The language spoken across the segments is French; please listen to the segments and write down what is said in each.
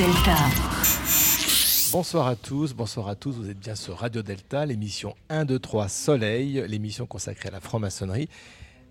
Delta. Bonsoir à tous, bonsoir à tous, vous êtes bien sur Radio Delta, l'émission 1, 2, 3 Soleil, l'émission consacrée à la franc-maçonnerie.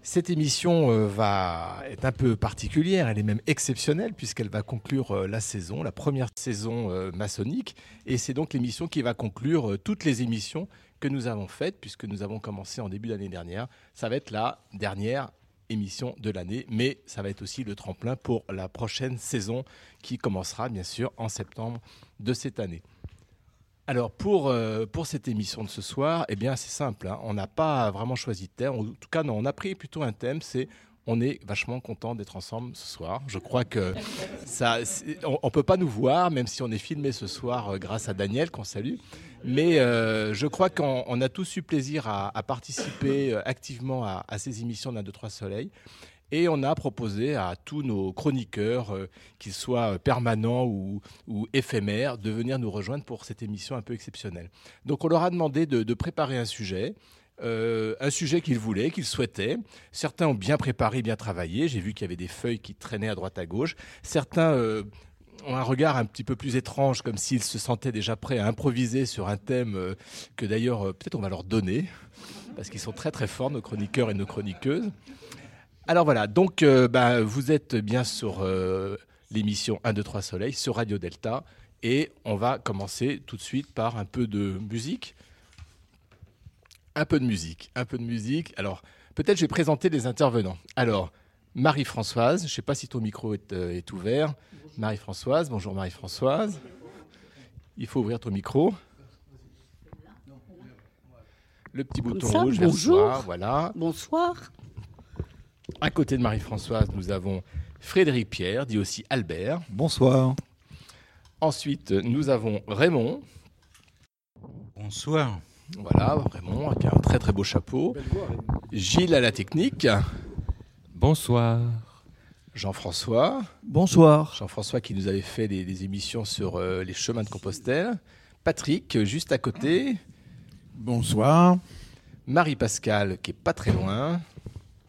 Cette émission euh, va être un peu particulière, elle est même exceptionnelle puisqu'elle va conclure euh, la saison, la première saison euh, maçonnique. Et c'est donc l'émission qui va conclure toutes les émissions que nous avons faites puisque nous avons commencé en début d'année dernière. Ça va être la dernière émission de l'année, mais ça va être aussi le tremplin pour la prochaine saison qui commencera bien sûr en septembre de cette année. Alors pour, euh, pour cette émission de ce soir, eh bien c'est simple, hein. on n'a pas vraiment choisi de thème, en tout cas non, on a pris plutôt un thème, c'est on est vachement content d'être ensemble ce soir. Je crois que ça, on, on peut pas nous voir, même si on est filmé ce soir euh, grâce à Daniel qu'on salue. Mais euh, je crois qu'on on a tous eu plaisir à, participer euh, activement à, ces émissions d'un, deux, trois soleils. Et on a proposé à tous nos chroniqueurs, euh, qu'ils soient permanents ou, éphémères, de venir nous rejoindre pour cette émission un peu exceptionnelle. Donc on leur a demandé de, préparer un sujet, un sujet qu'ils voulaient, qu'ils souhaitaient. Certains ont bien préparé, bien travaillé. J'ai vu qu'il y avait des feuilles qui traînaient à droite à gauche. Certains ont un regard un petit peu plus étrange, comme s'ils se sentaient déjà prêts à improviser sur un thème euh, que d'ailleurs euh, peut-être on va leur donner, parce qu'ils sont très très forts, nos chroniqueurs et nos chroniqueuses. Alors voilà, donc euh, bah, vous êtes bien sur l'émission 1, 2, 3 Soleil, sur Radio Delta, et on va commencer tout de suite par un peu de musique. Un peu de musique, un peu de musique. Alors, peut-être je vais présenter les intervenants. Alors, Marie-Françoise, je ne sais pas si ton micro est, est ouvert. Marie-Françoise, bonjour Marie-Françoise. Il faut ouvrir ton micro. Le petit bouton ça, rouge vers bonjour. soi, voilà. Bonsoir. À côté de Marie-Françoise, nous avons Frédéric Pierre, dit aussi Albert. Bonsoir. Ensuite, nous avons Raymond. Bonsoir. Voilà, Raymond, avec un très très beau chapeau. Gilles à la technique. Bonsoir. Jean-François. Bonsoir. Jean-François qui nous avait fait des, des émissions sur euh, les chemins de Compostelle. Patrick, juste à côté. Bonsoir. Marie-Pascale, qui est pas très loin.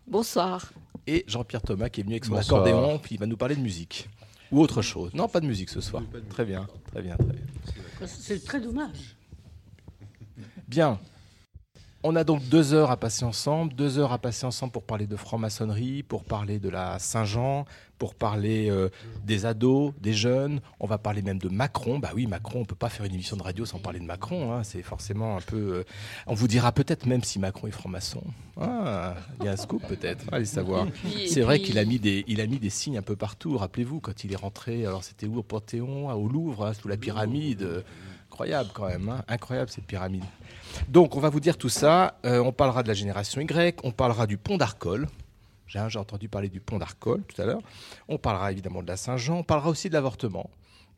Bonsoir. Et Jean-Pierre Thomas, qui est venu avec son Bonsoir. accordéon, puis il va nous parler de musique. Ou autre chose. Non, pas de musique ce soir. Très bien, très bien, très bien. C'est très dommage. Bien. On a donc deux heures à passer ensemble, deux heures à passer ensemble pour parler de franc-maçonnerie, pour parler de la Saint-Jean, pour parler euh, des ados, des jeunes. On va parler même de Macron. Bah oui, Macron, on peut pas faire une émission de radio sans parler de Macron. hein. C'est forcément un peu. euh, On vous dira peut-être même si Macron est franc-maçon. Ah, il y a un scoop peut-être. Allez savoir. C'est vrai qu'il a mis des, il a mis des signes un peu partout. Rappelez-vous quand il est rentré. Alors c'était où au Panthéon, au Louvre, hein, sous la pyramide. Incroyable quand même, hein. incroyable cette pyramide. Donc on va vous dire tout ça. Euh, on parlera de la génération Y, on parlera du pont d'Arcole. J'ai j'ai entendu parler du pont d'Arcole tout à l'heure. On parlera évidemment de la Saint-Jean. On parlera aussi de l'avortement.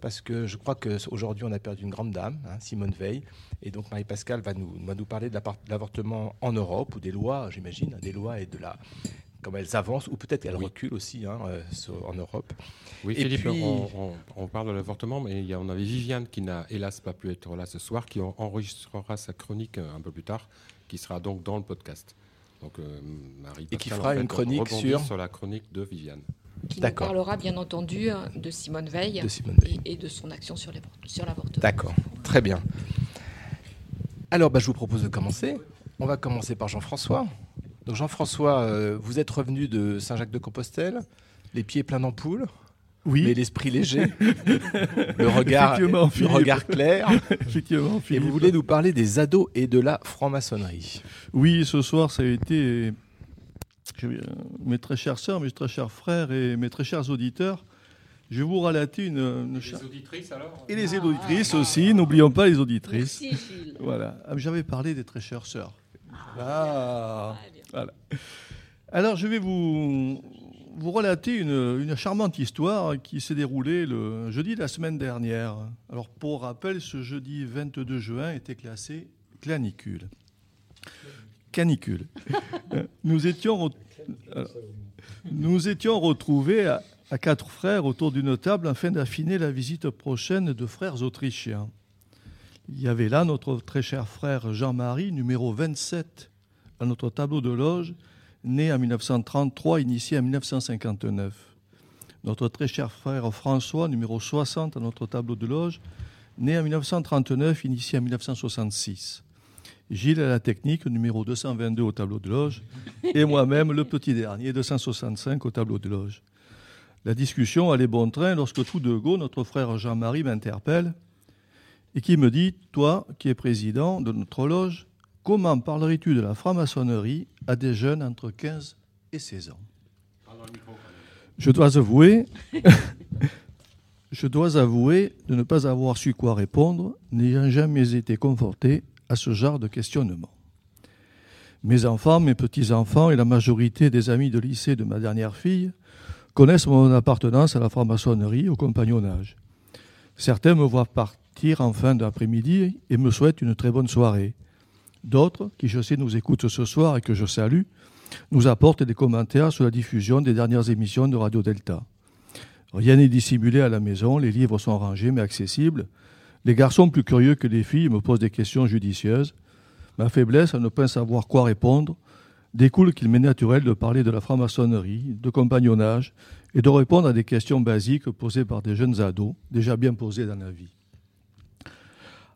Parce que je crois qu'aujourd'hui, on a perdu une grande dame, hein, Simone Veil. Et donc, Marie-Pascale va nous, parler de l'avortement en Europe, ou des lois, j'imagine, hein, des lois et de la. Comment elles avancent, ou peut-être qu'elles Oui. reculent aussi hein, euh, sur- en Europe. Oui, Et Philippe, puis- on, on- on parle de l'avortement, mais il y a- on avait Viviane qui n'a hélas pas pu être là ce soir, qui en- enregistrera sa chronique euh, un peu plus tard, qui sera donc dans le podcast. Donc, euh, Marie Et qui fera en fait, une chronique rebondir sur- la chronique de Viviane. qui nous parlera bien entendu euh, de Simone Veil, De Simone Veil. Et, et de son action sur sur l'avortement. D'accord, très bien. Alors, bah, je vous propose de commencer. On va commencer par Jean-François. Donc, Jean-François, euh, vous êtes revenu de Saint-Jacques-de-Compostelle, les pieds pleins d'ampoules, Oui, mais l'esprit léger, le regard, le regard clair. effectivement. Et vous voulez nous parler des ados et de la franc-maçonnerie. Oui, ce soir, ça a été je vais- euh, mes très chères sœurs, mes très chers frères et mes très chers auditeurs. Je vais vous relater une. une cha- auditrices alors? Et les auditrices aussi, n'oublions pas les auditrices. Merci Gilles. Voilà. Ah, J'avais parlé des très chères sœurs. Ah, Alors, je vais vous, vous relater une, charmante histoire qui s'est déroulée le jeudi de la semaine dernière. Alors, pour rappel, ce jeudi 22 juin était classé canicule. Canicule. Nous étions, retrouvés à, à quatre frères autour d'une table afin d'affiner la visite prochaine de frères autrichiens. Il y avait là notre très cher frère Jean-Marie, numéro 27 à notre tableau de loge, né en 1933, initié en 1959. Notre très cher frère François, numéro 60 à notre tableau de loge, né en 1939, initié en 1966. Gilles à la technique, numéro 222 au tableau de loge, et moi-même, le petit dernier, 265 au tableau de loge. La discussion allait bon train lorsque tout de go, notre frère Jean-Marie m'interpelle et qui me dit Toi, qui es président de notre loge, comment parlerais-tu de la franc-maçonnerie à des jeunes entre 15 et 16 ans? Je dois avouer. Je dois avouer de ne pas avoir su quoi répondre, n'ayant jamais été conforté à ce genre de questionnement. Mes enfants, mes petits-enfants et la majorité des amis de lycée de ma dernière fille connaissent mon appartenance à la franc-maçonnerie, au compagnonnage. Certains me voient partir en fin d'après-midi et me souhaitent une très bonne soirée. D'autres, qui je sais nous écoutent ce soir et que je salue, nous apportent des commentaires sur la diffusion des dernières émissions de Radio Delta. Rien n'est dissimulé à la maison, les livres sont rangés mais accessibles. Les garçons plus curieux que les filles me posent des questions judicieuses. Ma faiblesse à ne pas savoir quoi répondre découle qu'il m'est naturel de parler de la franc-maçonnerie, de compagnonnage et de répondre à des questions basiques posées par des jeunes ados, déjà bien posées dans la vie.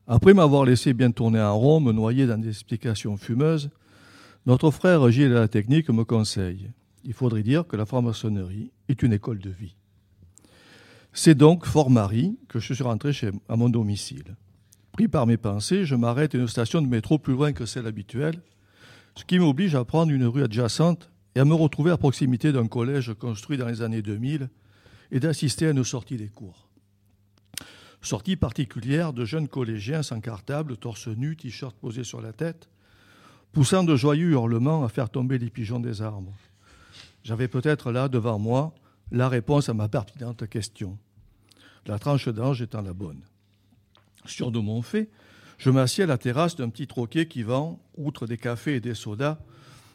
Après m'avoir laissé bien tourner en rond, me noyer dans des explications fumeuses, notre frère Gilles à la technique me conseille. Il faudrait dire que la franc-maçonnerie est une école de vie. C'est donc fort Marie que je suis rentré chez, à mon domicile. Pris par mes pensées, je m'arrête à une station de métro plus loin que celle habituelle, ce qui m'oblige à prendre une rue adjacente et à me retrouver à proximité d'un collège construit dans les années 2000 et d'assister à une sortie des cours. Sortie particulière de jeunes collégiens sans cartable, torse nu, t-shirt posé sur la tête, poussant de joyeux hurlements à faire tomber les pigeons des arbres. J'avais peut-être là, devant moi, la réponse à ma pertinente question. La tranche d'âge étant la bonne. Sûr de mon fait, je m'assieds à la terrasse d'un petit troquet qui vend, outre des cafés et des sodas,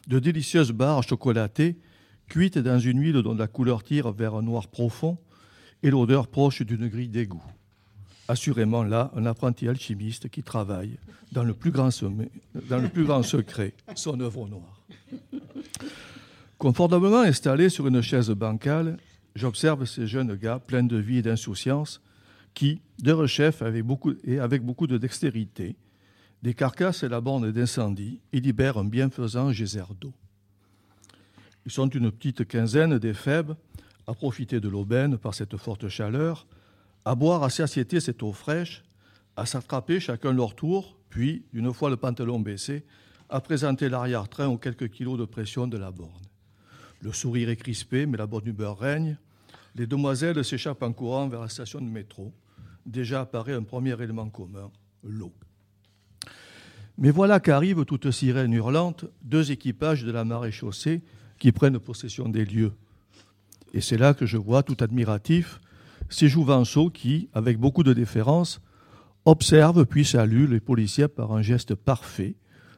de délicieuses barres chocolatées, cuites dans une huile dont la couleur tire vers un noir profond et l'odeur proche d'une grille d'égout. Assurément là, un apprenti alchimiste qui travaille dans le plus grand, sommet, dans le plus grand secret, son œuvre noire. Confortablement installé sur une chaise bancale, j'observe ces jeunes gars pleins de vie et d'insouciance qui, de rechef avec beaucoup, et avec beaucoup de dextérité, des carcasses et la borne d'incendie et libèrent un bienfaisant geyser d'eau. Ils sont une petite quinzaine d'éphèbes à profiter de l'aubaine par cette forte chaleur, à boire à satiété cette eau fraîche, à s'attraper chacun leur tour, puis, une fois le pantalon baissé, à présenter l'arrière-train aux quelques kilos de pression de la borne. Le sourire est crispé, mais la bonne humeur règne. Les demoiselles s'échappent en courant vers la station de métro. Déjà apparaît un premier élément commun, l'eau. Mais voilà qu'arrivent, toutes sirènes hurlantes, deux équipages de la marée chaussée qui prennent possession des lieux. Et c'est là que je vois, tout admiratif, ces jouvenceaux qui, avec beaucoup de déférence, observent puis saluent les policiers par un geste parfait,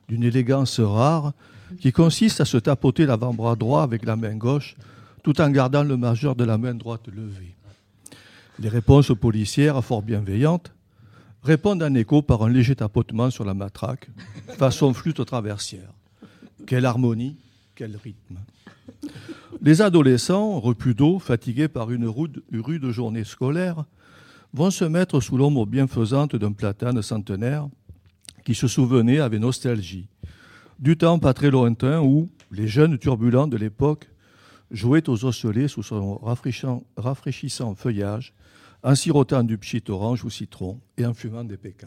d'une élégance rare, qui consiste à se tapoter l'avant-bras droit avec la main gauche, tout en gardant le majeur de la main droite levé. Les réponses policières, fort bienveillantes, répondent en écho par un léger tapotement sur la matraque, façon flûte traversière. Quelle harmonie, quel rythme. Les adolescents, repus d'eau, fatigués par une rude, rude journée scolaire, vont se mettre sous l'ombre bienfaisante d'un platane centenaire qui se souvenait avec nostalgie du temps pas très lointain où les jeunes turbulents de l'époque jouaient aux osselets sous son rafraîchissant, rafraîchissant feuillage, en sirotant du pchit orange ou citron et en fumant des P4.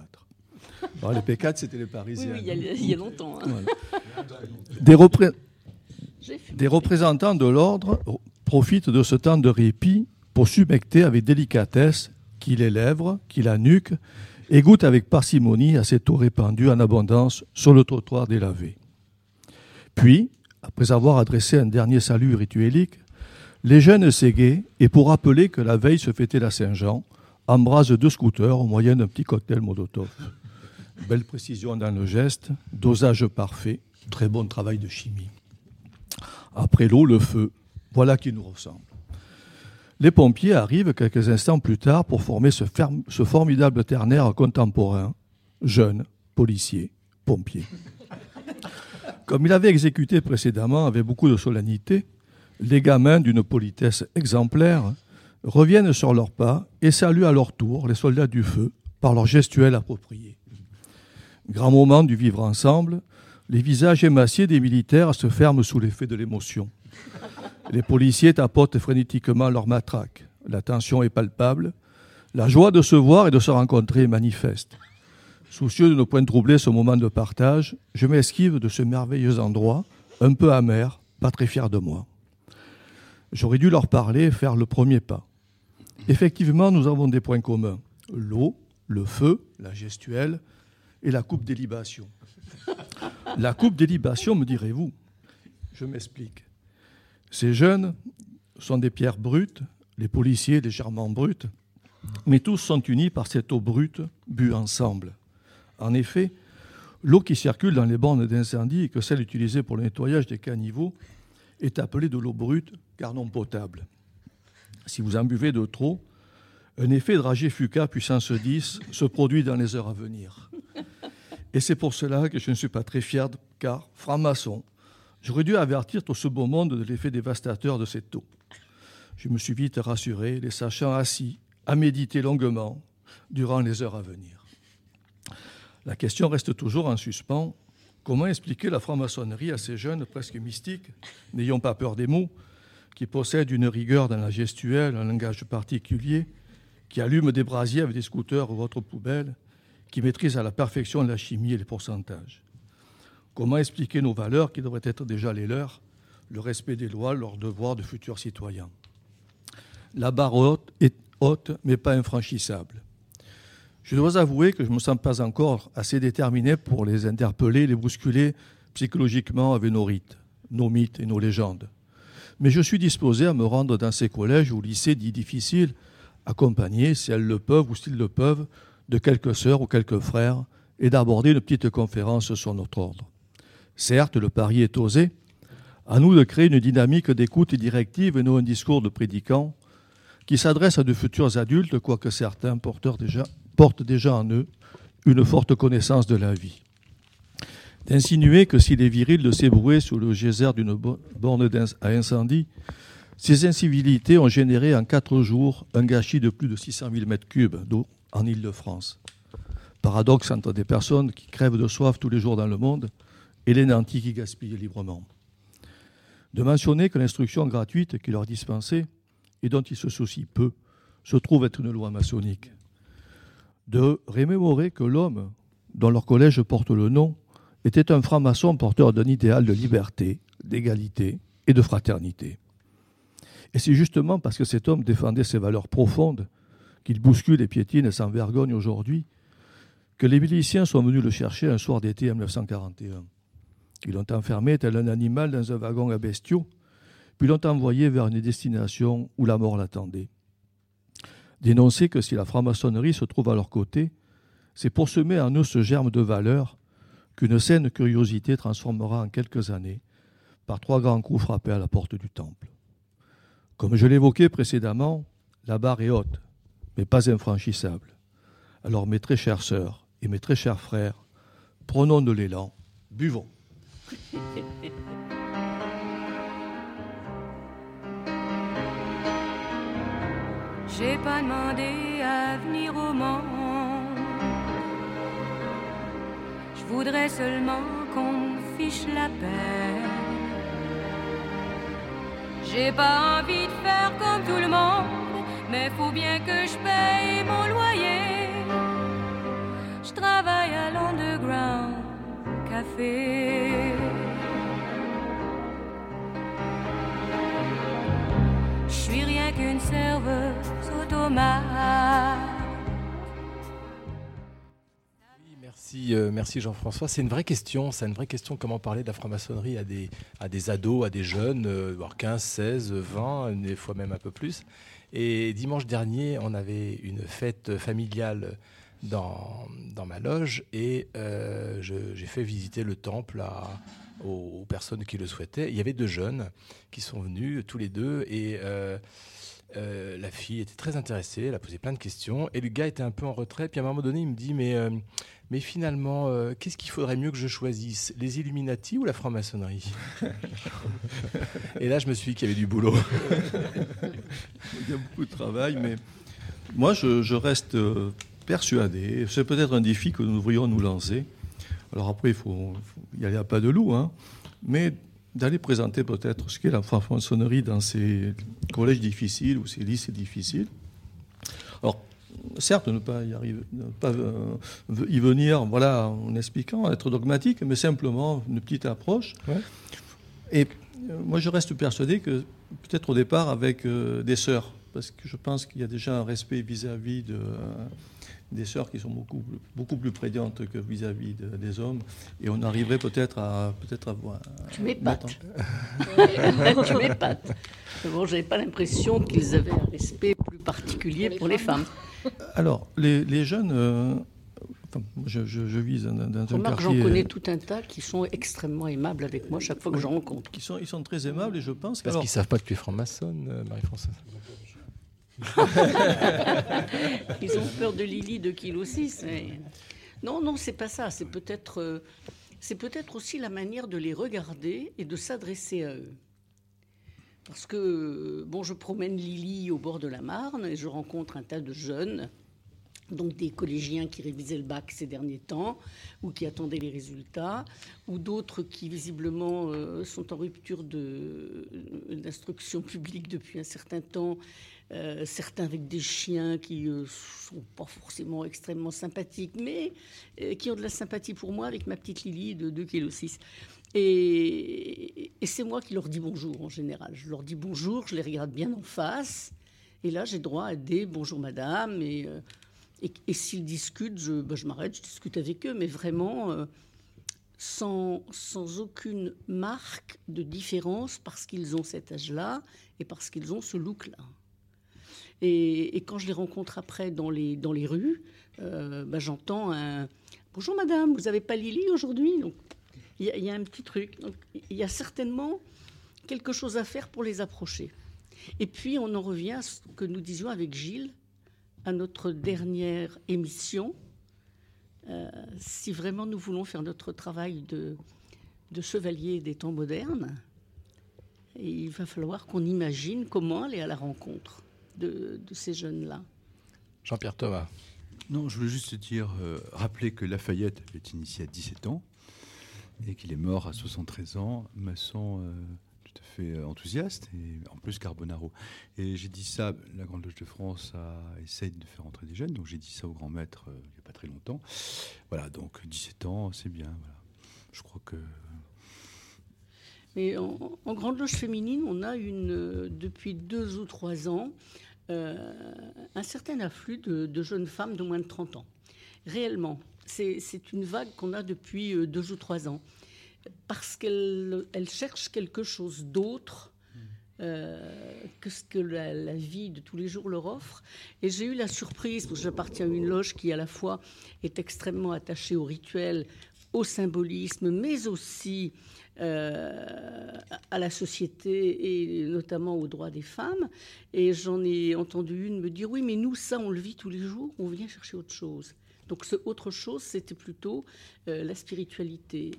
Alors, les P4, c'était les Parisiens. oui, il y a, il y a longtemps. hein. Voilà. Des, repré-. Des représentants de l'ordre profitent de ce temps de répit pour subecter avec délicatesse qui les lèvres, qui la nuque, et goûtent avec parcimonie à cette eau répandue en abondance sur le trottoir délavé. Puis, après avoir adressé un dernier salut rituelique, les jeunes s'égaient et pour rappeler que la veille se fêtait la Saint-Jean, embrasent deux scooters au moyen d'un petit cocktail Molotov. Belle précision dans le geste, dosage parfait, très bon travail de chimie. Après l'eau, le feu, voilà qui nous ressemble. Les pompiers arrivent quelques instants plus tard pour former ce, ce formidable ternaire contemporain, jeune, policier, pompier. Comme il avait exécuté précédemment avec beaucoup de solennité, les gamins d'une politesse exemplaire reviennent sur leurs pas et saluent à leur tour les soldats du feu par leur gestuelle appropriée. Grand moment du vivre ensemble, les visages émaciés des militaires se ferment sous l'effet de l'émotion. Les policiers tapotent frénétiquement leur matraque. La tension est palpable. La joie de se voir et de se rencontrer est manifeste. Soucieux de ne point troubler ce moment de partage, je m'esquive de ce merveilleux endroit, un peu amer, pas très fier de moi. J'aurais dû leur parler et faire le premier pas. Effectivement, nous avons des points communs. L'eau, le feu, la gestuelle et la coupe des. La coupe des libations, me direz-vous Je m'explique. Ces jeunes sont des pierres brutes, les policiers légèrement brutes, mais tous sont unis par cette eau brute bue ensemble. En effet, l'eau qui circule dans les bornes d'incendie et que celle utilisée pour le nettoyage des caniveaux est appelée de l'eau brute car non potable. Si vous en buvez de trop, un effet dragé Fuca puissance 10 se produit dans les heures à venir. Et c'est pour cela que je ne suis pas très fier, car, franc-maçon, j'aurais dû avertir tout ce beau monde de l'effet dévastateur de cette eau. Je me suis vite rassuré, les sachant assis, à méditer longuement durant les heures à venir. La question reste toujours en suspens. Comment expliquer la franc-maçonnerie à ces jeunes presque mystiques, n'ayons pas peur des mots, qui possèdent une rigueur dans la gestuelle, un langage particulier, qui allument des brasiers avec des scooters ou autres poubelles, qui maîtrisent à la perfection la chimie et les pourcentages. Comment expliquer nos valeurs qui devraient être déjà les leurs, le respect des lois, leurs devoirs de futurs citoyens? La barre haute est haute, mais pas infranchissable. Je dois avouer que je ne me sens pas encore assez déterminé pour les interpeller, les bousculer psychologiquement avec nos rites, nos mythes et nos légendes mais je suis disposé à me rendre dans ces collèges ou lycées dits difficiles, accompagné, si elles le peuvent ou s'ils le peuvent, de quelques sœurs ou quelques frères, et d'aborder une petite conférence sur notre ordre. Certes, le pari est osé. À nous de créer une dynamique d'écoute directive et non un discours de prédicant qui s'adresse à de futurs adultes, quoique certains portent déjà en eux une forte connaissance de la vie d'insinuer que s'il est viril de s'ébrouer sous le geyser d'une borne à incendie, ces incivilités ont généré en quatre jours un gâchis de plus de 600 000 m3 d'eau en Île-de-France. Paradoxe entre des personnes qui crèvent de soif tous les jours dans le monde et les nantis qui gaspillent librement. De mentionner que l'instruction gratuite qui leur est dispensée et dont ils se soucient peu se trouve être une loi maçonnique. De remémorer que l'homme, dont leur collège porte le nom, était un franc-maçon porteur d'un idéal de liberté, d'égalité et de fraternité. Et c'est justement parce que cet homme défendait ces valeurs profondes qu'il bouscule et piétine sans vergogne aujourd'hui que les miliciens sont venus le chercher un soir d'été en 1941. Ils l'ont enfermé tel un animal dans un wagon à bestiaux, puis l'ont envoyé vers une destination où la mort l'attendait. Dénoncer que si la franc-maçonnerie se trouve à leur côté, c'est pour semer en eux ce germe de valeur qu'une saine curiosité transformera en quelques années par trois grands coups frappés à la porte du temple. Comme je l'évoquais précédemment, la barre est haute, mais pas infranchissable. Alors mes très chères sœurs et mes très chers frères, prenons de l'élan, buvons. J'ai pas demandé à venir au monde voudrais seulement qu'on me fiche la paix. J'ai pas envie de faire comme tout le monde, mais faut bien que je paye mon loyer. Je travaille à l'underground café. Je suis rien qu'une serveuse automate Merci, euh, merci Jean-François. C'est une vraie question. C'est une vraie question. Comment parler de la franc-maçonnerie à des, à des ados, à des jeunes, euh, voire 15, 16, 20, des fois même un peu plus. Et dimanche dernier, on avait une fête familiale dans, dans ma loge et euh, j'ai fait visiter le temple aux, personnes qui le souhaitaient. Il y avait deux jeunes qui sont venus, tous les deux, et euh, euh, la fille était très intéressée, elle a posé plein de questions, et le gars était un peu en retrait. Puis à un moment donné, il me dit, mais, mais finalement, euh, qu'est-ce qu'il faudrait mieux que je choisisse Les Illuminati ou la franc-maçonnerie? Et là, je me suis dit qu'il y avait du boulot. Il y a beaucoup de travail, mais moi, je, je reste euh, persuadé. C'est peut-être un défi que nous devrions nous lancer. Alors après, il faut, faut y aller à pas de loup, hein, mais d'aller présenter peut-être ce qu'est la franc-maçonnerie dans ces collèges difficiles ou ces lycées difficiles. Alors, certes, ne pas y arriver, ne pas euh, y venir, voilà, en expliquant, être dogmatique, mais simplement une petite approche. Ouais. Et euh, moi, je reste persuadé que peut-être au départ avec euh, des sœurs, parce que je pense qu'il y a déjà un respect vis-à-vis de, euh, des sœurs qui sont beaucoup, plus- beaucoup plus prégnantes que vis-à-vis de- des hommes, et on arriverait peut-être à peut-être avoir. Tu m'épates. tu m'épates. Bon, j'avais pas l'impression qu'ils avaient un respect plus particulier pour les, femmes. Alors, les, les jeunes, euh, enfin, je, je- je vise dans, dans un Remarque, j'en quartier connais euh, tout un tas qui sont extrêmement aimables avec moi chaque fois que je rencontre. sont, ils sont très aimables, et je pense. Parce qu'ils savent pas que tu es franc-maçonne, euh, Marie-Françoise. Ils ont peur de Lily de Kilo 6. mais- Non, non, c'est pas ça. C'est peut-être, euh, c'est peut-être aussi la manière de les regarder et de s'adresser à eux. Parce que, euh, je promène Lily au bord de la Marne et je rencontre un tas de jeunes, donc des collégiens qui révisaient le bac ces derniers temps ou qui attendaient les résultats, ou d'autres qui visiblement euh, sont en rupture de- d'instruction publique depuis un certain temps euh, certains avec des chiens qui ne sont pas forcément extrêmement sympathiques, mais euh, qui ont de la sympathie pour moi avec ma petite Lily de 2,6 kg. Et, et c'est moi qui leur dis bonjour en général. Je leur dis bonjour, je les regarde bien en face. Et là, j'ai droit à des bonjour madame. Et, euh, s'ils discutent, je, ben, je m'arrête, je discute avec eux, mais vraiment euh, sans aucune marque de différence parce qu'ils ont cet âge-là et parce qu'ils ont ce look-là. Et, quand je les rencontre après dans les, dans les rues, euh, bah, j'entends un Bonjour madame, vous n'avez pas Lily aujourd'hui? Donc il y, a- il y a un petit truc. Donc, il y a certainement quelque chose à faire pour les approcher. Et puis on en revient à ce que nous disions avec Gilles à notre dernière émission. Euh, si vraiment nous voulons faire notre travail de, de chevalier des temps modernes, il va falloir qu'on imagine comment aller à la rencontre de, de ces jeunes-là. Jean-Pierre Thomas. Non, je voulais juste dire, euh, rappeler que Lafayette avait initié à 17 ans et qu'il est mort à 73 ans, maçon euh, tout à fait euh, enthousiaste et en plus Carbonaro. Et j'ai dit ça, la Grande Loge de France a, essaye de faire entrer des jeunes, donc j'ai dit ça au grand maître euh, il n'y a pas très longtemps. Voilà, donc 17 ans, c'est bien. Voilà. Je crois que Mais en, en Grande Loge féminine, on a une, euh, depuis deux ou trois ans euh, un certain afflux de, de jeunes femmes de moins de 30 ans. Réellement, c'est une vague qu'on a depuis euh, deux ou trois ans. Parce qu'elles elles cherchent quelque chose d'autre euh, que ce que la, la vie de tous les jours leur offre. Et j'ai eu la surprise, parce que j'appartiens à une loge qui à la fois est extrêmement attachée au rituel, au symbolisme, mais aussi euh, à la société et notamment aux droits des femmes. Et j'en ai entendu une me dire, oui, mais nous, ça, on le vit tous les jours, on vient chercher autre chose. Donc ce autre chose, c'était plutôt euh, la spiritualité.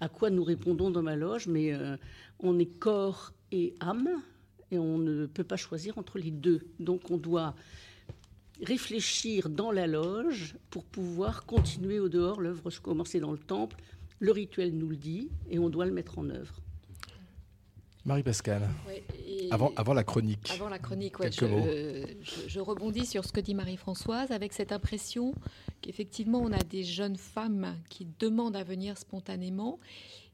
À quoi nous répondons dans ma loge, mais euh, on est corps et âme, et on ne peut pas choisir entre les deux. Donc on doit réfléchir dans la loge pour pouvoir continuer au dehors l'œuvre commencée dans le temple. Le rituel nous le dit, et on doit le mettre en œuvre. Marie-Pascale. Ouais, Avant, avant la chronique. Avant la chronique, ouais, Quelques je, mots. euh, je- je rebondis sur ce que dit Marie-Françoise avec cette impression qu'effectivement on a des jeunes femmes qui demandent à venir spontanément.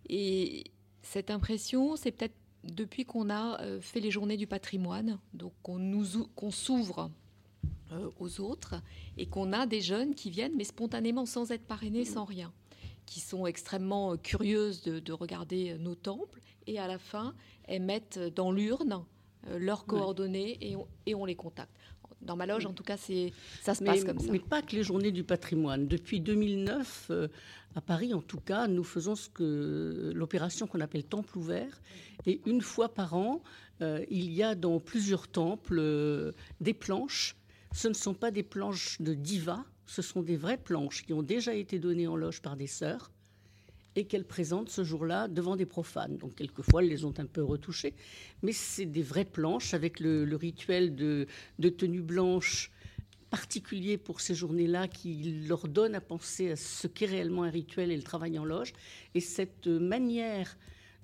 Et cette impression, c'est peut-être depuis qu'on a euh, fait les journées du patrimoine, donc qu'on nous ou- qu'on s'ouvre euh, aux autres, et qu'on a des jeunes qui viennent, mais spontanément, sans être parrainés, sans rien, qui sont extrêmement curieuses de, regarder nos temples, et à la fin, elles mettent dans l'urne euh, leurs coordonnées et et on les contacte. Dans ma loge, en tout cas, c'est ça se passe comme ça. Mais pas que les journées du patrimoine. Depuis 2009, euh, à Paris, en tout cas, nous faisons ce que l'opération qu'on appelle temple ouvert. Et une fois par an, euh, il y a dans plusieurs temples euh, des planches. Ce ne sont pas des planches de diva, ce sont des vraies planches qui ont déjà été données en loge par des sœurs et qu'elles présentent ce jour-là devant des profanes. Donc quelquefois, elles les ont un peu retouchées, mais c'est des vraies planches avec le, rituel de, tenue blanche particulier pour ces journées-là qui leur donne à penser à ce qu'est réellement un rituel et le travail en loge. Et cette manière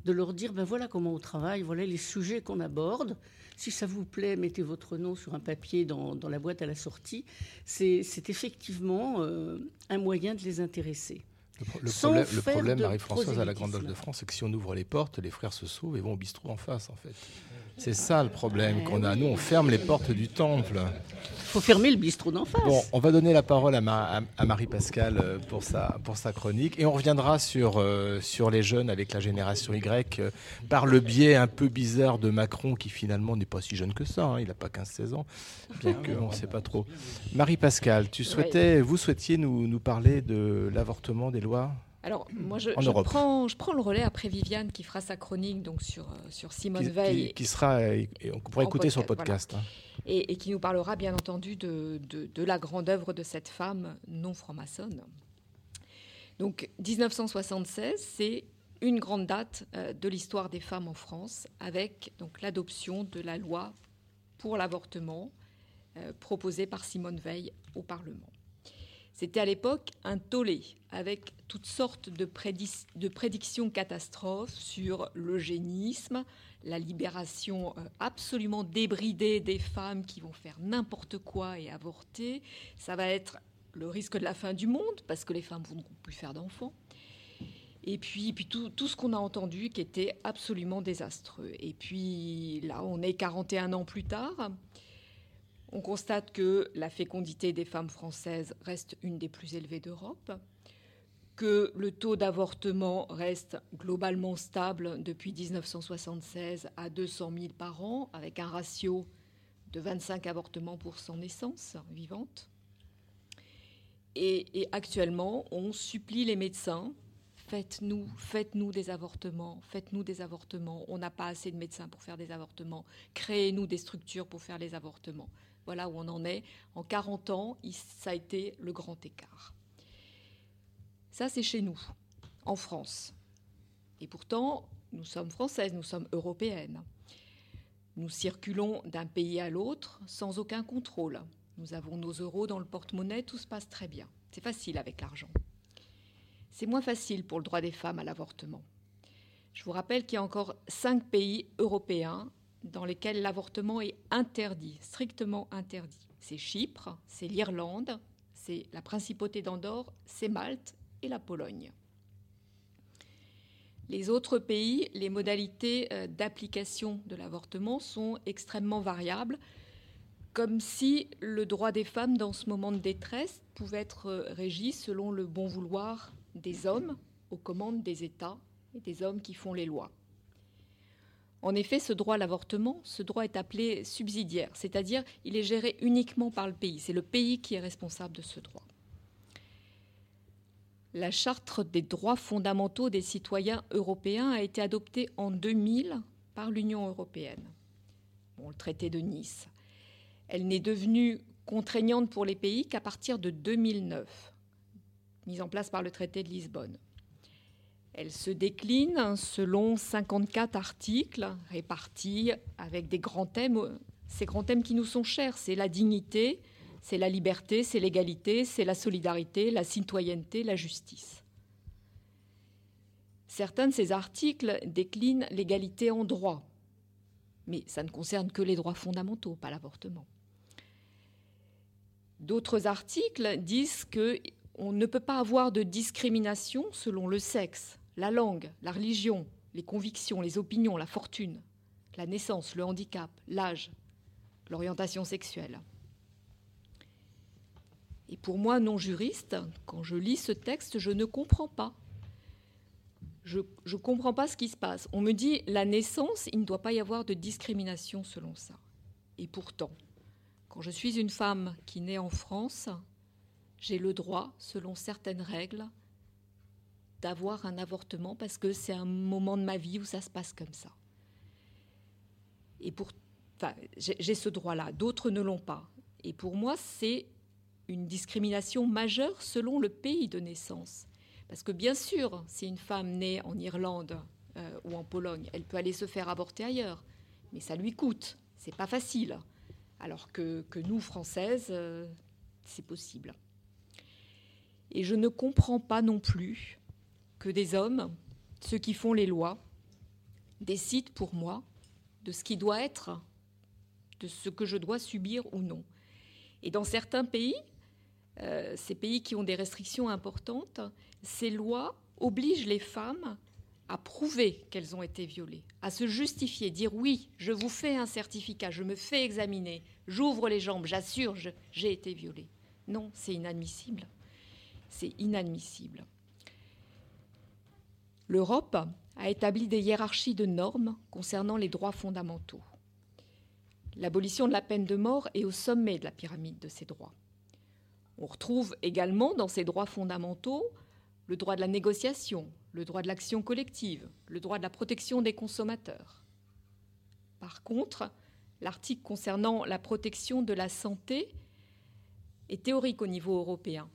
de leur dire, ben voilà comment on travaille, voilà les sujets qu'on aborde. Si ça vous plaît, mettez votre nom sur un papier dans, la boîte à la sortie. C'est effectivement euh, un moyen de les intéresser. Le, problème, Marie-Françoise, à la Grande Loge de France, c'est que si on ouvre les portes, les frères se sauvent et vont au bistrot en face, en fait. C'est ça le problème qu'on a. Nous, on ferme les portes du temple. Il faut fermer le bistrot d'en face. Bon, on va donner la parole à, à, Marie-Pascale euh, pour sa, pour sa chronique. Et on reviendra sur, euh, sur les jeunes avec la génération Y euh, par le biais un peu bizarre de Macron qui finalement n'est pas si jeune que ça. Hein. il n'a pas 15-16 ans, bien que on ne sait pas trop. Marie-Pascale, tu souhaitais, vous souhaitiez nous, nous parler de l'avortement des lois? Alors, moi, je, prends, je prends le relais après Viviane qui fera sa chronique donc sur, euh, sur Simone Veil. Qui, sera, et on pourra écouter sur podcast. Hein. Et, qui nous parlera bien entendu de, de, la grande œuvre de cette femme non franc-maçonne. Donc, 1976, c'est une grande date euh, de l'histoire des femmes en France avec donc l'adoption de la loi pour l'avortement euh, proposée par Simone Veil au Parlement. C'était à l'époque un tollé avec toutes sortes de, prédictions catastrophes sur l'eugénisme, la libération euh, absolument débridée des femmes qui vont faire n'importe quoi et avorter. Ça va être le risque de la fin du monde parce que les femmes vont plus faire d'enfants. Et puis, puis tout ce qu'on a entendu qui était absolument désastreux. Et puis là, on est 41 ans plus tard. On constate que la fécondité des femmes françaises reste une des plus élevées d'Europe, que le taux d'avortement reste globalement stable depuis 1976 à 200 000 par an, avec un ratio de 25 avortements pour 100 naissances vivantes. Et, actuellement, on supplie les médecins faites-nous, faites-nous des avortements, faites-nous des avortements. On n'a pas assez de médecins pour faire des avortements. Créez-nous des structures pour faire les avortements. Voilà où on en est. En 40 ans, ça a été le grand écart. Ça, c'est chez nous, en France. Et pourtant, nous sommes françaises, nous sommes européennes. Nous circulons d'un pays à l'autre sans aucun contrôle. Nous avons nos euros dans le porte-monnaie, tout se passe très bien. C'est facile avec l'argent. C'est moins facile pour le droit des femmes à l'avortement. Je vous rappelle qu'il y a encore cinq pays européens dans lesquels l'avortement est interdit, strictement interdit. C'est Chypre, c'est l'Irlande, c'est la principauté d'Andorre, c'est Malte et la Pologne. Les autres pays, les modalités euh, d'application de l'avortement sont extrêmement variables, comme si le droit des femmes dans ce moment de détresse pouvait être euh, régi selon le bon vouloir des hommes aux commandes des États et des hommes qui font les lois. En effet, ce droit à l'avortement, ce droit est appelé subsidiaire, c'est-à-dire il est géré uniquement par le pays. C'est le pays qui est responsable de ce droit. La charte des droits fondamentaux des citoyens européens a été adoptée en 2000 par l'Union européenne. le traité de Nice. Elle n'est devenue contraignante pour les pays qu'à partir de 2009, mise en place par le traité de Lisbonne. Elle se décline selon 54 articles répartis avec des grands thèmes, ces grands thèmes qui nous sont chers, c'est la dignité, c'est la liberté, c'est l'égalité, c'est la solidarité, la citoyenneté, la justice. Certains de ces articles déclinent l'égalité en droit, mais ça ne concerne que les droits fondamentaux, pas l'avortement. D'autres articles disent qu'on ne peut pas avoir de discrimination selon le sexe, la langue, la religion, les convictions, les opinions, la fortune, la naissance, le handicap, l'âge, l'orientation sexuelle. Et pour moi, non juriste, quand je lis ce texte, je ne comprends pas. Je ne comprends pas ce qui se passe. On me dit, la naissance, il ne doit pas y avoir de discrimination selon ça. Et pourtant, quand je suis une femme qui naît en France, j'ai le droit, selon certaines règles, d'avoir un avortement parce que c'est un moment de ma vie où ça se passe comme ça. Et pour, j'ai ce droit-là. D'autres ne l'ont pas. Et pour moi, c'est une discrimination majeure selon le pays de naissance. Parce que bien sûr, si une femme naît en Irlande euh, ou en Pologne, elle peut aller se faire avorter ailleurs, mais ça lui coûte. C'est pas facile. Alors que, que nous, Françaises, euh, c'est possible. Et je ne comprends pas non plus que des hommes, ceux qui font les lois, décident pour moi de ce qui doit être, de ce que je dois subir ou non. Et dans certains pays, euh, ces pays qui ont des restrictions importantes, ces lois obligent les femmes à prouver qu'elles ont été violées, à se justifier, dire oui, je vous fais un certificat, je me fais examiner, j'ouvre les jambes, j'assure, j'ai été violée. Non, c'est inadmissible. C'est inadmissible. L'Europe a établi des hiérarchies de normes concernant les droits fondamentaux. L'abolition de la peine de mort est au sommet de la pyramide de ces droits. On retrouve également dans ces droits fondamentaux le droit de la négociation, le droit de l'action collective, le droit de la protection des consommateurs. Par contre, l'article concernant la protection de la santé est théorique au niveau européen.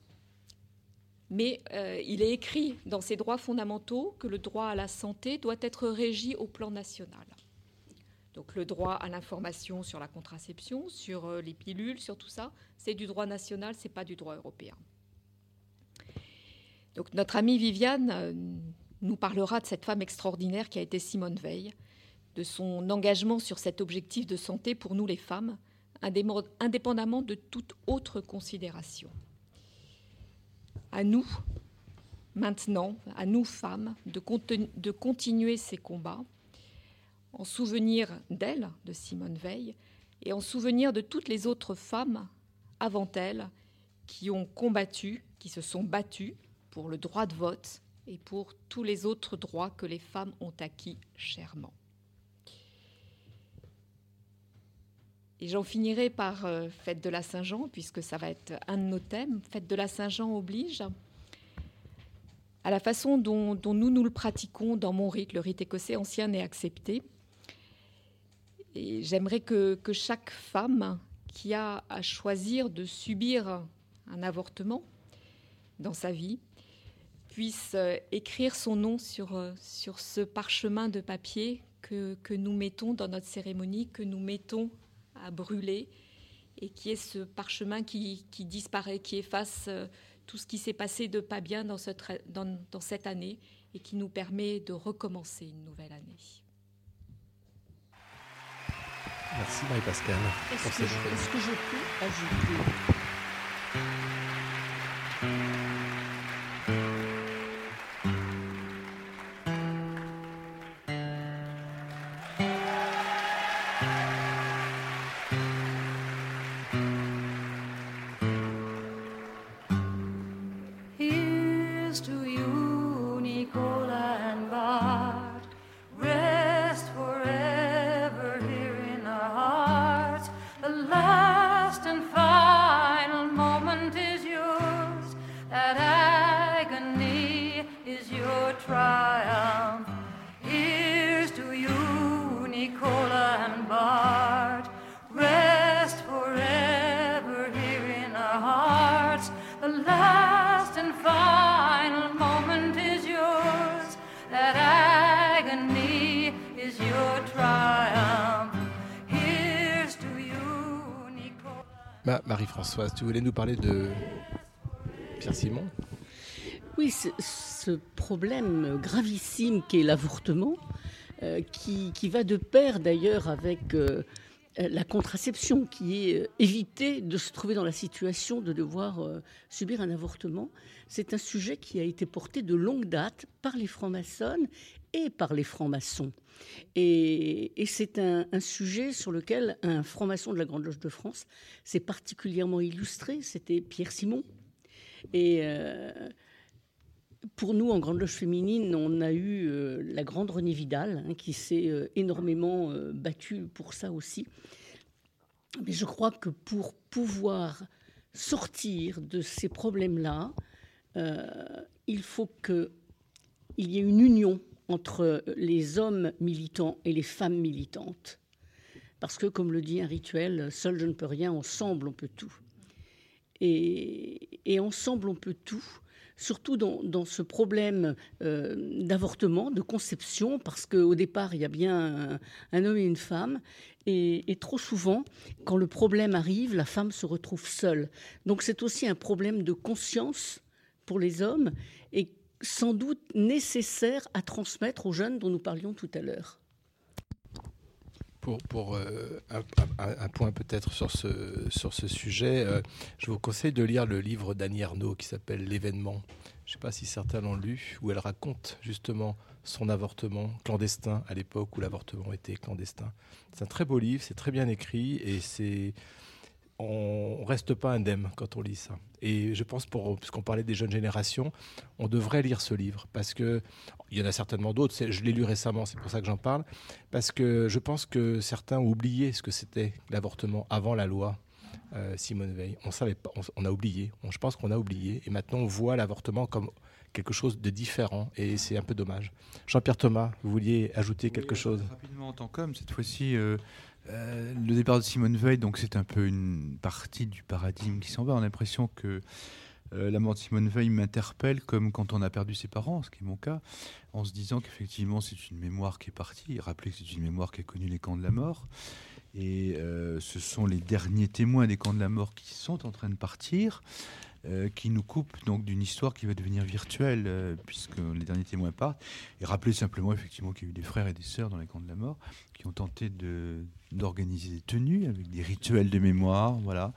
Mais euh, il est écrit dans ces droits fondamentaux que le droit à la santé doit être régi au plan national. Donc le droit à l'information sur la contraception, sur euh, les pilules, sur tout ça, c'est du droit national, c'est pas du droit européen. Donc notre amie Viviane euh, nous parlera de cette femme extraordinaire qui a été Simone Veil, de son engagement sur cet objectif de santé pour nous les femmes, indépendamment de toute autre considération. À nous, maintenant, à nous femmes, de, continuer ces combats en souvenir d'elle, de Simone Veil, et en souvenir de toutes les autres femmes avant elle qui ont combattu, qui se sont battues pour le droit de vote et pour tous les autres droits que les femmes ont acquis chèrement. Et j'en finirai par euh, Fête de la Saint-Jean, puisque ça va être un de nos thèmes. Fête de la Saint-Jean oblige à la façon dont, nous nous le pratiquons dans mon rite, le rite écossais ancien et accepté. Et j'aimerais que, chaque femme qui a à choisir de subir un avortement dans sa vie puisse euh, écrire son nom sur, euh, sur ce parchemin de papier que, nous mettons dans notre cérémonie, que nous mettons à brûler, et qui est ce parchemin qui, qui disparaît, qui efface euh, tout ce qui s'est passé de pas bien dans cette, dans, dans cette année et qui nous permet de recommencer une nouvelle année. Merci Marie-Pascale. Est-ce que, est que, je peux ajouter? Marie-Françoise, tu voulais nous parler de Pierre Simon Oui, ce problème gravissime qu'est l'avortement, euh, qui, va de pair d'ailleurs avec euh, la contraception, qui est euh, éviter de se trouver dans la situation de devoir subir un avortement. C'est un sujet qui a été porté de longue date par les francs-maçonnes et par les francs-maçons. Et, c'est un, sujet sur lequel un franc-maçon de la Grande Loge de France s'est particulièrement illustré, c'était Pierre Simon. Et euh, pour nous, en Grande Loge féminine, on a eu euh, la grande Renée Vidal, hein, qui s'est euh, énormément battue pour ça aussi. Mais je crois que pour pouvoir sortir de ces problèmes-là, il faut qu'il y ait une union entre les hommes militants et les femmes militantes. Parce que, comme le dit un rituel, seul je ne peux rien, ensemble on peut tout. Et, ensemble on peut tout, surtout dans, ce problème euh, d'avortement, de conception, parce qu'au départ il y a bien un, homme et une femme, et, trop souvent, quand le problème arrive, la femme se retrouve seule. Donc c'est aussi un problème de conscience pour les hommes, sans doute nécessaire à transmettre aux jeunes dont nous parlions tout à l'heure. Pour, pour euh, un, point peut-être sur ce, sur ce sujet, euh, je vous conseille de lire le livre d'Annie Arnaud qui s'appelle L'événement. Je ne sais pas si certains l'ont lu, où elle raconte justement son avortement clandestin à l'époque où l'avortement était clandestin. C'est un très beau livre, c'est très bien écrit et c'est on reste pas indemne quand on lit ça. Et je pense, pour, puisqu'on parlait des jeunes générations, on devrait lire ce livre parce que il y en a certainement d'autres. Je l'ai lu récemment, c'est pour ça que j'en parle, parce que je pense que certains ont oublié ce que c'était l'avortement avant la loi. Euh, Simone Veil, on savait pas, on, a oublié. je pense qu'on a oublié, et maintenant on voit l'avortement comme quelque chose de différent, et c'est un peu dommage. Jean-Pierre Thomas, vous vouliez ajouter quelque chose? Rapidement en tant qu'homme, cette fois-ci, euh, euh, le départ de Simone Veil, donc c'est un peu une partie du paradigme qui s'en va. On a l'impression que euh, la mort de Simone Veil m'interpelle comme quand on a perdu ses parents, ce qui est mon cas, en se disant qu'effectivement c'est une mémoire qui est partie. Rappelez que c'est une mémoire qui a connu les camps de la mort. Et euh, ce sont les derniers témoins des camps de la mort qui sont en train de partir. Euh, qui nous coupe donc d'une histoire qui va devenir virtuelle, euh, puisque les derniers témoins partent. Et rappeler simplement effectivement qu'il y a eu des frères et des sœurs dans les camps de la mort qui ont tenté d'organiser des tenues avec des rituels de mémoire, voilà.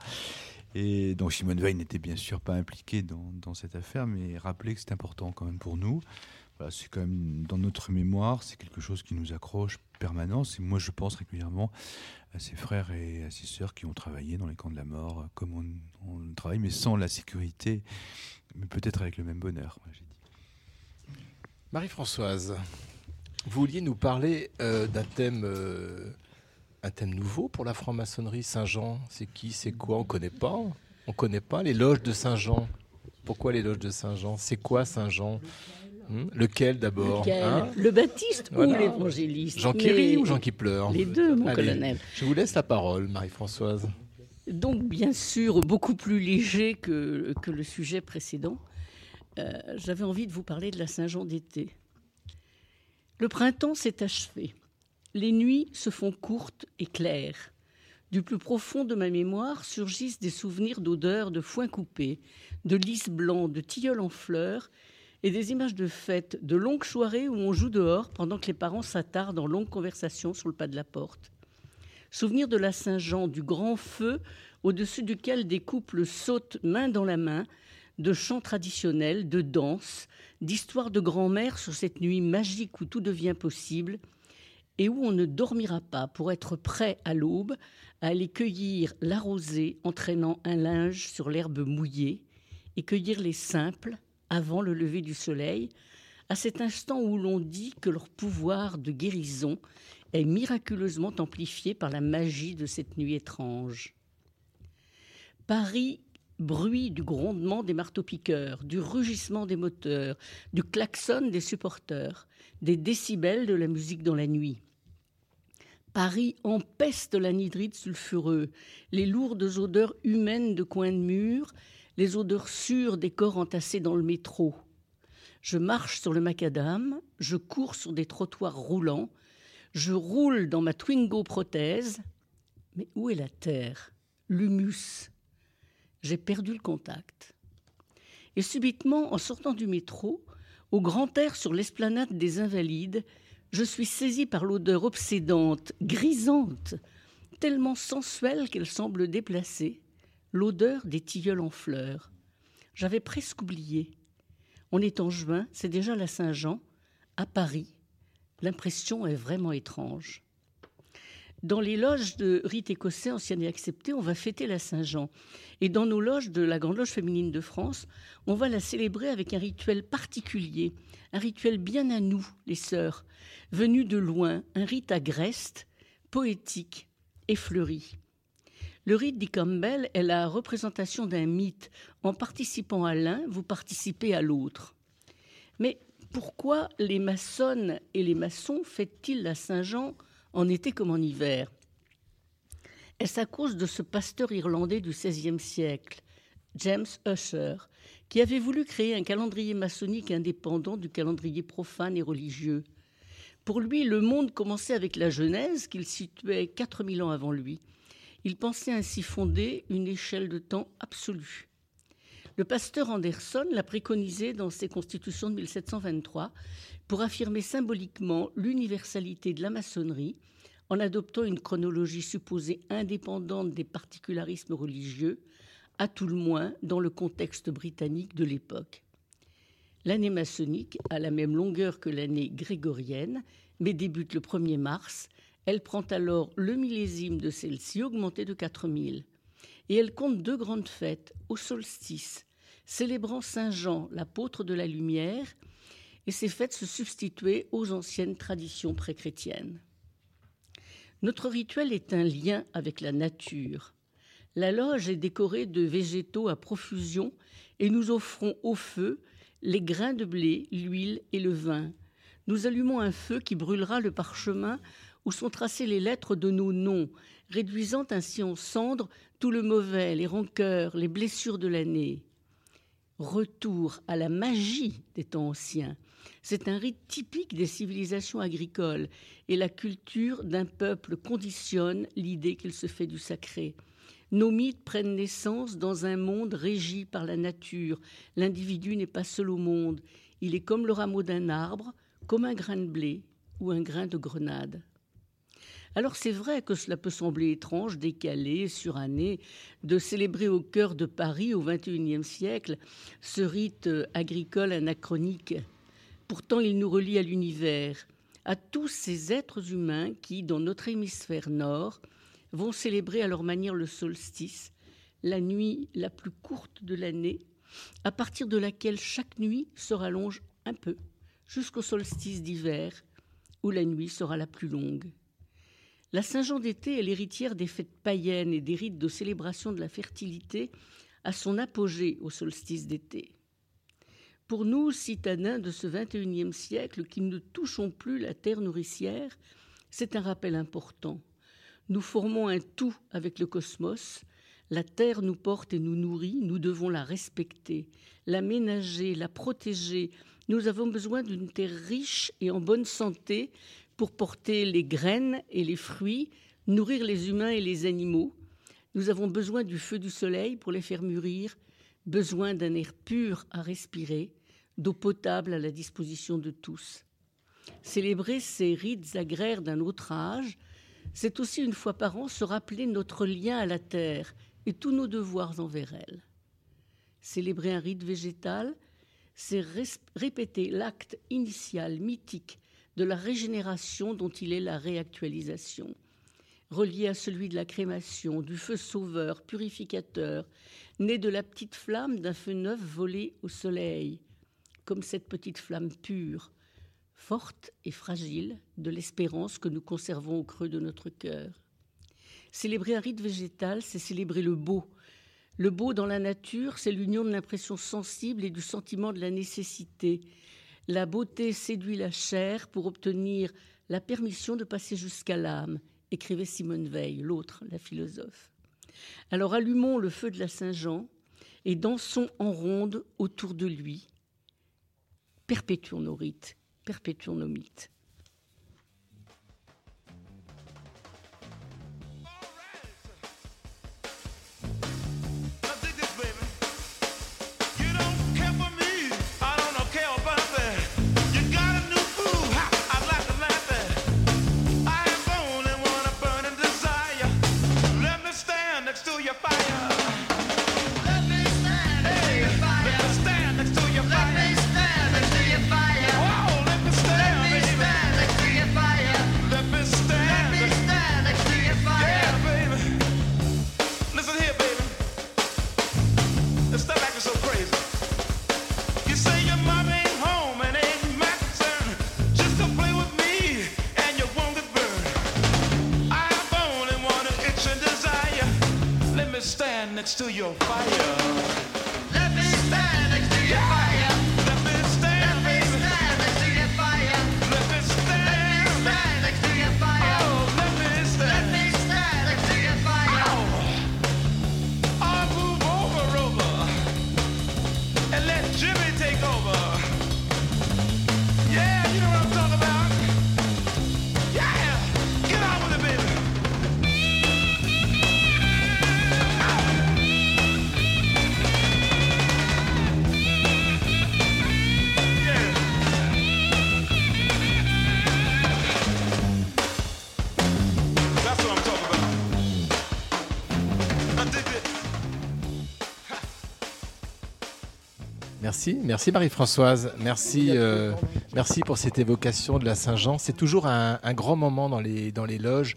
Et donc Simone Veil n'était bien sûr pas impliquée dans, dans, cette affaire, mais rappeler que c'est important quand même pour nous. Voilà, c'est quand même dans notre mémoire, c'est quelque chose qui nous accroche permanence. Et moi, je pense régulièrement à ses frères et à ses sœurs qui ont travaillé dans les camps de la mort, comme on, travaille, mais sans la sécurité, mais peut-être avec le même bonheur. Marie-Françoise, vous vouliez nous parler euh, d'un thème, euh, un thème nouveau pour la franc-maçonnerie. Saint-Jean, c'est qui, c'est quoi On connaît pas. On connaît pas les loges de Saint-Jean. Pourquoi les loges de Saint-Jean? C'est quoi Saint-Jean? Hmm? Lequel d'abord hein Le baptiste ou l'évangéliste Jean qui rit ou Jean qui pleure Les deux, mon colonel. Je vous laisse la parole, Marie-Françoise. Donc, bien sûr, beaucoup plus léger que, que le sujet précédent. Euh, j'avais envie de vous parler de la Saint-Jean d'été. Le printemps s'est achevé. Les nuits se font courtes et claires. Du plus profond de ma mémoire surgissent des souvenirs d'odeurs de foin coupé, de lys blanc, de tilleuls en fleurs et des images de fêtes, de longues soirées où on joue dehors pendant que les parents s'attardent en longues conversations sur le pas de la porte. Souvenir de la Saint-Jean, du grand feu au-dessus duquel des couples sautent main dans la main, de chants traditionnels, de danses, d'histoires de grand-mère sur cette nuit magique où tout devient possible et où on ne dormira pas pour être prêt à l'aube à aller cueillir la rosée entraînant un linge sur l'herbe mouillée et cueillir les simples avant le lever du soleil, à cet instant où l'on dit que leur pouvoir de guérison est miraculeusement amplifié par la magie de cette nuit étrange. Paris bruit du grondement des marteaux-piqueurs, du rugissement des moteurs, du klaxon des supporters, des décibels de la musique dans la nuit. Paris empeste l'anhydrite sulfureux, les lourdes odeurs humaines de coins de mur les odeurs sûres des corps entassés dans le métro. Je marche sur le macadam, je cours sur des trottoirs roulants, je roule dans ma Twingo prothèse. Mais où est la terre? L'humus J'ai perdu le contact. Et subitement, en sortant du métro, au grand air sur l'esplanade des Invalides, je suis saisie par l'odeur obsédante, grisante, tellement sensuelle qu'elle semble déplacée l'odeur des tilleuls en fleurs. J'avais presque oublié. On est en juin, c'est déjà la Saint-Jean, à Paris, L'impression est vraiment étrange. Dans les loges de rite écossais anciennes et acceptées, on va fêter la Saint-Jean. Et dans nos loges de la Grande Loge féminine de France, on va la célébrer avec un rituel particulier, un rituel bien à nous, les sœurs, venus de loin, un rite agreste, poétique et fleuri. Le rite dit Campbell est la représentation d'un mythe. En participant à l'un, vous participez à l'autre. Mais pourquoi les maçonnes et les maçons fêtent-ils la Saint-Jean en été comme en hiver? Est-ce à cause de ce pasteur irlandais du XVIe siècle, James Usher, qui avait voulu créer un calendrier maçonnique indépendant du calendrier profane et religieux? Pour lui, le monde commençait avec la Genèse, qu'il situait 4000 ans avant lui. Il pensait ainsi fonder une échelle de temps absolue. Le pasteur Anderson l'a préconisé dans ses constitutions de 1723 pour affirmer symboliquement l'universalité de la maçonnerie en adoptant une chronologie supposée indépendante des particularismes religieux, à tout le moins dans le contexte britannique de l'époque. L'année maçonnique a la même longueur que l'année grégorienne, mais débute le 1er mars. Elle prend alors le millésime de celle-ci, augmenté de 4000 et elle compte deux grandes fêtes au solstice, célébrant Saint Jean, l'apôtre de la lumière, et ces fêtes se substituaient aux anciennes traditions pré-chrétiennes. Notre rituel est un lien avec la nature. La loge est décorée de végétaux à profusion et nous offrons au feu les grains de blé, l'huile et le vin. Nous allumons un feu qui brûlera le parchemin où sont tracées les lettres de nos noms, réduisant ainsi en cendres tout le mauvais, les rancœurs, les blessures de l'année. Retour à la magie des temps anciens. C'est un rite typique des civilisations agricoles et la culture d'un peuple conditionne l'idée qu'il se fait du sacré. Nos mythes prennent naissance dans un monde régi par la nature. L'individu n'est pas seul au monde. Il est comme le rameau d'un arbre, comme un grain de blé ou un grain de grenade. Alors c'est vrai que cela peut sembler étrange, décalé, suranné, de célébrer au cœur de Paris au XXIe siècle ce rite euh, agricole anachronique. Pourtant il nous relie à l'univers, à tous ces êtres humains qui, dans notre hémisphère nord, vont célébrer à leur manière le solstice, la nuit la plus courte de l'année, à partir de laquelle chaque nuit se rallonge un peu, jusqu'au solstice d'hiver, où la nuit sera la plus longue. La Saint-Jean d'été est l'héritière des fêtes païennes et des rites de célébration de la fertilité à son apogée au solstice d'été. Pour nous, citadins de ce XXIe siècle qui ne touchons plus la terre nourricière, c'est un rappel important. Nous formons un tout avec le cosmos. La terre nous porte et nous nourrit, nous devons la respecter, la ménager, la protéger. Nous avons besoin d'une terre riche et en bonne santé pour porter les graines et les fruits, nourrir les humains et les animaux. Nous avons besoin du feu du soleil pour les faire mûrir, besoin d'un air pur à respirer, d'eau potable à la disposition de tous. Célébrer ces rites agraires d'un autre âge, c'est aussi une fois par an se rappeler notre lien à la terre et tous nos devoirs envers elle. Célébrer un rite végétal, c'est répéter l'acte initial mythique de la régénération dont il est la réactualisation, relié à celui de la crémation, du feu sauveur, purificateur, né de la petite flamme d'un feu neuf volé au soleil, comme cette petite flamme pure, forte et fragile de l'espérance que nous conservons au creux de notre cœur. Célébrer un rite végétal, c'est célébrer le beau. Le beau dans la nature, c'est l'union de l'impression sensible et du sentiment de la nécessité, la beauté séduit la chair pour obtenir la permission de passer jusqu'à l'âme, écrivait Simone Veil, l'autre, la philosophe. Alors allumons le feu de la Saint-Jean et dansons en ronde autour de lui. Perpétuons nos rites, perpétuons nos mythes. Merci, merci Marie-Françoise. Merci, euh, merci pour cette évocation de la Saint-Jean. C'est toujours un, un grand moment dans les, dans les loges.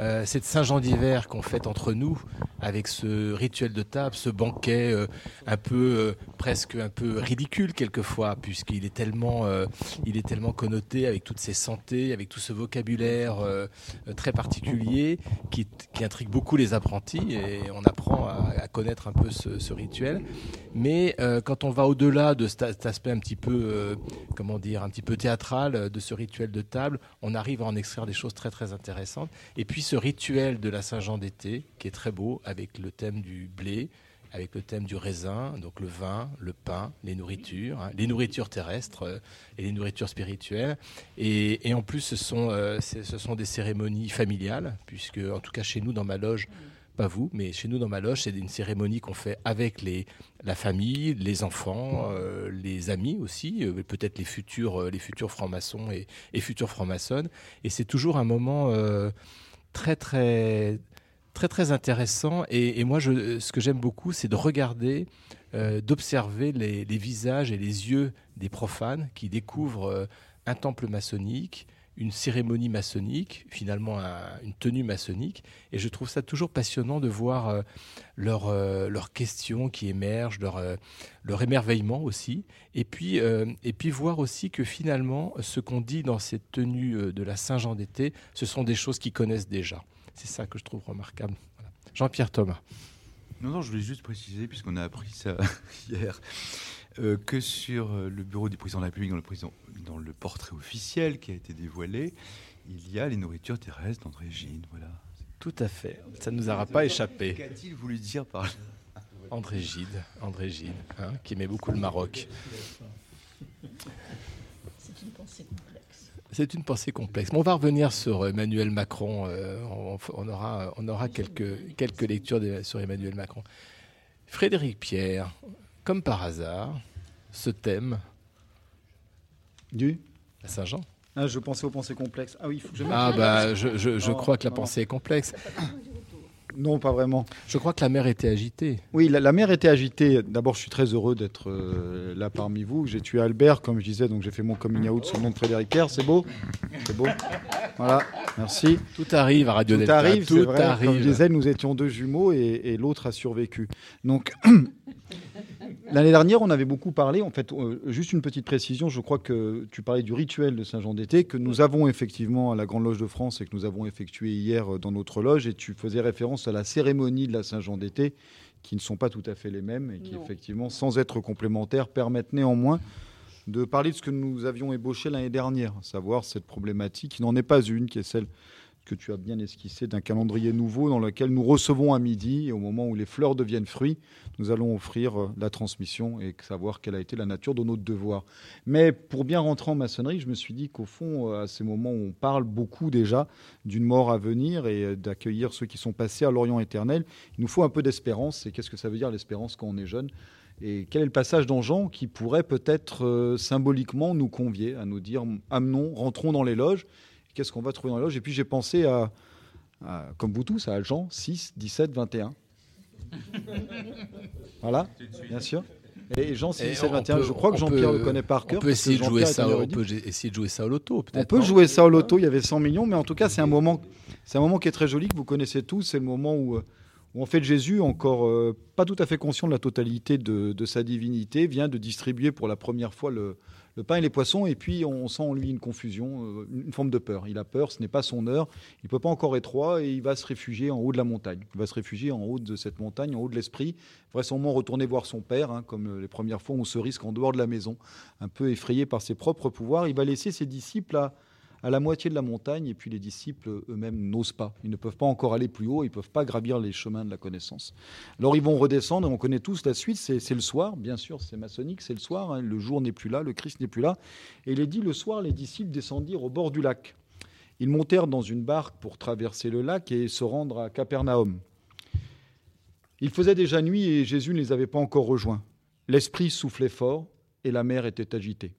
Euh, cette Saint-Jean d'hiver qu'on fête entre nous, avec ce rituel de table, ce banquet euh, un peu euh, presque un peu ridicule quelquefois, puisqu'il est tellement, euh, il est tellement connoté avec toutes ces santé, avec tout ce vocabulaire très particulier qui, intrigue beaucoup les apprentis et on apprend à, connaître un peu ce, rituel. Mais quand on va au-delà de cet, aspect un petit peu, comment dire, un petit peu théâtral de ce rituel de table, on arrive à en extraire des choses très très intéressantes. Et puis ce rituel de la Saint-Jean d'été, qui est très beau, le thème du blé, avec le thème du raisin, donc le vin, le pain, les nourritures, hein, les nourritures terrestres euh, et les nourritures spirituelles. Et, en plus, ce sont, euh, ce sont des cérémonies familiales, puisque en tout cas chez nous dans ma loge, pas vous, mais chez nous dans ma loge, c'est une cérémonie qu'on fait avec la famille, les enfants, euh, les amis aussi, peut-être les futurs, futurs francs-maçons et, et futures francs-maçonnes. Et c'est toujours un moment très très très très intéressant. Et, moi, ce que j'aime beaucoup, c'est de regarder, euh, d'observer les, visages et les yeux des profanes qui découvrent euh, un temple maçonnique, une cérémonie maçonnique, finalement un- une tenue maçonnique. Et je trouve ça toujours passionnant de voir euh, leurs questions qui émergent, leur, leur émerveillement aussi. Et puis, et puis voir aussi que finalement, ce qu'on dit dans cette tenue de la Saint-Jean d'été, ce sont des choses qu'ils connaissent déjà. C'est ça que je trouve remarquable. Voilà. Jean-Pierre Thomas. Non, non, je voulais juste préciser, puisqu'on a appris ça hier, euh, que sur euh, le bureau du président de la République, dans le, président- dans le portrait officiel qui a été dévoilé, il y a les nourritures terrestres d'André Gide. Voilà. Tout à fait. Ça ne nous aura pas échappé. Qu'a-t-il voulu dire par là? André Gide, André Gide, hein, qui aimait beaucoup le Maroc. C'est une pensée. C'est une pensée complexe. Mais on va revenir sur Emmanuel Macron. euh, on, on aura, on aura quelques, quelques lectures de- sur Emmanuel Macron. Frédéric Pierre, comme par hasard, ce thème, Du la Saint-Jean. ah, Je pensais aux pensées complexes. Ah oui, il faut que je mette- Ah bah, je, je- je Non, crois que la non. pensée est complexe. Non, pas vraiment. Je crois que la mer était agitée. Oui, la, la mer était agitée. D'abord, je suis très heureux d'être euh, là parmi vous. J'ai tué Albert, comme je disais, donc j'ai fait mon coming out sous le nom de Frédéric Pierre. C'est beau C'est beau Voilà, merci. Tout arrive à Radio Tout Delta. arrive, tout vrai. Comme je arrive. disais, nous étions deux jumeaux et, et l'autre a survécu. Donc, l'année dernière, on avait beaucoup parlé. En fait, euh, juste une petite précision. Je crois que tu parlais du rituel de Saint-Jean d'été que nous avons effectivement à la Grande Loge de France et que nous avons effectué hier euh, dans notre loge. Et tu faisais référence à la cérémonie de la Saint-Jean d'été, qui ne sont pas tout à fait les mêmes et qui, Non. effectivement, sans être complémentaires, permettent néanmoins de parler de ce que nous avions ébauché l'année dernière, à savoir cette problématique qui n'en est pas une, qui est celle que tu as bien esquissée d'un calendrier nouveau dans lequel nous recevons à midi, et au moment où les fleurs deviennent fruits, nous allons offrir euh, la transmission et savoir quelle a été la nature de notre devoir. Mais pour bien rentrer en maçonnerie, je me suis dit qu'au fond, euh, à ces moments où on parle beaucoup déjà d'une mort à venir et euh, d'accueillir ceux qui sont passés à l'Orient éternel, il nous faut un peu d'espérance. Et qu'est-ce que ça veut dire l'espérance quand on est jeune? Et quel est le passage dans qui pourrait peut-être symboliquement nous convier à nous dire amenons, rentrons dans les loges. Qu'est-ce qu'on va trouver dans les loges Et puis j'ai pensé à, à, comme vous tous, à Jean 6, 17, 21. voilà, bien sûr. Et Jean 6, Et 17, on 21, peut- je crois que on Jean-Pierre peut- le connaît par cœur. On peut essayer de jouer ça. On peut essayer de jouer ça au loto, On peut-être. peut non jouer ça au loto, il y avait 100 millions, mais en tout cas, c'est un moment, c'est un moment qui est très joli, que vous connaissez tous. C'est le moment où, où en fait Jésus, encore euh, pas tout à fait conscient de la totalité de, de sa divinité, vient de distribuer pour la première fois le, le pain et les poissons, et puis on sent en lui une confusion, euh, une forme de peur. Il a peur, ce n'est pas son heure, il ne peut pas encore être roi, et il va se réfugier en haut de la montagne. Il va se réfugier en haut de cette montagne, en haut de l'esprit, vraisemblablement retourner voir son père, hein, comme euh, les premières fois où on se risque en dehors de la maison, un peu effrayé par ses propres pouvoirs. Il va laisser ses disciples à, à la moitié de la montagne, et puis les disciples eux-mêmes n'osent pas. Ils ne peuvent pas encore aller plus haut, ils ne peuvent pas gravir les chemins de la connaissance. Alors ils vont redescendre, on connaît tous la suite, c'est c'est le soir, bien sûr, c'est maçonnique, c'est le soir, hein, le jour n'est plus là, le Christ n'est plus là. Et il est dit, le soir, les disciples descendirent au bord du lac. Ils montèrent dans une barque pour traverser le lac et se rendre à Capernaum. Il faisait déjà nuit et Jésus ne les avait pas encore rejoints. L'esprit soufflait fort et la mer était agitée.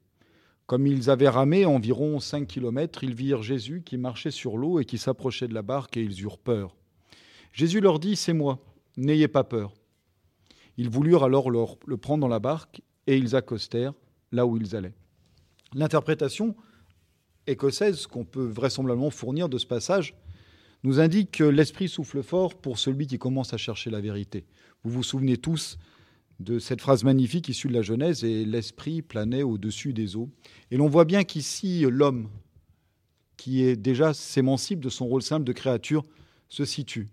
Comme ils avaient ramé environ cinq kilomètres, ils virent Jésus qui marchait sur l'eau et qui s'approchait de la barque et ils eurent peur. Jésus leur dit, C'est moi, n'ayez pas peur. Ils voulurent alors le prendre dans la barque et ils accostèrent là où ils allaient. L'interprétation écossaise qu'on peut vraisemblablement fournir de ce passage nous indique que l'esprit souffle fort pour celui qui commence à chercher la vérité. Vous vous souvenez tous de cette phrase magnifique issue de la Genèse et l'esprit planait au-dessus des eaux. Et l'on voit bien qu'ici, l'homme, qui est déjà s'émancipe de son rôle simple de créature, se situe,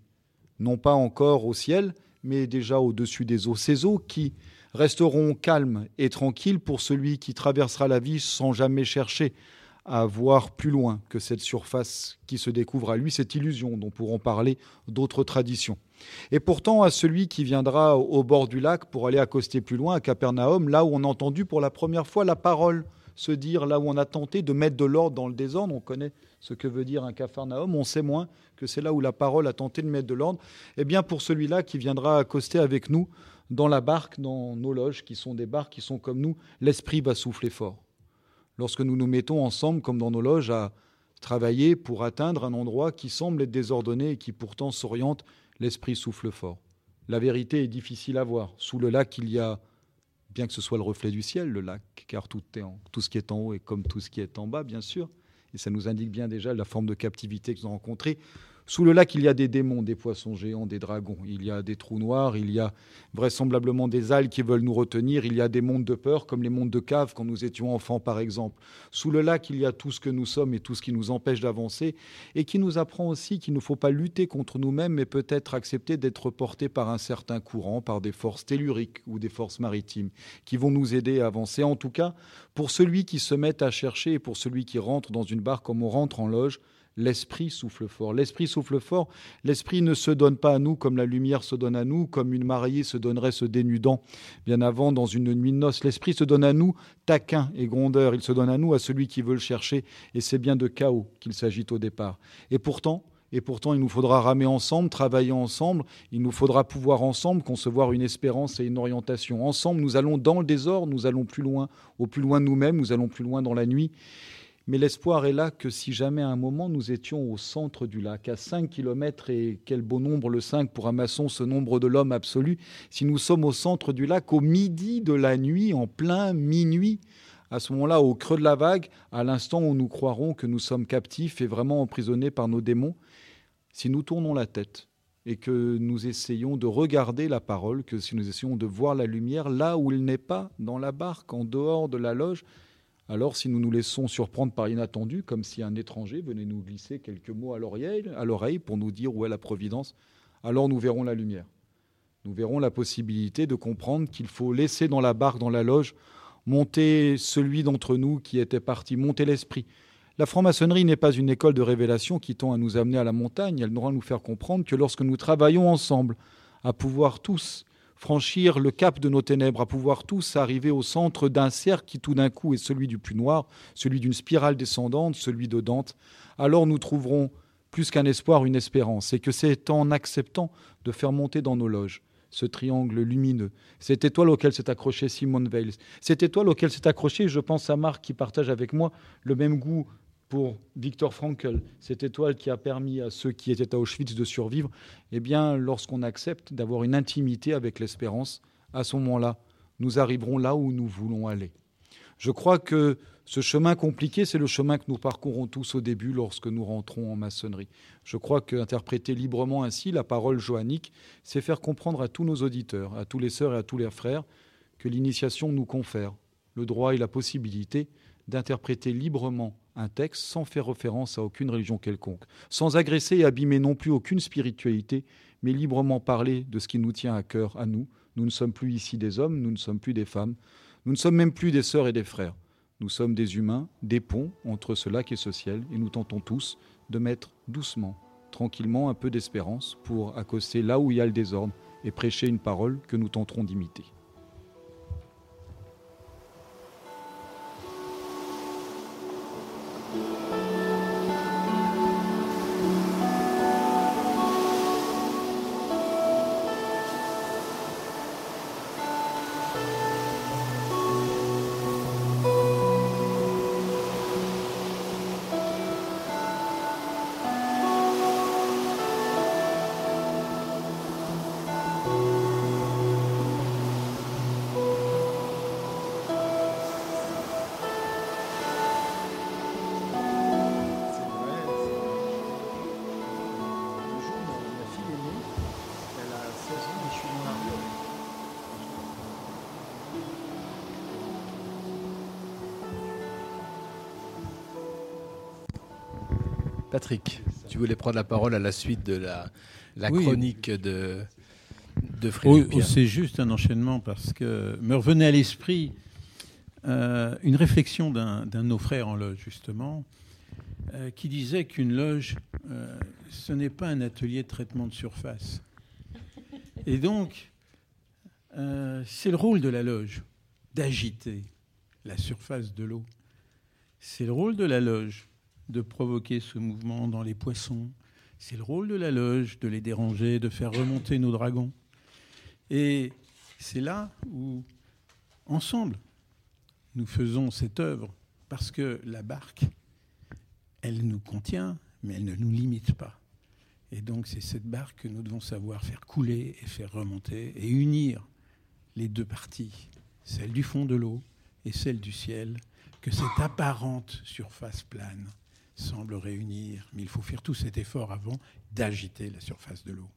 non pas encore au ciel, mais déjà au-dessus des eaux. Ces eaux qui resteront calmes et tranquilles pour celui qui traversera la vie sans jamais chercher à voir plus loin que cette surface qui se découvre à lui, cette illusion dont pourront parler d'autres traditions. Et pourtant, à celui qui viendra au bord du lac pour aller accoster plus loin, à Capernaum, là où on a entendu pour la première fois la parole se dire, là où on a tenté de mettre de l'ordre dans le désordre, on connaît ce que veut dire un Capharnaüm, on sait moins que c'est là où la parole a tenté de mettre de l'ordre, eh bien pour celui-là qui viendra accoster avec nous dans la barque, dans nos loges, qui sont des barques qui sont comme nous, l'esprit va souffler fort. Lorsque nous nous mettons ensemble, comme dans nos loges, à travailler pour atteindre un endroit qui semble être désordonné et qui pourtant s'oriente, l'esprit souffle fort. La vérité est difficile à voir. Sous le lac, il y a, bien que ce soit le reflet du ciel, le lac, car tout, est en- tout ce qui est en haut est comme tout ce qui est en bas, bien sûr. Et ça nous indique bien déjà la forme de captivité que nous avons rencontrée. Sous le lac, il y a des démons, des poissons géants, des dragons. Il y a des trous noirs, il y a vraisemblablement des algues qui veulent nous retenir. Il y a des mondes de peur, comme les mondes de cave quand nous étions enfants, par exemple. Sous le lac, il y a tout ce que nous sommes et tout ce qui nous empêche d'avancer et qui nous apprend aussi qu'il ne faut pas lutter contre nous-mêmes, mais peut-être accepter d'être portés par un certain courant, par des forces telluriques ou des forces maritimes qui vont nous aider à avancer. En tout cas, pour celui qui se met à chercher et pour celui qui rentre dans une barque comme on rentre en loge, L'esprit souffle fort. L'esprit souffle fort. L'esprit ne se donne pas à nous comme la lumière se donne à nous, comme une mariée se donnerait se dénudant bien avant dans une nuit de noces. L'esprit se donne à nous taquin et grondeur. Il se donne à nous à celui qui veut le chercher. Et c'est bien de chaos qu'il s'agit au départ. Et pourtant, et pourtant, il nous faudra ramer ensemble, travailler ensemble. Il nous faudra pouvoir ensemble concevoir une espérance et une orientation. Ensemble, nous allons dans le désordre, nous allons plus loin, au plus loin de nous-mêmes, nous allons plus loin dans la nuit. Mais l'espoir est là que si jamais à un moment nous étions au centre du lac, à 5 km, et quel beau nombre le 5 pour un maçon, ce nombre de l'homme absolu, si nous sommes au centre du lac, au midi de la nuit, en plein minuit, à ce moment-là, au creux de la vague, à l'instant où nous croirons que nous sommes captifs et vraiment emprisonnés par nos démons, si nous tournons la tête et que nous essayons de regarder la parole, que si nous essayons de voir la lumière là où il n'est pas, dans la barque, en dehors de la loge, alors si nous nous laissons surprendre par l'inattendu, comme si un étranger venait nous glisser quelques mots à l'oreille, pour nous dire où est la providence, alors nous verrons la lumière. Nous verrons la possibilité de comprendre qu'il faut laisser dans la barque, dans la loge, monter celui d'entre nous qui était parti, monter l'esprit. La franc-maçonnerie n'est pas une école de révélation qui tend à nous amener à la montagne, elle doit nous faire comprendre que lorsque nous travaillons ensemble à pouvoir tous franchir le cap de nos ténèbres, à pouvoir tous arriver au centre d'un cercle qui tout d'un coup est celui du puits noir, celui d'une spirale descendante, celui de Dante, alors nous trouverons plus qu'un espoir, une espérance, et que c'est en acceptant de faire monter dans nos loges ce triangle lumineux, cette étoile auquel s'est accroché Simone Weil, cette étoile auquel s'est accroché, je pense à Marc qui partage avec moi le même goût pour Viktor Frankl, cette étoile qui a permis à ceux qui étaient à Auschwitz de survivre, eh bien, lorsqu'on accepte d'avoir une intimité avec l'espérance, à ce moment-là, nous arriverons là où nous voulons aller. Je crois que ce chemin compliqué, c'est le chemin que nous parcourons tous au début lorsque nous rentrons en maçonnerie. Je crois qu'interpréter librement ainsi la parole johannique, c'est faire comprendre à tous nos auditeurs, à tous les sœurs et à tous les frères, que l'initiation nous confère le droit et la possibilité d'interpréter librement un texte sans faire référence à aucune religion quelconque, sans agresser et abîmer non plus aucune spiritualité, mais librement parler de ce qui nous tient à cœur, à nous. Nous ne sommes plus ici des hommes, nous ne sommes plus des femmes, nous ne sommes même plus des sœurs et des frères. Nous sommes des humains, des ponts entre ce lac et ce ciel, et nous tentons tous de mettre doucement, tranquillement un peu d'espérance pour accoster là où il y a le désordre et prêcher une parole que nous tenterons d'imiter. Patrick, tu voulais prendre la parole à la suite de la, la Oui. chronique de, Frédéric Pierre. c'est juste un enchaînement parce que me revenait à l'esprit euh, une réflexion d'un de nos frères en loge, justement, euh, qui disait qu'une loge, euh, ce n'est pas un atelier de traitement de surface. Et donc, c'est le rôle de la loge d'agiter la surface de l'eau. C'est le rôle de la loge de provoquer ce mouvement dans les poissons. C'est le rôle de la loge de les déranger, de faire remonter nos dragons. Et c'est là où, ensemble, nous faisons cette œuvre, parce que la barque, elle nous contient, mais elle ne nous limite pas. Et donc c'est cette barque que nous devons savoir faire couler et faire remonter et unir les deux parties, celle du fond de l'eau et celle du ciel, que cette apparente surface plane semble réunir. Mais il faut faire tout cet effort avant d'agiter la surface de l'eau.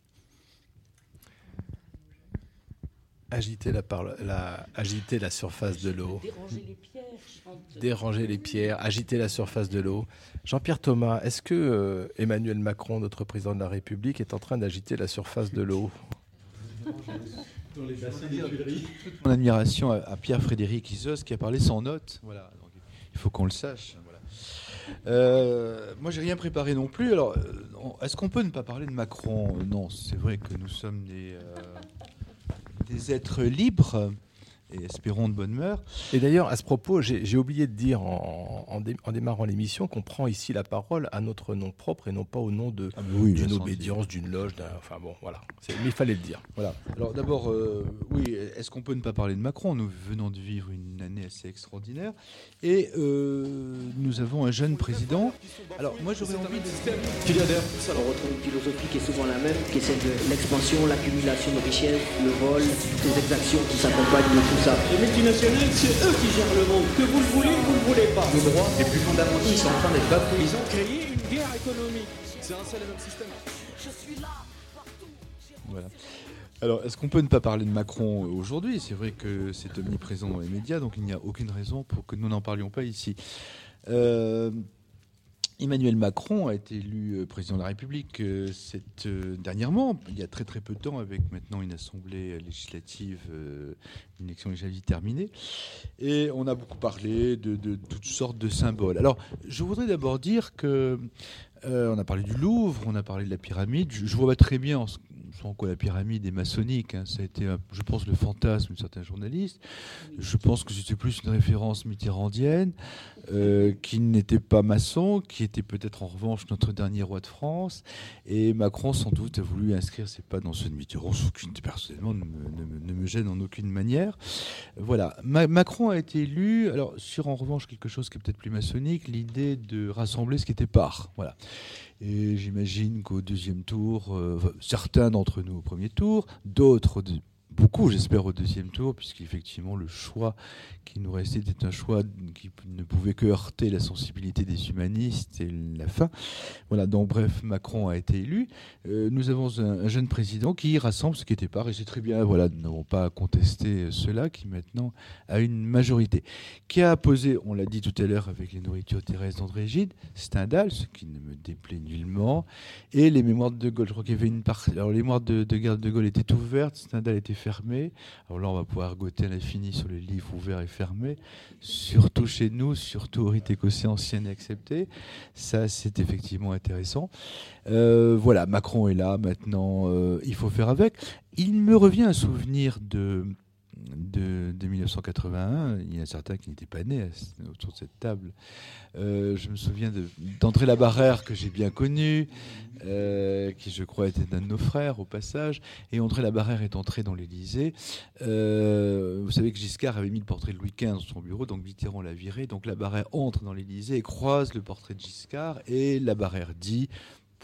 Agiter la, agiter la surface de l'eau. Déranger les pierres. Déranger les pierres, agiter la surface de l'eau. Jean-Pierre Thomas, est-ce que euh, Emmanuel Macron, notre président de la République, est en train d'agiter la surface de l'eau? Mon admiration à, à Pierre-Frédéric Isos qui a parlé sans note. Voilà, donc il faut qu'on le sache. Euh, moi, j'ai rien préparé non plus. Alors, euh, est-ce qu'on peut ne pas parler de Macron? Non, c'est vrai que nous sommes des, euh, des êtres libres et espérons de bonne mœurs. Et d'ailleurs, à ce propos, j'ai oublié de dire en, en dé- en démarrant l'émission qu'on prend ici la parole à notre nom propre et non pas au nom Ah, oui, d'une obédience, d'une loge, d'un. Enfin bon, voilà. Mais il fallait le dire. Voilà. Alors d'abord, euh, oui, est-ce qu'on peut ne pas parler de Macron? Nous venons de vivre une année assez extraordinaire et euh, nous avons un jeune président. Alors moi j'aurais envie de... On retrouve une philosophie qui est souvent la même, qui est celle de l'expansion, l'accumulation de richesses, le vol, toutes les exactions qui s'accompagnent de tout ça. Les multinationales, c'est eux qui gèrent le monde. Que vous le voulez, vous le voulez pas. Le droit est plus fondamental, ils sont en train d'être bafoués. Ils ont créé une guerre économique. C'est un seul et même système. Voilà. Alors, est-ce qu'on peut ne pas parler de Macron aujourd'hui? C'est vrai que c'est omniprésent dans les médias, donc il n'y a aucune raison pour que nous n'en parlions pas ici. Euh, Emmanuel Macron a été élu euh, président de la République euh, cette, euh, dernièrement, il y a très très peu de temps, avec maintenant une assemblée législative, une élection législative terminée. Et on a beaucoup parlé de, toutes sortes de symboles. Alors, je voudrais d'abord dire que on a parlé du Louvre, on a parlé de la pyramide. Je, je vois très bien en quoi la pyramide est maçonnique. hein. Ça a été, je pense, le fantasme de certains journalistes. Je pense que c'était plus une référence mitterrandienne, euh, qui n'était pas maçon, qui était peut-être en revanche notre dernier roi de France. Et Macron, sans doute, a voulu inscrire ses pas dans de Mitterrand, ce qui personnellement ne me, ne me- ne me gêne en aucune manière. Voilà. Ma- Macron a été élu, alors sur en revanche quelque chose qui est peut-être plus maçonnique, l'idée de rassembler ce qui était part. Voilà. Et j'imagine qu'au deuxième tour, euh, certains d'entre nous au premier tour, d'autres beaucoup, j'espère, au deuxième tour, puisqu'effectivement, le choix qui nous restait était un choix qui ne pouvait que heurter la sensibilité des humanistes et la fin. Voilà, donc bref, Macron a été élu. Euh, nous avons un, un jeune président qui rassemble ce qui était part, et c'est très bien, voilà, nous n'avons pas à contester cela, qui maintenant a une majorité. Qui a posé, on l'a dit tout à l'heure avec les nourritures terrestres d'André Gide, Stendhal, ce qui ne me déplaît nullement, et les mémoires de Gaulle. Je crois qu'il y avait une partie. Alors, les mémoires de, de de Gaulle étaient ouvertes, Stendhal était Alors là, on va pouvoir goûter à l'infini sur les livres ouverts et fermés, surtout chez nous, surtout au rite écossais ancien et accepté. Ça, c'est effectivement intéressant. Euh, voilà, Macron est là maintenant, euh, il faut faire avec. Il me revient un souvenir de, de, de 1981. Il y en a certains qui n'étaient pas nés autour de cette table. Euh, je me souviens d'André Labarrère, que j'ai bien connu, euh, qui je crois était un de nos frères au passage. Et André Labarrère est entré dans l'Élysée. Euh, vous savez que Giscard avait mis le portrait de Louis XV dans son bureau, donc Mitterrand l'a viré. Donc Labarrère entre dans l'Élysée et croise le portrait de Giscard. Et Labarrère dit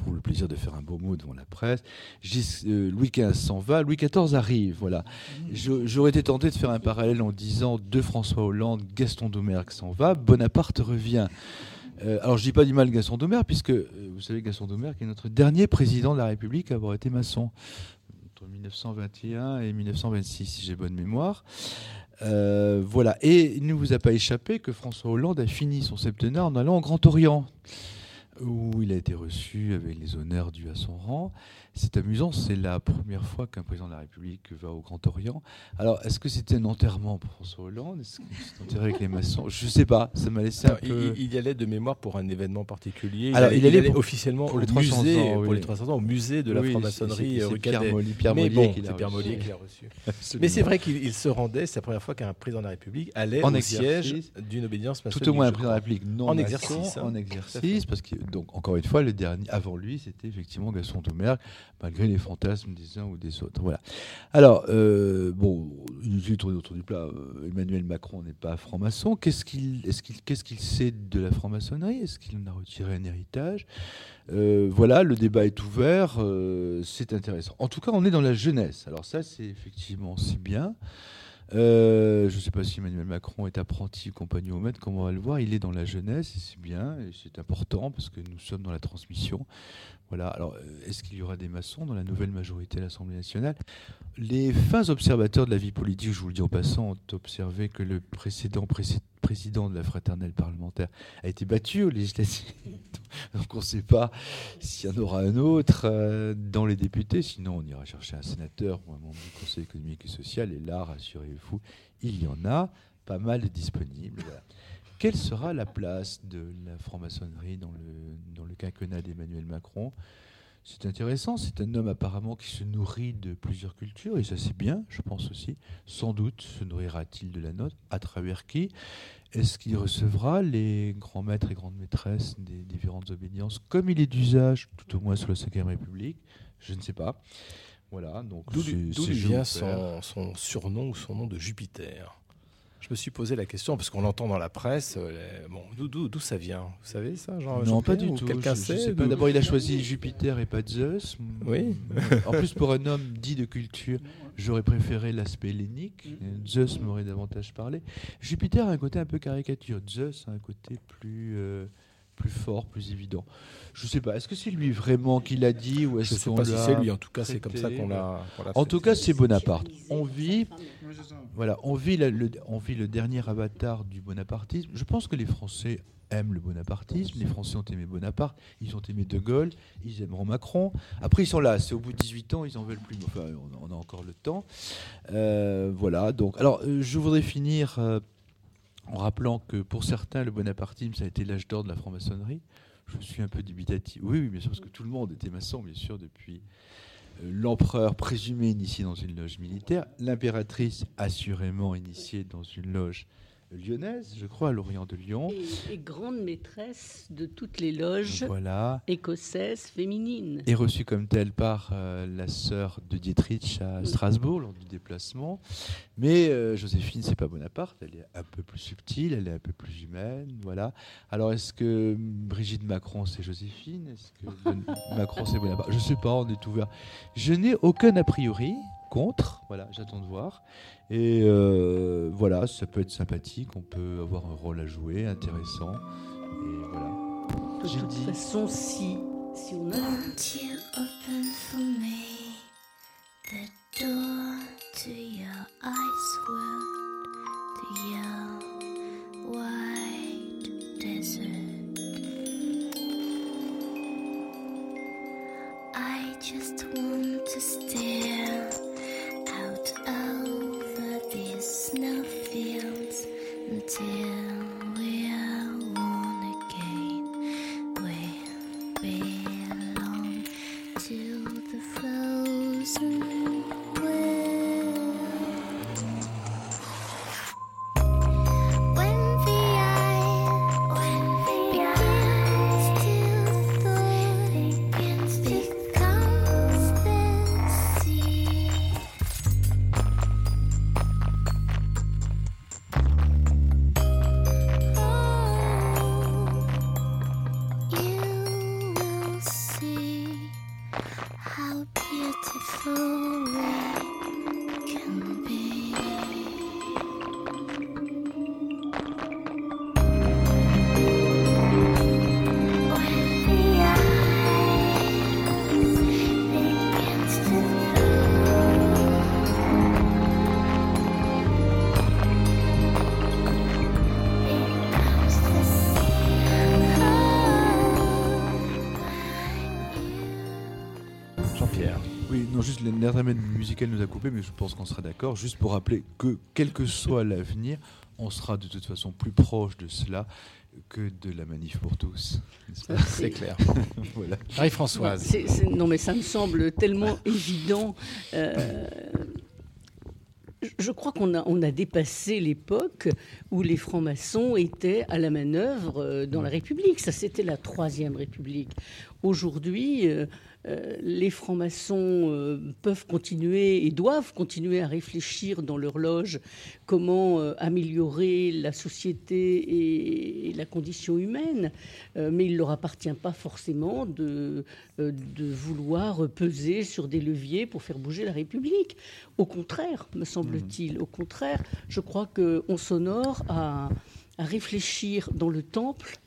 pour le plaisir de faire un beau mot devant la presse. Gis- euh, Louis XV s'en va, Louis XIV arrive. Voilà. Je- J'aurais été tenté de faire un parallèle en disant de François Hollande, Gaston Doumergue s'en va, Bonaparte revient. Euh, alors je dis pas du mal de Gaston Doumergue, puisque euh, vous savez Gaston Doumergue est notre dernier président de la République à avoir été maçon entre 1921 et 1926, si j'ai bonne mémoire. Euh, voilà. Et il ne vous a pas échappé que François Hollande a fini son septennat en allant au Grand Orient où il a été reçu avec les honneurs dus à son rang. C'est amusant, c'est la première fois qu'un président de la République va au Grand Orient. Alors, est-ce que c'était un enterrement pour François Hollande? Est-ce qu'il s'est enterré avec les maçons? Je ne sais pas, ça m'a laissé un Alors, peu... il, il y allait de mémoire pour un événement particulier. Alors, il allait il allait pour- officiellement pour au les 300 musée, ans, pour les 300 ans, au musée de la Oui, franc-maçonnerie rue Pierre. Molly- Pierre Mais Mollier bon, qui l'a c'est Pierre reçu. Mollier qui l'a reçu. Absolument. Mais c'est vrai qu'il il se rendait, c'est la première fois qu'un président de la République allait En au siège d'une obédience maçonnique. Tout au moins un président de la. République non en exercice. hein. en exercice, parce que donc encore une fois le dernier avant lui c'était effectivement Gaston Doumergue, malgré les fantasmes des uns ou des autres. Voilà. Alors euh, bon, inutile de tourner autour du plat. euh, Emmanuel Macron n'est pas franc-maçon. Qu'est-ce qu'il sait de la franc-maçonnerie? Est-ce qu'il en a retiré un héritage? Euh, Voilà, le débat est ouvert. c'est intéressant. En tout cas, on est dans la jeunesse. Alors ça, c'est effectivement si bien. Je ne sais pas si Emmanuel Macron est apprenti ou compagnon au maître, comme on va le voir? Il est dans la jeunesse et c'est bien c'est important parce que nous sommes dans la transmission. Voilà. Alors, euh, est-ce qu'il y aura des maçons dans la nouvelle majorité à l'Assemblée nationale? Les fins observateurs de la vie politique, je vous le dis en passant, ont observé que le précédent précé- président de la fraternelle parlementaire a été battu aux législatives. Donc on ne sait pas s'il y en aura un autre euh, dans les députés. Sinon, on ira chercher un sénateur ou un membre du Conseil économique et social. Et là, rassurez-vous, il y en a pas mal disponibles. Quelle sera la place de la franc-maçonnerie dans le, dans le quinquennat d'Emmanuel Macron? C'est intéressant. C'est un homme apparemment qui se nourrit de plusieurs cultures, et ça c'est bien, je pense aussi. Sans doute se nourrira-t-il de la nôtre. À travers qui? Est-ce qu'il recevra les grands maîtres et grandes maîtresses des différentes obédiences, comme il est d'usage, tout au moins sous la Ve République? Je ne sais pas. Voilà, donc D'où vient son surnom ou son nom de Jupiter? Je me suis posé la question parce qu'on l'entend dans la presse. euh, bon, d'où- ça vient? Vous savez ça, Jean Non, pas du ou tout. Quelqu'un sait D'abord, il a choisi Jupiter et pas Zeus. Oui. En plus, pour un homme dit de culture, j'aurais préféré l'aspect hellénique. Zeus m'aurait davantage parlé. Jupiter a un côté un peu caricature. Zeus a un côté plus, euh, plus fort, plus évident. Je sais pas. Est-ce que c'est lui vraiment qui l'a dit ou est-ce Je sais qu'on pas si l'a c'est lui. En tout cas, c'est comme ça qu'on l'a. qu'on l'a En fait. tout cas, c'est Bonaparte. On vit, voilà, on vit, la- le, on vit le dernier avatar du bonapartisme. Je pense que les Français aiment le bonapartisme. Les Français ont aimé Bonaparte, ils ont aimé De Gaulle, ils aimeront Macron. Après, ils sont là. C'est au bout de 18 ans, ils en veulent plus. Enfin, on, on a encore le temps. Euh, voilà. Donc, alors, euh, je voudrais finir euh, en rappelant que pour certains, le bonapartisme, ça a été l'âge d'or de la franc-maçonnerie. Je suis un peu dubitatif. Oui, oui, bien sûr, parce que tout le monde était maçon, bien sûr, depuis euh, l'empereur présumé initié dans une loge militaire, l'impératrice assurément initiée dans une loge lyonnaise, je crois, à l'Orient de Lyon. Et, et grande maîtresse de toutes les loges Voilà. écossaises féminines. est reçue comme telle par euh, la sœur de Dietrich à Strasbourg lors du déplacement. Mais euh, Joséphine, c'est pas Bonaparte, elle est un peu plus subtile, elle est un peu plus humaine, voilà. Alors est-ce que Brigitte Macron c'est Joséphine? Est-ce que Macron c'est Bonaparte? Je sais pas, on est ouvert. Je n'ai aucun a priori. contre. Voilà, j'attends de voir. Et euh, voilà, ça peut être sympathique, on peut avoir un rôle à jouer, intéressant. Et voilà. De toute dit- façon, si, si on a... Won't you open for me the door to your ice world, to your white desert? I just want to stare non, juste l'intermède musical nous a coupé, mais je pense qu'on sera d'accord. Juste pour rappeler que, quel que soit l'avenir, on sera de toute façon plus proche de cela que de la manif pour tous. C'est clair. voilà. Marie-Françoise. C'est- c'est- non, mais ça me semble tellement évident. Euh, je- crois qu'on a, on a dépassé l'époque où les francs-maçons étaient à la manœuvre euh, dans la République. Ça, c'était la Troisième République. Aujourd'hui, euh, euh, les francs-maçons euh, peuvent continuer et doivent continuer à réfléchir dans leur loge comment euh, améliorer la société et, et la condition humaine, mais il ne leur appartient pas forcément de, de vouloir peser sur des leviers pour faire bouger la République. Au contraire, me semble-t-il, au contraire, je crois qu'on s'honore à, à réfléchir dans le temple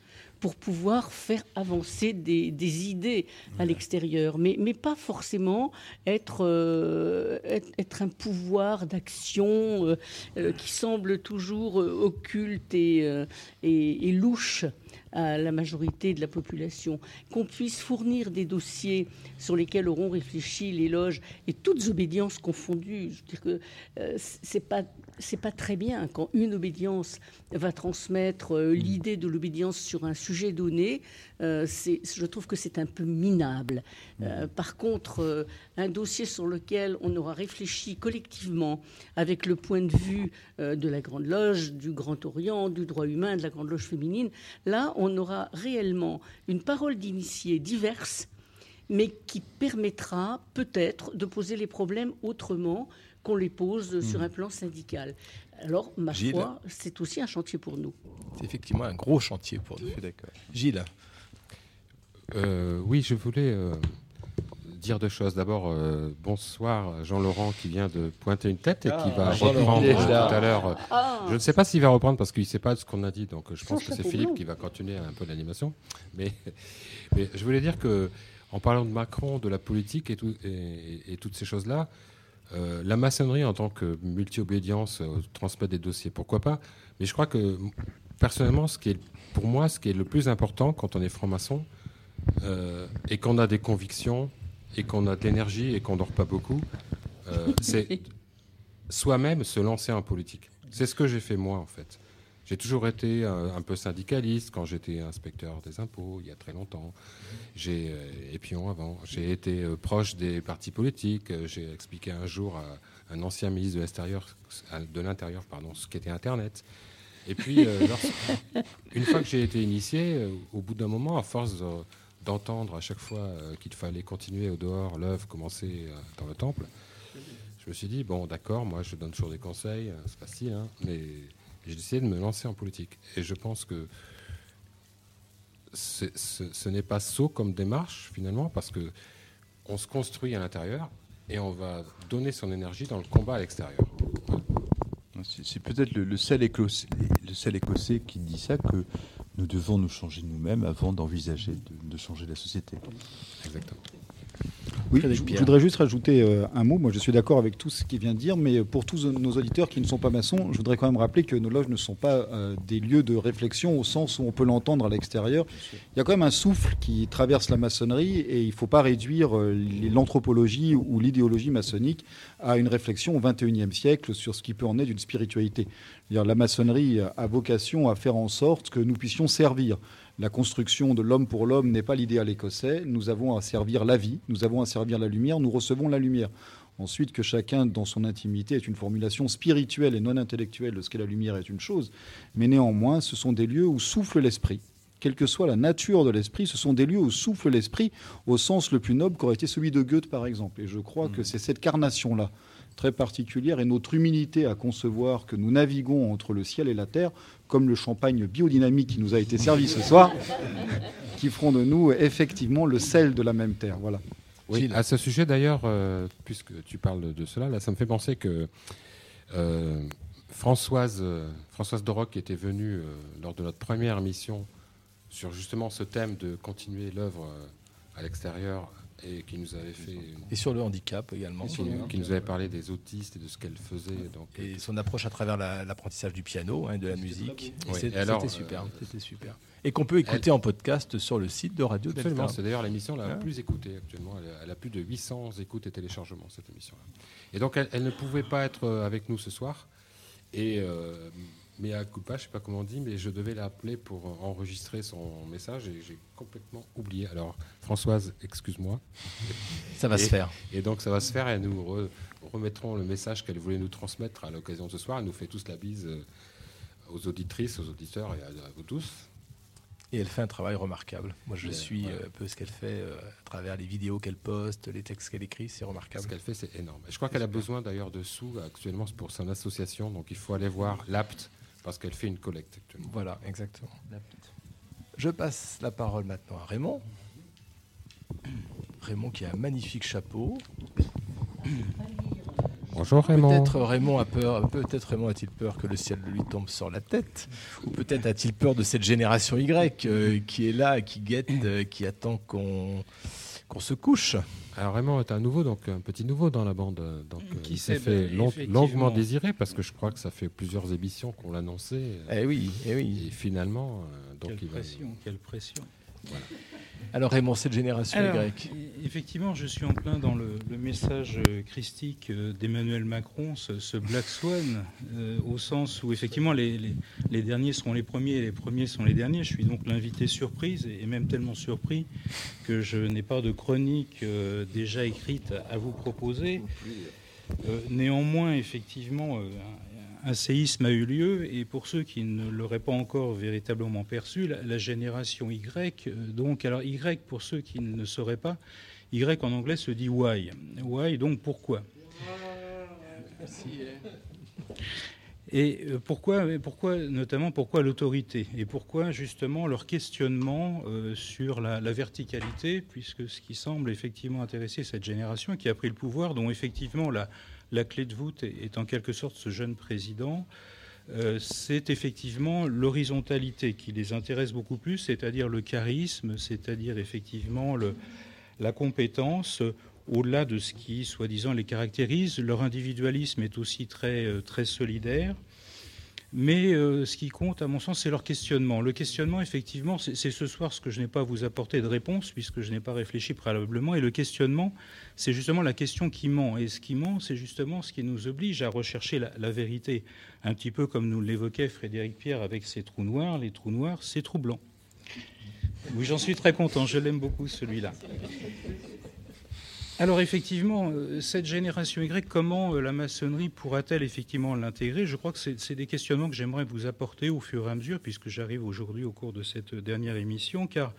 pour pouvoir faire avancer des, des idées à l'extérieur, mais, mais pas forcément être, euh, être, être un pouvoir d'action euh, euh, qui semble toujours occulte et, et, et louche à la majorité de la population, qu'on puisse fournir des dossiers sur lesquels auront réfléchi les loges et toutes obédiences confondues. Je veux dire que euh, c'est pas c'est pas très bien quand une obédience va transmettre euh, l'idée de l'obédience sur un sujet donné. euh, c'est- je trouve que c'est un peu minable. Euh, par contre, un dossier sur lequel on aura réfléchi collectivement avec le point de vue de la Grande Loge, du Grand Orient, du droit humain, de la Grande Loge féminine, là, on aura réellement une parole d'initiés diverses mais qui permettra peut-être de poser les problèmes autrement qu'on les pose sur un plan syndical. Alors, ma Gilles. foi, c'est aussi un chantier pour nous. C'est effectivement un gros chantier pour nous. d'accord. Gilles. Euh, oui, je voulais euh, dire deux choses. D'abord, euh, bonsoir Jean-Laurent qui vient de pointer une tête et qui Ah, va reprendre tout à l'heure. Ah. Je ne sais pas s'il va reprendre parce qu'il ne sait pas ce qu'on a dit, donc je pense que c'est Philippe qui va continuer un peu l'animation. Mais, mais je voulais dire que en parlant de Macron, de la politique et, tout- et- et toutes ces choses-là, euh, la maçonnerie en tant que multi-obédience, euh, transmettre des dossiers, pourquoi pas Mais je crois que personnellement, ce qui est, pour moi, ce qui est le plus important quand on est franc-maçon euh, et qu'on a des convictions et qu'on a de l'énergie et qu'on dort pas beaucoup, c'est soi-même se lancer en politique. C'est ce que j'ai fait moi en fait. J'ai toujours été euh, un peu syndicaliste quand j'étais inspecteur des impôts il y a très longtemps. J'ai euh, et puis avant, j'ai été euh, proche des partis politiques. J'ai expliqué un jour à un ancien ministre de l'extérieur, de l'intérieur, pardon, ce qu'était Internet. Et puis, euh, lorsque- une fois que j'ai été initié, au bout d'un moment, à force d'entendre à chaque fois qu'il fallait continuer au dehors, l'œuvre commencer euh, dans le temple, je me suis dit, bon, d'accord, moi je donne toujours des conseils, euh, c'est facile, hein, mais j'ai décidé de me lancer en politique. Et je pense que ce, ce n'est pas sot comme démarche, finalement, parce que on se construit à l'intérieur, et on va donner son énergie dans le combat à l'extérieur. C'est c'est peut-être le, le seul écossais, le seul écossais qui dit ça que nous devons nous changer nous-mêmes avant d'envisager de, de changer la société. Exactement. Oui, je, je voudrais juste rajouter euh, un mot. Moi, je suis d'accord avec tout ce qu'il vient de dire, mais pour tous nos auditeurs qui ne sont pas maçons, je voudrais quand même rappeler que nos loges ne sont pas euh, des lieux de réflexion au sens où on peut l'entendre à l'extérieur. Il y a quand même un souffle qui traverse la maçonnerie et il ne faut pas réduire euh, l'anthropologie ou l'idéologie maçonnique à une réflexion au XXIe siècle sur ce qui peut en être d'une spiritualité. C'est-à-dire, La maçonnerie a vocation à faire en sorte que nous puissions servir. La construction de l'homme pour l'homme n'est pas l'idéal écossais. Nous avons à servir la vie, nous avons à servir la lumière, nous recevons la lumière. Ensuite, que chacun, dans son intimité, ait une formulation spirituelle et non intellectuelle de ce qu'est la lumière est une chose. Mais néanmoins, ce sont des lieux où souffle l'esprit. Quelle que soit la nature de l'esprit, ce sont des lieux où souffle l'esprit au sens le plus noble qu'aurait été celui de Goethe, par exemple. Et je crois que c'est cette carnation-là, très particulière, et notre humilité à concevoir que nous naviguons entre le ciel et la terre, comme le champagne biodynamique qui nous a été servi ce soir, qui feront de nous effectivement le sel de la même terre. Voilà. Oui, à ce sujet d'ailleurs, euh, puisque tu parles de cela, là, ça me fait penser que euh, Françoise, euh, Françoise Doroc qui était venue euh, lors de notre première mission sur justement ce thème de continuer l'œuvre euh, à l'extérieur et qui nous avait fait Et sur le handicap également. qui, nous- qui nous avait parlé des autistes et de ce qu'elle faisait. Donc, Et son approche à travers la- l'apprentissage du piano, hein, de la musique. Oui, C'était super, euh, c'était super. Et qu'on peut écouter en podcast sur le site de Radio Absolument, Delta. c'est d'ailleurs l'émission la Hein plus écoutée actuellement. Elle, a- elle a plus de 800 écoutes et téléchargements, cette émission-là. Et donc, elle, elle ne pouvait pas être euh, avec nous ce soir. Et, euh, mais à culpa, je ne sais pas comment on dit, mais je devais l'appeler pour enregistrer son message et j'ai complètement oublié. Alors, Françoise, excuse-moi. Ça va Et- se faire. Et donc, ça va se faire et nous re- remettrons le message qu'elle voulait nous transmettre à l'occasion de ce soir. Elle nous fait tous la bise euh, aux auditrices, aux auditeurs et à, à vous tous. Et elle fait un travail remarquable. Moi, je suis euh, un peu ce qu'elle fait euh, à travers les vidéos qu'elle poste, les textes qu'elle écrit, c'est remarquable. Ce qu'elle fait, c'est énorme. Et je crois qu'elle a besoin d'ailleurs de sous actuellement pour son association, donc il faut aller voir l'APT parce qu'elle fait une collecte actuellement. Voilà, exactement. Je passe la parole maintenant à Raymond. Raymond qui a un magnifique chapeau. Bonjour Raymond. Peut-être Raymond a peur, peut-être Raymond a-t-il peur que le ciel lui tombe sur la tête, ou peut-être a-t-il peur de cette génération Y euh, qui est là, qui guette, euh, qui attend qu'on qu'on se couche. Alors Raymond est un nouveau, donc un petit nouveau dans la bande, donc Qui s'est fait ben, long- longuement désiré parce que je crois que ça fait plusieurs émissions qu'on l'annonçait. euh, Eh oui, eh oui. Et finalement, euh, donc Quelle il va. pression, quelle pression. Alors Raymond, cette génération Alors, Y. e- Effectivement, je suis en plein dans le, le message euh, christique euh, d'Emmanuel Macron, ce, ce Black Swan, euh, au sens où effectivement les, les- les derniers seront les premiers et les premiers sont les derniers. Je suis donc l'invité surprise et, même tellement surpris que je n'ai pas de chronique euh, déjà écrite à, vous proposer. Euh, néanmoins, effectivement, un, séisme a eu lieu et pour ceux qui ne l'auraient pas encore véritablement perçu, la, génération Y, euh, donc, alors Y, pour ceux qui ne sauraient pas, Y en anglais se dit why. Why, donc pourquoi? Et euh, pourquoi, pourquoi, notamment, pourquoi l'autorité? Et pourquoi, justement, leur questionnement euh, sur la, la verticalité, puisque ce qui semble effectivement intéresser cette génération qui a pris le pouvoir, dont effectivement la, la clé de voûte est, en quelque sorte ce jeune président, euh, c'est effectivement l'horizontalité qui les intéresse beaucoup plus, c'est-à-dire le charisme, c'est-à-dire effectivement la compétence, au-delà de ce qui, soi-disant, les caractérise. Leur individualisme est aussi très, euh, très solidaire. Mais euh, ce qui compte, à mon sens, c'est leur questionnement. Le questionnement, effectivement, c'est ce soir ce que je n'ai pas à vous apporter de réponse, puisque je n'ai pas réfléchi préalablement. Et le questionnement, c'est justement la question qui ment. Et ce qui ment, c'est justement ce qui nous oblige à rechercher la, la vérité. Un petit peu comme nous l'évoquait Frédéric Pierre avec ses trous noirs. Les trous noirs, c'est troublant. Oui, j'en suis très content. Je l'aime beaucoup, celui-là. Alors effectivement, euh, cette génération Y, comment euh, la maçonnerie pourra-t-elle effectivement l'intégrer? Je crois que c'est des questionnements que j'aimerais vous apporter au fur et à mesure, puisque j'arrive aujourd'hui au cours de cette dernière émission, car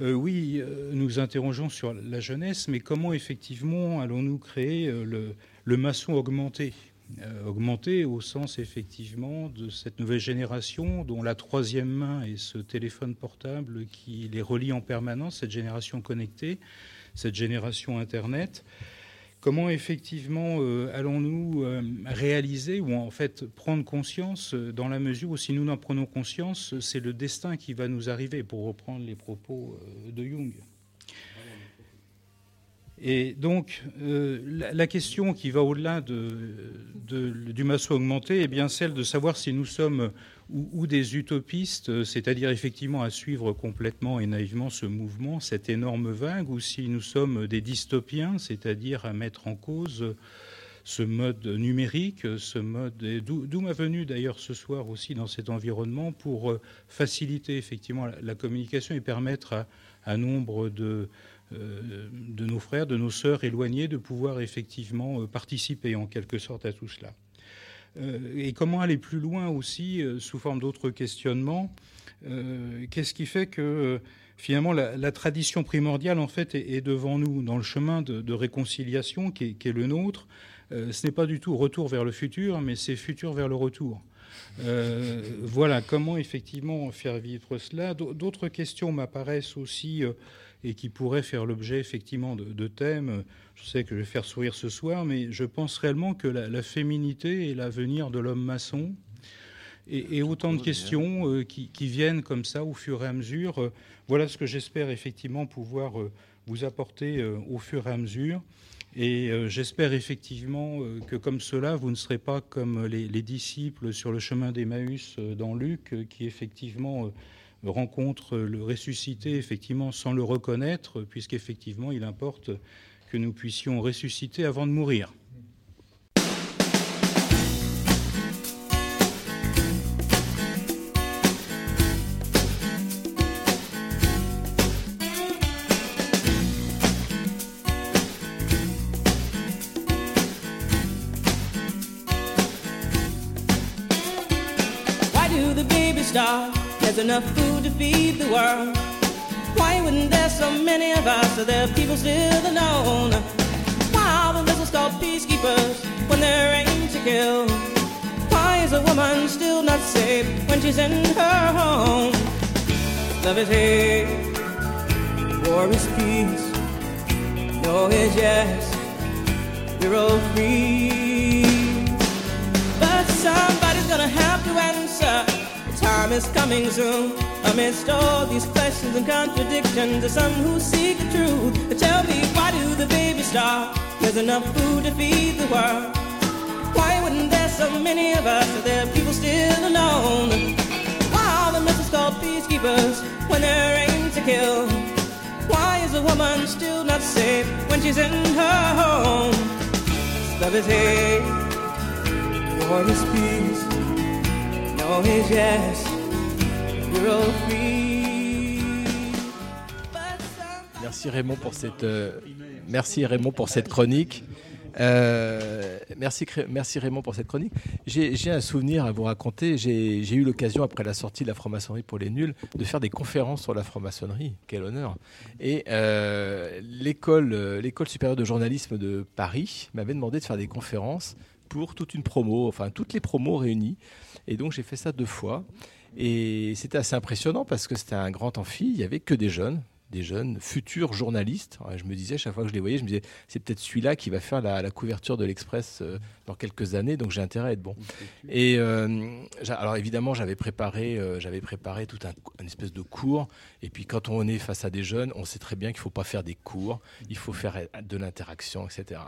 euh, oui, nous interrogeons sur la jeunesse, mais comment effectivement allons-nous créer le, maçon augmenté Augmenté au sens effectivement de cette nouvelle génération dont la troisième main est ce téléphone portable qui les relie en permanence, cette génération connectée, cette génération Internet. comment effectivement euh, allons-nous euh, réaliser ou en fait prendre conscience euh, dans la mesure où si nous n'en prenons conscience, c'est le destin qui va nous arriver, pour reprendre les propos de Jung. Et donc, la, question qui va au-delà de, de- du massot augmenté est bien celle de savoir si nous sommes ou, des utopistes, euh, c'est-à-dire effectivement à suivre complètement et naïvement ce mouvement, cette énorme vague, ou si nous sommes des dystopiens, c'est-à-dire à mettre en cause ce mode numérique, ce mode, d'où ma venue d'ailleurs ce soir aussi dans cet environnement pour euh, faciliter effectivement la, communication et permettre à, à nombre de, euh, de nos frères, de nos sœurs éloignés de pouvoir effectivement participer en quelque sorte à tout cela. Euh, et comment aller plus loin aussi euh, sous forme d'autres questionnements Euh, Qu'est-ce qui fait que finalement la, tradition primordiale en fait est, devant nous dans le chemin de, réconciliation qui est, le nôtre Ce n'est pas du tout retour vers le futur, mais c'est futur vers le retour. Voilà, comment effectivement faire vivre cela D'au- D'autres questions m'apparaissent aussi et qui pourraient faire l'objet effectivement de, de thèmes. Je sais que je vais faire sourire ce soir, mais je pense réellement que la, la féminité est l'avenir de l'homme maçon. Et, et autant de questions euh, qui, qui viennent comme ça au fur et à mesure. Euh, voilà ce que j'espère effectivement pouvoir euh, vous apporter au fur et à mesure. Et j'espère effectivement que comme cela, vous ne serez pas comme les, les disciples sur le chemin d'Emmaüs dans Luc, qui effectivement rencontrent le ressuscité effectivement sans le reconnaître, puisqu'effectivement il importe que nous puissions ressusciter avant de mourir. Feed the world. Why wouldn't there so many of us so there people still alone? Why are the missiles called peacekeepers when they're aimed to kill? Why is a woman still not safe when she's in her home? Love is hate, war is peace. No is yes, we're all free. But somebody's gonna have to answer. Time is coming soon. Amidst all these questions and contradictions, there's some who seek the truth. But tell me, why do the babies starve? There's enough food to feed the world. Why wouldn't there so many of us? Are there people still alone? Why are the missiles called peacekeepers when they're aimed to kill? Why is a woman still not safe when she's in her home? Love is hate. War is peace, Merci Raymond pour cette, euh, merci Raymond pour cette chronique. Euh, merci, merci Raymond pour cette chronique. J'ai un souvenir à vous raconter. J'ai eu l'occasion, après la sortie de la franc-maçonnerie pour les nuls, de faire des conférences sur la franc-maçonnerie. Quel honneur. Et euh, l'école supérieure de journalisme de Paris m'avait demandé de faire des conférences pour toute une promo, enfin toutes les promos réunies. Et donc j'ai fait ça deux fois. Et c'était assez impressionnant parce que c'était un grand amphi, il n'y avait que des jeunes, des jeunes futurs journalistes. Je me disais, chaque fois que je les voyais, je me disais, c'est peut-être celui-là qui va faire la, la couverture de l'Express euh, dans quelques années, donc j'ai intérêt à être bon. Et euh, alors évidemment, j'avais préparé, euh, j'avais préparé tout un, un espèce de cours. Et puis quand on est face à des jeunes, on sait très bien qu'il faut pas faire des cours, il faut faire de l'interaction, etc.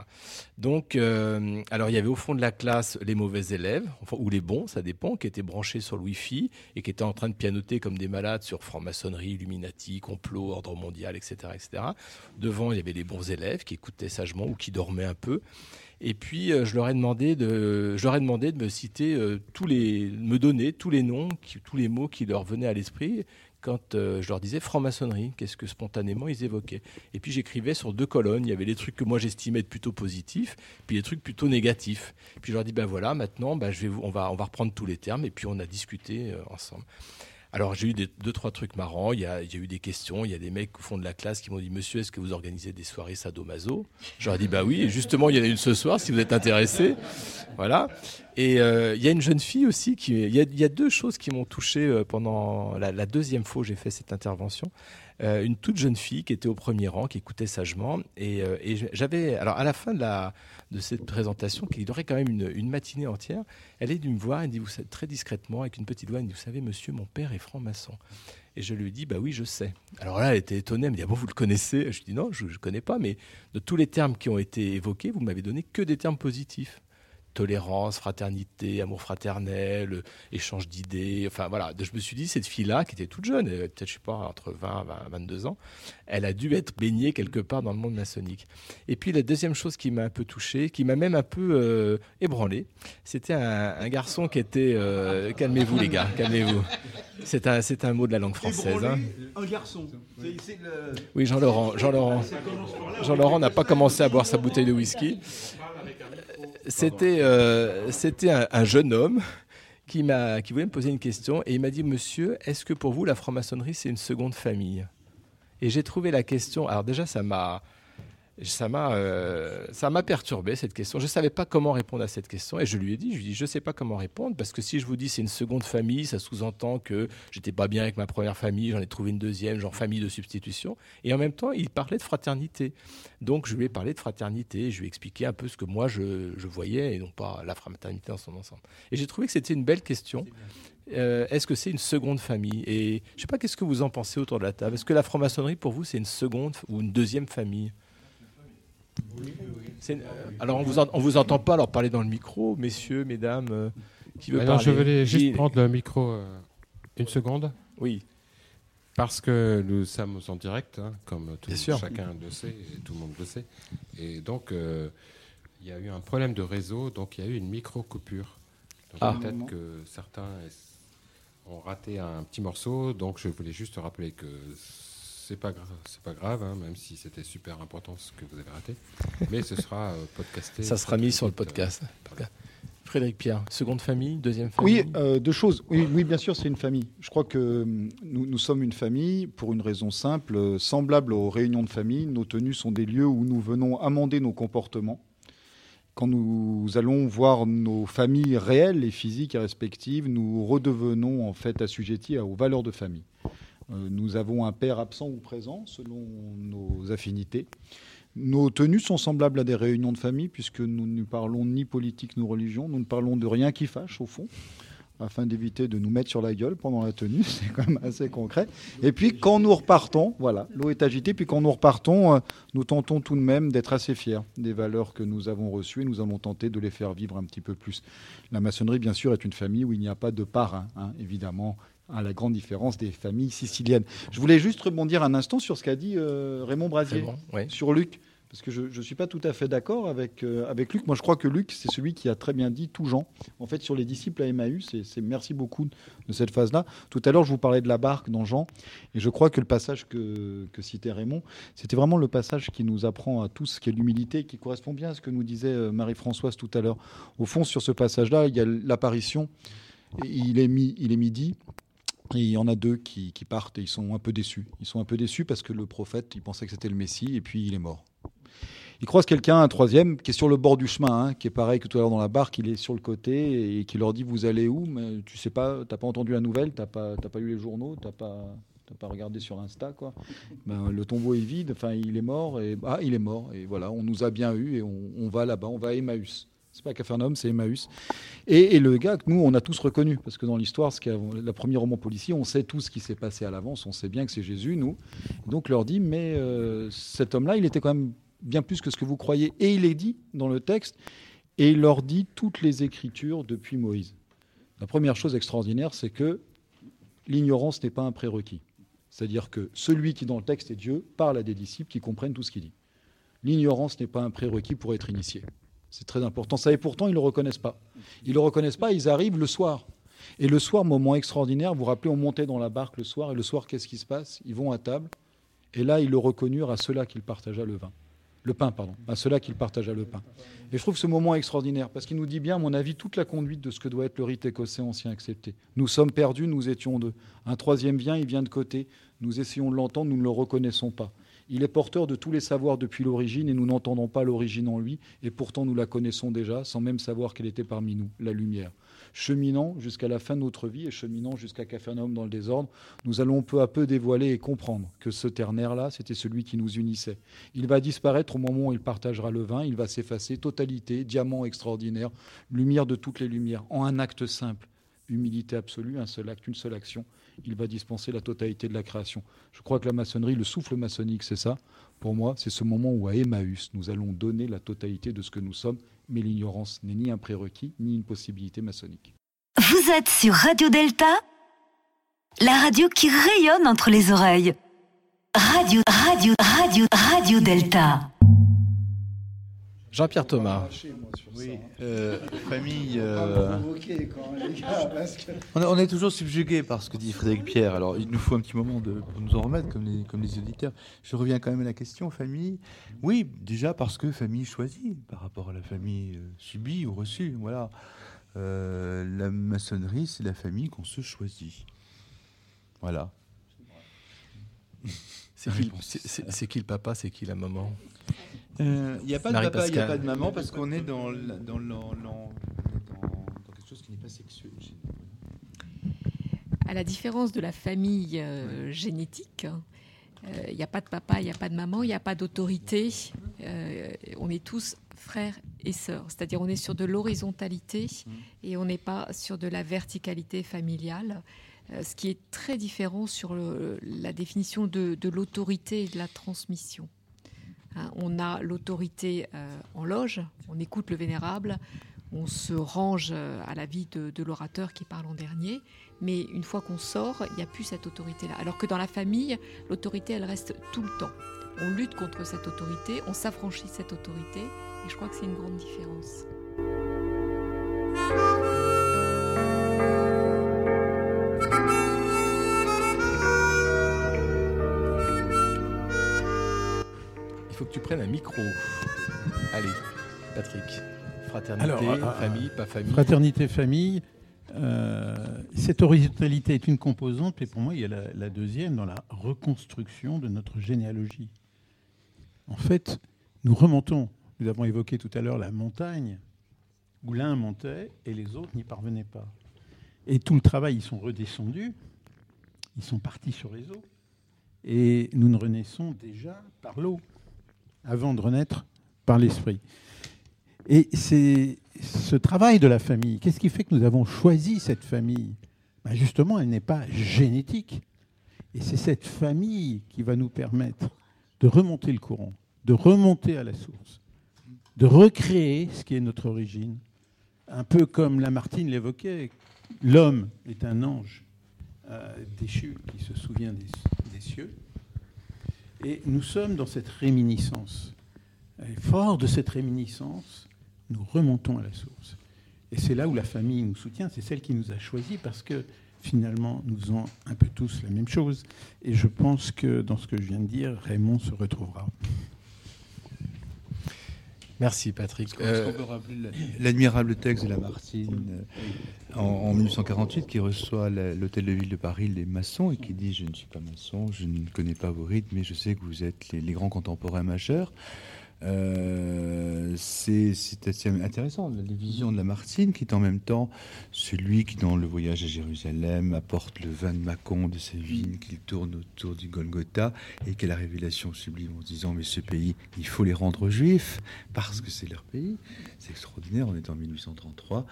Donc, euh, alors il y avait au fond de la classe les mauvais élèves, enfin, ou les bons, ça dépend, qui étaient branchés sur le Wi-Fi et qui étaient en train de pianoter comme des malades sur franc-maçonnerie, Illuminati, complot, ordre mondial, etc., etc. Devant, il y avait les bons élèves qui écoutaient sagement ou qui dormaient un peu. Et puis, euh, je leur ai demandé de, je leur ai demandé de me citer euh, tous les, me donner tous les noms, tous les mots qui leur venaient à l'esprit quand euh, je leur disais franc-maçonnerie, qu'est-ce que spontanément ils évoquaient. Et puis j'écrivais sur deux colonnes, il y avait les trucs que moi j'estimais être plutôt positifs, puis les trucs plutôt négatifs. Puis je leur dis, ben voilà, maintenant, ben, je vais on, va, on va reprendre tous les termes, et puis on a discuté ensemble. Alors j'ai eu deux, trois trucs marrants, il y, a, eu des questions, il y a des mecs au fond de la classe qui m'ont dit, monsieur, est-ce que vous organisez des soirées sadomaso? Ai dit, bah oui, et justement, il y en a une ce soir, si vous êtes intéressés. Voilà. Et euh, il y a une jeune fille aussi qui. Il y a, deux choses qui m'ont touché euh, pendant la, deuxième fois où j'ai fait cette intervention. euh, une toute jeune fille qui était au premier rang, qui écoutait sagement. Et, et j'avais, alors à la fin de, la, de cette présentation, qui durait quand même une, matinée entière, elle est venue me voir, elle dit, vous très discrètement, avec une petite voix, elle dit, vous savez, monsieur, mon père est franc-maçon. Et je lui dit, bah oui, je sais. Alors là, elle était étonnée, elle me dit, ah bon, vous le connaissez? Je lui dit, non, je ne connais pas, mais de tous les termes qui ont été évoqués, vous m'avez donné que des termes positifs tolérance, fraternité, amour fraternel, euh, échange d'idées. Enfin voilà, je me suis dit, cette fille-là, qui était toute jeune, elle avait peut-être, je sais pas, entre 20 et 22 ans, elle a dû être baignée quelque part dans le monde maçonnique. Et puis la deuxième chose qui m'a un peu touché, qui m'a même un peu euh, ébranlé, c'était un, un garçon qui était... euh, calmez-vous les gars, calmez-vous. C'est un, c'est un mot de la langue française. hein. Un garçon. Le- Oui, Jean-Laurent. Jean-Laurent. Jean-Laurent n'a pas commencé à boire sa bouteille de whisky. C'était euh, c'était un, un jeune homme qui, m'a, qui voulait me poser une question et il m'a dit Monsieur, est-ce que pour vous la franc-maçonnerie c'est une seconde famille? Et j'ai trouvé la question. Alors déjà, ça m'a. Ça m'a, euh, ça m'a perturbé cette question. Je ne savais pas comment répondre à cette question et je lui ai dit, je lui ai dit, je ne sais pas comment répondre parce que si je vous dis c'est une seconde famille, ça sous-entend que j'étais pas bien avec ma première famille, j'en ai trouvé une deuxième, genre famille de substitution. Et en même temps, il parlait de fraternité. Donc je lui ai parlé de fraternité, je lui ai expliqué un peu ce que moi je, je voyais et non pas la fraternité dans son ensemble. Et j'ai trouvé que c'était une belle question. Euh, Est-ce que c'est une seconde famille? Et je ne sais pas, qu'est-ce que vous en pensez autour de la table Est-ce que la franc-maçonnerie, pour vous, c'est une seconde ou une deuxième famille? Alors, on vous, en- on vous entend pas alors parler dans le micro, messieurs, mesdames, euh, qui veut Alors, parler je voulais juste Qui- prendre le micro euh, une seconde. Oui. Parce que nous sommes en direct, hein, comme tout, chacun le sait et tout le monde le sait. Et donc, euh, il y a eu un problème de réseau, donc il y a eu une micro-coupure. Donc, Ah. Peut-être que certains ont raté un petit morceau, donc je voulais juste rappeler que c'est pas, gra- c'est pas grave, hein, même si c'était super important ce que vous avez raté. Mais ce sera euh, podcasté. Ça sera mis sur le podcast. Frédéric Pierre, seconde famille, deuxième famille Oui, euh, deux choses. Oui, oui, bien sûr, c'est une famille. Je crois que hum, nous, nous sommes une famille pour une raison simple, euh, semblable aux réunions de famille. Nos tenues sont des lieux où nous venons amender nos comportements. Quand nous allons voir nos familles réelles et physiques et respectives, nous redevenons en fait assujettis aux valeurs de famille. Euh, nous avons un père absent ou présent selon nos affinités. Nos tenues sont semblables à des réunions de famille puisque nous ne parlons ni politique ni religion. Nous ne parlons de rien qui fâche au fond afin d'éviter de nous mettre sur la gueule pendant la tenue. C'est quand même assez concret. Et puis quand nous repartons, voilà, l'eau est agitée. Puis quand nous repartons, euh, nous tentons tout de même d'être assez fiers des valeurs que nous avons reçues et nous allons tenter de les faire vivre un petit peu plus. La maçonnerie, bien sûr, est une famille où il n'y a pas de parrain, hein, évidemment à la grande différence des familles siciliennes. Je voulais juste rebondir un instant sur ce qu'a dit euh, Raymond Brasier oui. sur Luc, parce que je ne suis pas tout à fait d'accord avec, euh, avec Luc. Moi, je crois que Luc, c'est celui qui a très bien dit tout Jean. En fait, sur les disciples à Emmaüs, c'est merci beaucoup de cette phase-là. Tout à l'heure, je vous parlais de la barque dans Jean, et je crois que le passage que, que citait Raymond, c'était vraiment le passage qui nous apprend à tous ce qu'est l'humilité, qui correspond bien à ce que nous disait euh, Marie-Françoise tout à l'heure. Au fond, sur ce passage-là, il y a l'apparition, est, il est midi, il y en a deux qui, partent et ils sont un peu déçus. Ils sont un peu déçus parce que le prophète, il pensait que c'était le Messie et puis il est mort. Ils croisent quelqu'un, un troisième, qui est sur le bord du chemin, hein, qui est pareil que tout à l'heure dans la barque, il est sur le côté et qui leur dit Vous allez où? Mais tu sais pas, t'as pas entendu la nouvelle, t'as pas, t'as pas lu les journaux, t'as pas, pas regardé sur Insta, quoi. Ben, le tombeau est vide, enfin il est mort et ah il est mort et voilà, on nous a bien eu et on va là-bas, on va à Emmaüs. C'est pas Capharnaüm, c'est Emmaüs. Et, le gars que nous, on a tous reconnu, parce que dans l'histoire, ce la premier roman policier, on sait tout ce qui s'est passé à l'avance, on sait bien que c'est Jésus, nous. Donc leur dit, mais euh, cet homme-là, il était quand même bien plus que ce que vous croyez. Et il est dit dans le texte, et il leur dit toutes les écritures depuis Moïse. La première chose extraordinaire, c'est que l'ignorance n'est pas un prérequis. C'est-à-dire que celui qui, dans le texte, est Dieu, parle à des disciples qui comprennent tout ce qu'il dit. L'ignorance n'est pas un prérequis pour être initié. C'est très important. Ça, et pourtant, ils ne le reconnaissent pas. Ils ne le reconnaissent pas, ils arrivent le soir. Et le soir, moment extraordinaire, vous vous rappelez, on montait dans la barque le soir, et le soir, qu'est-ce qui se passe? Ils vont à table, et là, ils le reconnurent à ceux-là qu'il partagea le vin. Le pain, pardon. À ceux-là qu'il partagea le pain. Et je trouve ce moment extraordinaire, parce qu'il nous dit bien, à mon avis, toute la conduite de ce que doit être le rite écossais ancien accepté. Nous sommes perdus, nous étions deux. Un troisième vient, il vient de côté. Nous essayons de l'entendre, nous ne le reconnaissons pas. Il est porteur de tous les savoirs depuis l'origine et nous n'entendons pas l'origine en lui, et pourtant nous la connaissons déjà sans même savoir qu'elle était parmi nous, la lumière. Cheminant jusqu'à la fin de notre vie et cheminant jusqu'à Capharnaüm dans le désordre, nous allons peu à peu dévoiler et comprendre que ce ternaire-là, c'était celui qui nous unissait. Il va disparaître au moment où il partagera le vin, il va s'effacer, totalité, diamant extraordinaire, lumière de toutes les lumières, en un acte simple, humilité absolue, un seul acte, une seule action, il va dispenser la totalité de la création. Je crois que la maçonnerie, le souffle maçonnique, c'est ça. Pour moi, c'est ce moment où à Emmaüs, nous allons donner la totalité de ce que nous sommes, mais l'ignorance n'est ni un prérequis, ni une possibilité maçonnique. Vous êtes sur Radio Delta, la radio qui rayonne entre les oreilles. Radio, radio, radio, Radio Delta. Jean-Pierre Thomas. Oui, euh, famille. euh, on, est- toujours subjugué par ce que dit Frédéric Pierre. Alors, il nous faut un petit moment de, pour nous en remettre, comme les, comme les auditeurs. Je reviens quand même à la question famille. Oui, déjà parce que famille choisie par rapport à la famille euh, subie ou reçue. Voilà. Euh, la maçonnerie, c'est la famille qu'on se choisit. Voilà. C'est qui, le- qui papa, c'est qui la maman Euh, Il n'y a pas de Marie papa, il n'y a pas de maman, parce qu'on est dans, dans, quelque chose qui n'est pas sexuel. À la différence de la famille euh, génétique, euh, il n'y a pas de papa, il n'y a pas de maman, il n'y a pas d'autorité. Euh, on est tous frères et sœurs, c'est-à-dire on est sur de l'horizontalité et on n'est pas sur de la verticalité familiale, euh, ce qui est très différent sur la définition de, de l'autorité et de la transmission. Hein, on a l'autorité euh, en loge, on écoute le vénérable, on se range euh, à la vie de, de l'orateur qui parle en dernier, mais une fois qu'on sort, il n'y a plus cette autorité-là. Alors que dans la famille, l'autorité, elle reste tout le temps. On lutte contre cette autorité, on s'affranchit de cette autorité, et je crois que c'est une grande différence. Faut que tu prennes un micro. Allez, Patrick. Fraternité, Alors, euh, famille, pas famille. Fraternité, famille. euh, cette horizontalité est une composante, et pour moi, il y a la, la deuxième dans la reconstruction de notre généalogie. En fait, nous remontons. Nous avons évoqué tout à l'heure la montagne, où l'un montait et les autres n'y parvenaient pas. Et tout le travail, ils sont redescendus, ils sont partis sur les eaux, et nous ne renaissons déjà par l'eau, avant de renaître par l'esprit. Et c'est ce travail de la famille. Qu'est-ce qui fait que nous avons choisi cette famille? Ben Justement, elle n'est pas génétique. Et c'est cette famille qui va nous permettre de remonter le courant, de remonter à la source, de recréer ce qui est notre origine. Un peu comme Lamartine l'évoquait, l'homme est un ange euh, déchu qui se souvient des, des cieux. Et nous sommes dans cette réminiscence. Et fort de cette réminiscence, nous remontons à la source. Et c'est là où la famille nous soutient, c'est celle qui nous a choisis parce que finalement, nous faisons un peu tous la même chose. Et je pense que dans ce que je viens de dire, Raymond se retrouvera. Merci Patrick. Est-ce qu'on peut rappeler la- l'admirable texte de Lamartine euh, en, en 1848 qui reçoit l'hôtel de ville de Paris les maçons et qui dit Je ne suis pas maçon, je ne connais pas vos rites, mais je sais que vous êtes les, les grands contemporains majeurs. Euh, c'est assez intéressant, les visions de Lamartine, qui est en même temps celui qui, dans le voyage à Jérusalem, apporte le vin de Macon de ses vignes, qu'il tourne autour du Golgotha, et qui a la révélation sublime en disant Mais ce pays, il faut les rendre juifs, parce que c'est leur pays. C'est extraordinaire, on est en 1833.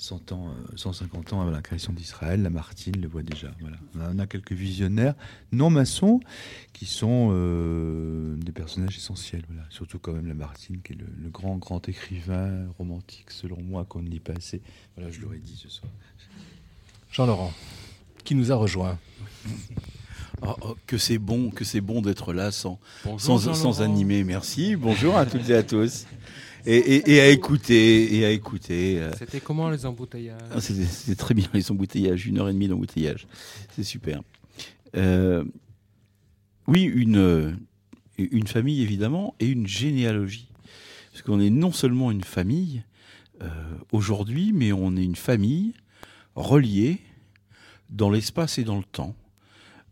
100 ans, euh, 150 ans avant la création d'Israël, Lamartine le voit déjà. Voilà. On a- quelques visionnaires non maçons qui sont euh, des personnages essentiels. Voilà. Surtout quand même Lamartine, qui est le, le grand, grand écrivain romantique, selon moi, qu'on ne lit pas assez. Voilà, je l'aurais dit ce soir. Jean-Laurent, qui nous a rejoint. Oh, oh, que c'est bon, que c'est bon d'être là sans, Bonjour, sans, sans animer. Merci. Bonjour à toutes et à tous. Et, et- et à écouter, et à écouter. euh. C'était comment les embouteillages? Ah, C'était très bien les embouteillages, une heure et demie d'embouteillage. C'est super. Euh, oui, une, euh, une famille évidemment et une généalogie. Parce qu'on est non seulement une famille euh, aujourd'hui, mais on est une famille reliée dans l'espace et dans le temps.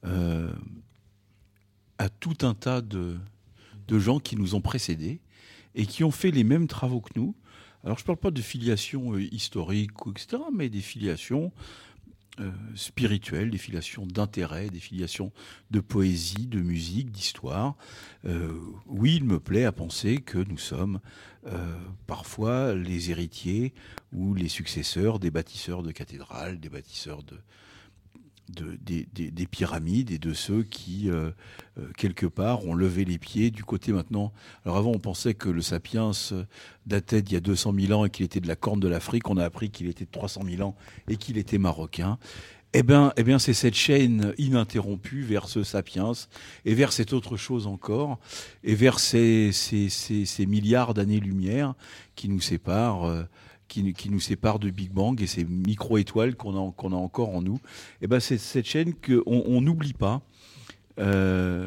Euh, à tout un tas de, de gens qui nous ont précédés et qui ont fait les mêmes travaux que nous. Alors je ne parle pas de filiation euh, historique, etc., mais des filiations euh, spirituelles, des filiations d'intérêt, des filiations de poésie, de musique, d'histoire. Euh, oui, il me plaît à penser que nous sommes euh, parfois les héritiers ou les successeurs des bâtisseurs de cathédrales, des bâtisseurs de, de- des, des- des pyramides et de ceux qui, euh, euh, quelque part, ont levé les pieds du côté maintenant. Alors avant, on pensait que le sapiens euh, datait d'il y a 200 000 ans et qu'il était de la corne de l'Afrique. On a appris qu'il était de 300 000 ans et qu'il était marocain. Eh bien, eh bien c'est cette chaîne ininterrompue vers ce sapiens et vers cette autre chose encore et vers ces, ces- ces- ces milliards d'années-lumière qui nous séparent. Qui, nous séparent de Big Bang et ces micro-étoiles qu'on a, encore en nous, eh ben c'est cette chaîne qu'on on n'oublie pas euh,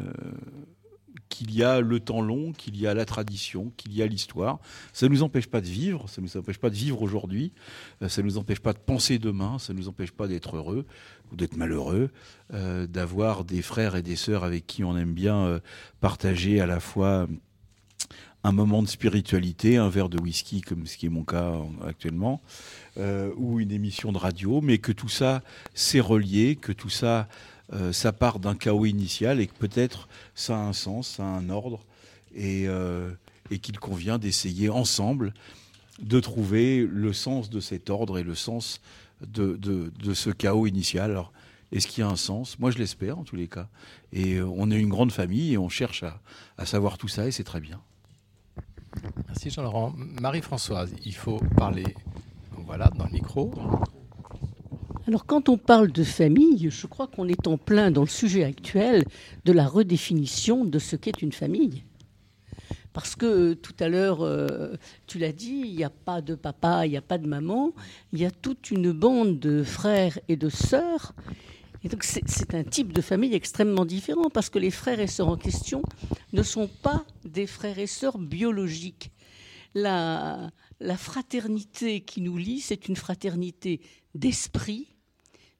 qu'il y a le temps long, qu'il y a la tradition, qu'il y a l'histoire. Ça ne nous empêche pas de vivre, ça ne nous empêche pas de vivre aujourd'hui, euh, ça ne nous empêche pas de penser demain, ça ne nous empêche pas d'être heureux ou d'être malheureux, euh, d'avoir des frères et des sœurs avec qui on aime bien partager à la fois un moment de spiritualité, un verre de whisky, comme ce qui est mon cas en- actuellement, euh, ou une émission de radio, mais que tout ça c'est relié, que tout ça, euh, ça part d'un chaos initial et que peut-être ça a un sens, ça a un ordre, et, euh, qu'il convient d'essayer ensemble de trouver le sens de cet ordre et le sens de, ce chaos initial. Alors, est-ce qu'il y a un sens? Moi, je l'espère en tous les cas. Et euh, on est une grande famille et on cherche à savoir tout ça et c'est très bien. Merci Jean-Laurent. Marie-Françoise, il faut parler voilà, dans le micro. Alors quand on parle de famille, je crois qu'on est en plein dans le sujet actuel de la redéfinition de ce qu'est une famille. Parce que tout à l'heure, euh, tu l'as dit, il n'y a pas de papa, il n'y a pas de maman, il y a toute une bande de frères et de sœurs. Et donc c'est un type de famille extrêmement différent parce que les frères et sœurs en question ne sont pas des frères et sœurs biologiques. La, fraternité qui nous lie, c'est une fraternité d'esprit,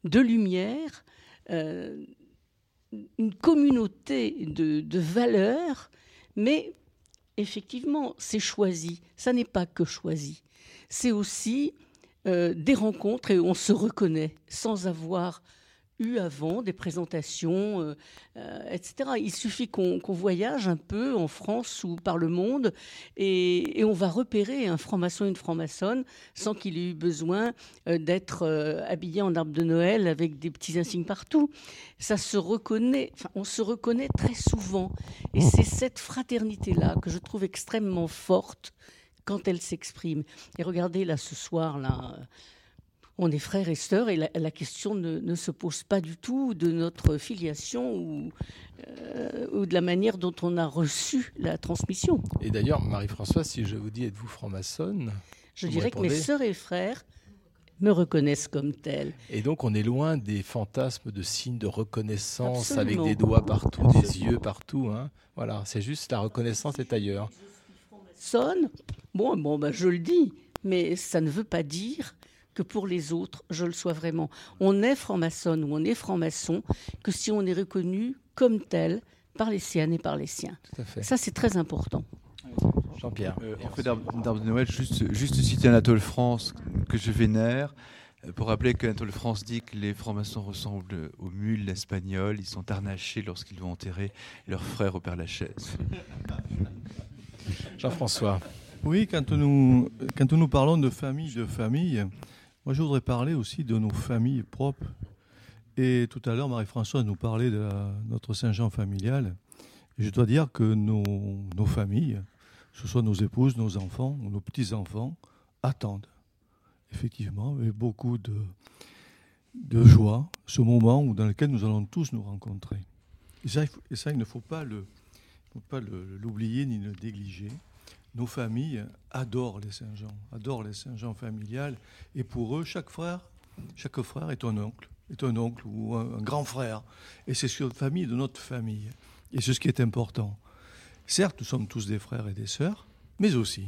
de lumière, euh, une communauté de, de valeurs, mais effectivement, c'est choisi. Ça n'est pas que choisi. C'est aussi euh, des rencontres et on se reconnaît sans avoir eu avant des présentations, euh, euh, etc. Il suffit qu'on voyage un peu en France ou par le monde et, et on va repérer un franc-maçon et une franc-maçonne sans qu'il ait eu besoin euh, d'être habillé en arbre de Noël avec des petits insignes partout. Ça se reconnaît, enfin, on se reconnaît très souvent. Et c'est cette fraternité-là que je trouve extrêmement forte quand elle s'exprime. Et regardez là ce soir, là, on est frères et sœurs et la, la question ne, ne se pose pas du tout de notre filiation ou, euh, ou de la manière dont on a reçu la transmission. Et d'ailleurs, Marie-Françoise, si je vous dis êtes-vous franc-maçonne? Je dirais que mes sœurs et frères me reconnaissent comme telle. Et donc, on est loin des fantasmes de signes de reconnaissance Absolument. avec des doigts partout, des yeux partout. hein. Voilà, c'est juste la reconnaissance est ailleurs. Sonne, bon, bon ben, je le dis, mais ça ne veut pas dire que pour les autres, je le sois vraiment. On est franc-maçonne ou on est franc-maçon que si on est reconnu comme tel par les siennes et par les siens. Tout à fait. Ça, c'est très important. Jean-Pierre. Euh, En fait, d'arbre d'arbre de Noël, juste, juste citer Anatole France que je vénère, euh, pour rappeler qu'Anatole France dit que les francs-maçons ressemblent aux mules espagnoles, ils sont harnachés lorsqu'ils vont enterrer leur frère au Père Lachaise. Jean-François. Oui, quand nous, quand nous parlons de famille, de famille, moi je voudrais parler aussi de nos familles propres. Et tout à l'heure, Marie-Françoise nous parlait de la- notre Saint-Jean familial. Et je dois dire que nos, familles, que ce soit nos épouses, nos enfants ou nos petits-enfants, attendent effectivement avec beaucoup de, joie ce moment où, dans lequel nous allons tous nous rencontrer. Et ça, il et ça, il ne faut pas l'oublier ni le négliger. Nos familles adorent les Saint-Jean, adorent les Saint-Jean familiales. Et pour eux, chaque frère, chaque frère est un oncle, est un oncle ou un, grand frère. Et c'est la famille de notre famille. Et c'est ce qui est important. Certes, nous sommes tous des frères et des sœurs, mais aussi,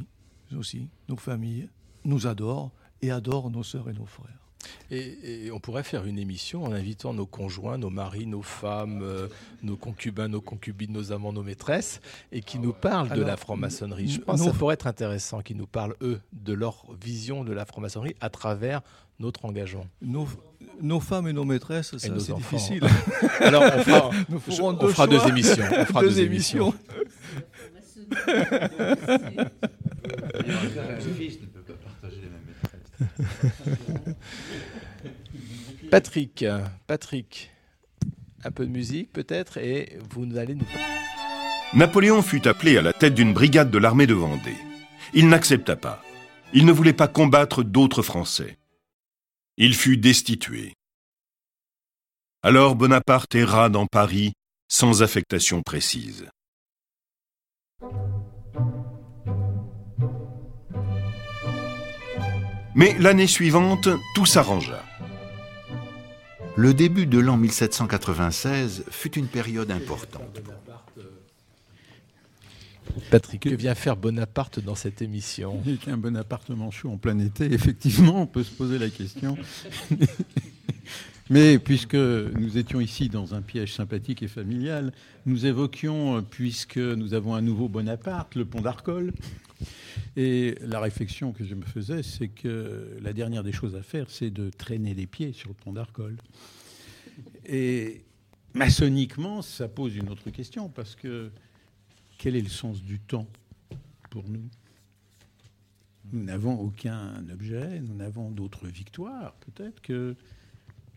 aussi nos familles nous adorent et adorent nos sœurs et nos frères. Et, et on pourrait faire une émission en invitant nos conjoints, nos maris, nos femmes, euh, nos concubins, nos concubines, nos amants, nos maîtresses, et qui nous parlent de la franc-maçonnerie. Je pense que ça pourrait être intéressant qu'ils nous parlent, eux, de leur vision de la franc-maçonnerie à travers notre engagement. Nos, nos femmes et nos maîtresses, c'est enfants. difficile. Alors, on fera- Nous je- ferons on deux fera deux choix. émissions. On fera deux, deux émissions fils ne peut pas partager les mêmes maîtresses. Patrick, Patrick, un peu de musique peut-être, et vous allez nous... Napoléon fut appelé à la tête d'une brigade de l'armée de Vendée. Il n'accepta pas. Il ne voulait pas combattre d'autres Français. Il fut destitué. Alors Bonaparte erra dans Paris sans affectation précise. Mais l'année suivante, tout s'arrangea. Le début de l'an 1796 fut une période importante. Patrick, que vient faire Bonaparte dans cette émission? Il était un bon appartement chaud en plein été, effectivement, on peut se poser la question. Mais puisque nous étions ici dans un piège sympathique et familial, nous évoquions, puisque nous avons un nouveau Bonaparte, le pont d'Arcole. Et la réflexion que je me faisais, c'est que la dernière des choses à faire, c'est de traîner les pieds sur le pont d'Arcole. Et maçonniquement, ça pose une autre question, parce que quel est le sens du temps pour nous? Nous n'avons aucun objet, nous n'avons d'autre victoire, peut-être, que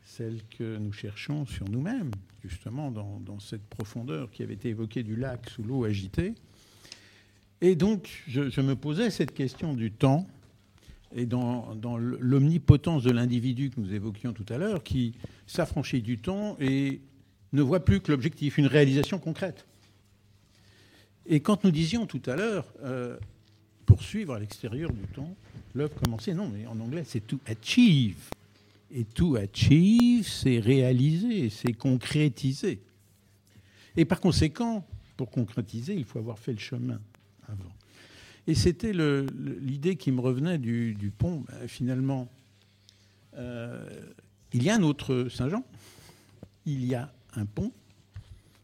celle que nous cherchons sur nous-mêmes, justement, dans cette profondeur qui avait été évoquée du lac sous l'eau agitée. Et donc, je, me posais cette question du temps, et dans, l'omnipotence de l'individu que nous évoquions tout à l'heure, qui s'affranchit du temps et ne voit plus que l'objectif, une réalisation concrète. Et quand nous disions tout à l'heure, euh, poursuivre à l'extérieur du temps, l'œuvre commencer, non, mais en anglais, c'est to achieve. Et to achieve, c'est réaliser, c'est concrétiser. Et par conséquent, pour concrétiser, il faut avoir fait le chemin avant. Et c'était l'idée qui me revenait du, du pont. Ben, finalement, euh, il y a un autre Saint-Jean. Il y a un pont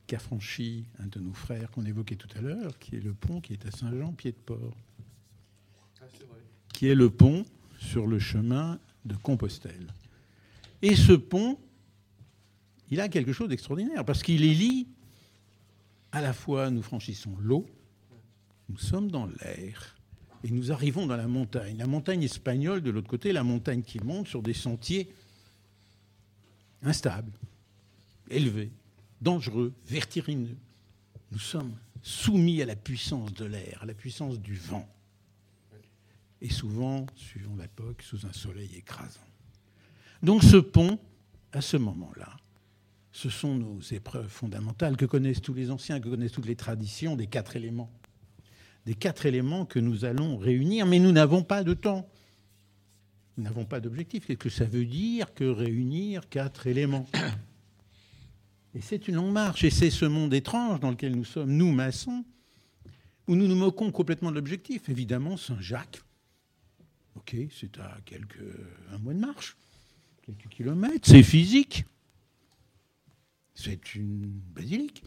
qu'a franchi un de nos frères qu'on évoquait tout à l'heure, qui est le pont qui est à Saint-Jean-Pied-de-Port, qui est le pont sur le chemin de Compostelle. Et ce pont, il a quelque chose d'extraordinaire, parce qu'il est lie à la fois, nous franchissons l'eau, nous sommes dans l'air, et nous arrivons dans la montagne. La montagne espagnole, de l'autre côté, la montagne qui monte sur des sentiers instables, élevés, dangereux, vertigineux. Nous sommes soumis à la puissance de l'air, à la puissance du vent. Et souvent, suivant l'époque, sous un soleil écrasant. Donc ce pont, à ce moment-là, ce sont nos épreuves fondamentales que connaissent tous les anciens, que connaissent toutes les traditions des quatre éléments. Des quatre éléments que nous allons réunir, mais nous n'avons pas de temps. Nous n'avons pas d'objectif. Qu'est-ce que ça veut dire que réunir quatre éléments? Et c'est une longue marche. Et c'est ce monde étrange dans lequel nous sommes, nous maçons, où nous nous moquons complètement de l'objectif. Évidemment, Saint-Jacques, ok, c'est à quelques un mois de marche, quelques kilomètres, c'est physique. C'est une basilique.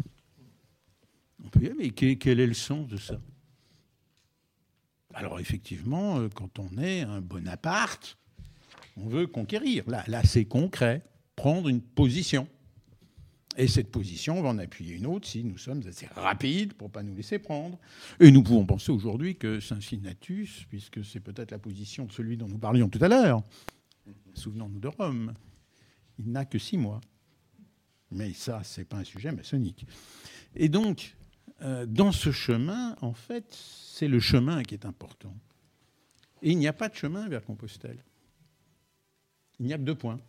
On peut dire, mais quel quel est le sens de ça? Alors effectivement, euh, quand on est un Bonaparte, on veut conquérir. Là, là c'est concret, prendre une position. Et cette position, on va en appuyer une autre si nous sommes assez rapides pour ne pas nous laisser prendre. Et nous pouvons penser aujourd'hui que Cincinnatus, puisque c'est peut-être la position de celui dont nous parlions tout à l'heure, souvenons-nous de Rome, il n'a que six mois. Mais ça, ce n'est pas un sujet maçonnique. Et donc, dans ce chemin, en fait, c'est le chemin qui est important. Et il n'y a pas de chemin vers Compostelle. Il n'y a que deux points.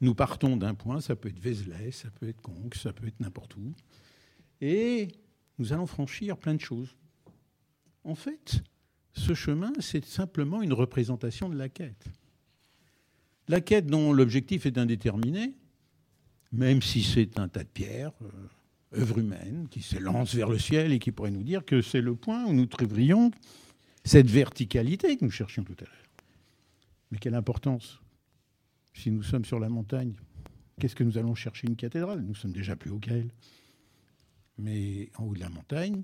Nous partons d'un point, ça peut être Vézelay, ça peut être Conques, ça peut être n'importe où. Et nous allons franchir plein de choses. En fait, ce chemin, c'est simplement une représentation de la quête. La quête dont l'objectif est indéterminé, même si c'est un tas de pierres, euh, œuvre humaine, qui s'élance vers le ciel et qui pourrait nous dire que c'est le point où nous trouverions cette verticalité que nous cherchions tout à l'heure. Mais quelle importance Si nous sommes sur la montagne, qu'est-ce que nous allons chercher une cathédrale? Nous sommes déjà plus haut qu'elle. Mais en haut de la montagne,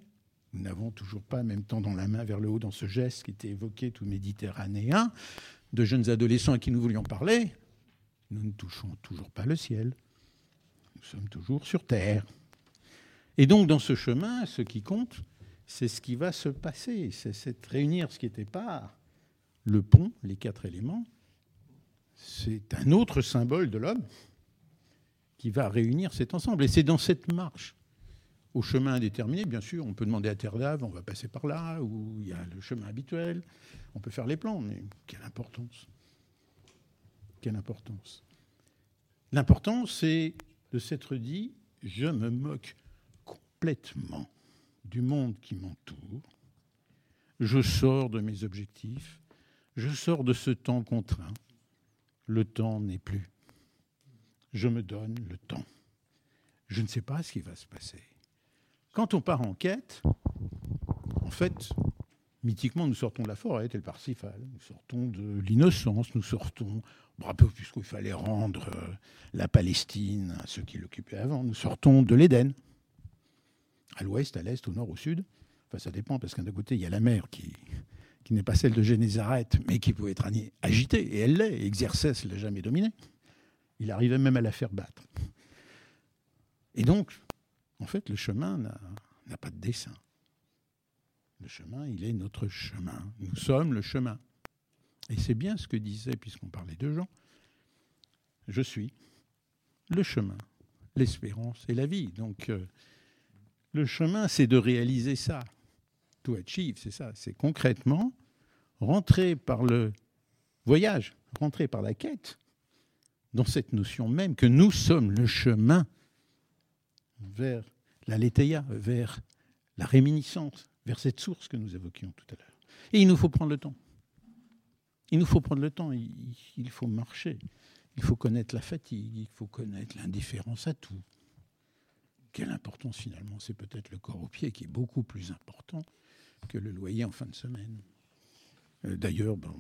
nous n'avons toujours pas, même temps dans la main vers le haut, dans ce geste qui était évoqué, tout méditerranéen, de jeunes adolescents à qui nous voulions parler, nous ne touchons toujours pas le ciel. Nous sommes toujours sur Terre. Et donc, dans ce chemin, ce qui compte, c'est ce qui va se passer. C'est réunir ce qui n'était pas le pont, les quatre éléments. C'est un autre symbole de l'homme qui va réunir cet ensemble. Et c'est dans cette marche au chemin indéterminé, bien sûr, on peut demander à Terre d'Ave, on va passer par là, où il y a le chemin habituel, on peut faire les plans, mais quelle importance Quelle importance L'important, c'est de s'être dit, je me moque complètement du monde qui m'entoure, je sors de mes objectifs, je sors de ce temps contraint, le temps n'est plus. Je me donne le temps. Je ne sais pas ce qui va se passer. Quand on part en quête, en fait, mythiquement, nous sortons de la forêt, tel Parsifal, nous sortons de l'innocence, nous sortons, bravo, puisqu'il fallait rendre euh, la Palestine à ceux qui l'occupaient avant, nous sortons de l'Éden, à l'ouest, à l'est, au nord, au sud. Enfin, ça dépend, parce qu'un côté, il y a la mer qui, qui n'est pas celle de Génézareth, mais qui pouvait être agitée, et elle l'est, ne l'a jamais dominée. Il arrivait même à la faire battre. Et donc, en fait, le chemin n'a n'a pas de dessin. Le chemin, il est notre chemin. Nous sommes le chemin. Et c'est bien ce que disait, puisqu'on parlait de Jean, je suis le chemin, l'espérance et la vie. Donc, euh, le chemin, c'est de réaliser ça. To achieve, c'est ça. C'est concrètement rentrer par le voyage, rentrer par la quête, dans cette notion même que nous sommes le chemin vers la letheia, vers la réminiscence, vers cette source que nous évoquions tout à l'heure. Et il nous faut prendre le temps. Il nous faut prendre le temps, il, il faut marcher, il faut connaître la fatigue, il faut connaître l'indifférence à tout. Quelle importance finalement C'est peut-être le corps au pied qui est beaucoup plus important que le loyer en fin de semaine. Euh, D'ailleurs, ben,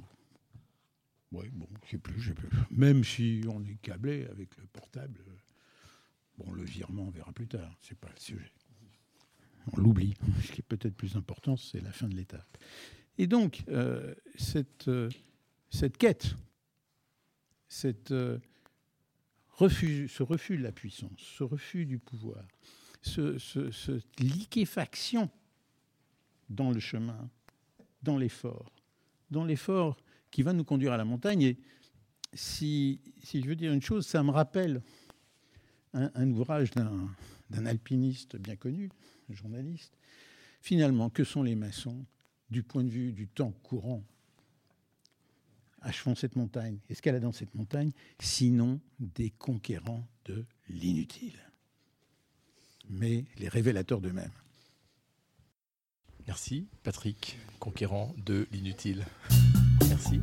ouais, bon, je plus. Même si on est câblé avec le portable, bon, le virement, on verra plus tard. C'est pas le sujet. On l'oublie. Ce qui est peut-être plus important, c'est la fin de l'étape. Et donc, euh, cette, euh, cette quête, cette, ce refus de la puissance, ce refus du pouvoir, ce, ce- cette liquéfaction dans le chemin, dans l'effort, dans l'effort qui va nous conduire à la montagne. Et si, je veux dire une chose, ça me rappelle un, ouvrage d'un alpiniste bien connu, un journaliste. Finalement, que sont les maçons du point de vue du temps courant achevant cette montagne, escaladant cette montagne, sinon des conquérants de l'inutile, mais les révélateurs d'eux-mêmes. Merci, Patrick, conquérant de l'inutile. Merci.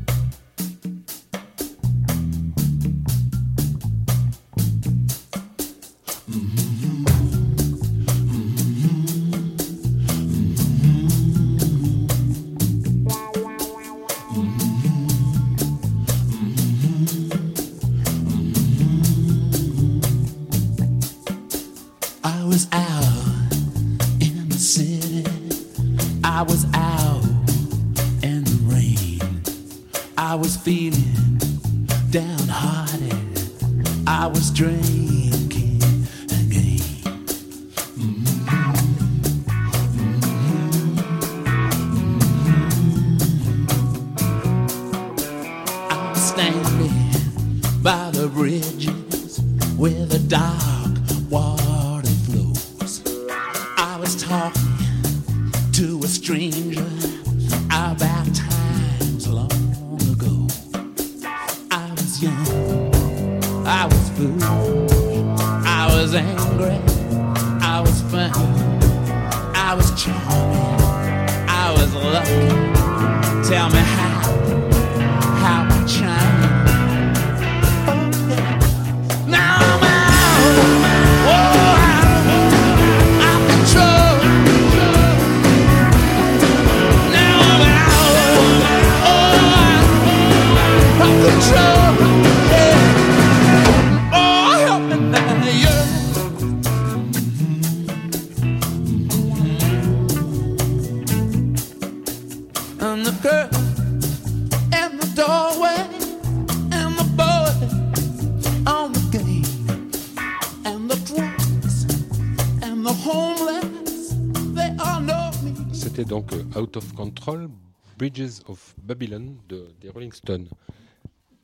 Control, Bridges of Babylon de, des Rolling Stones.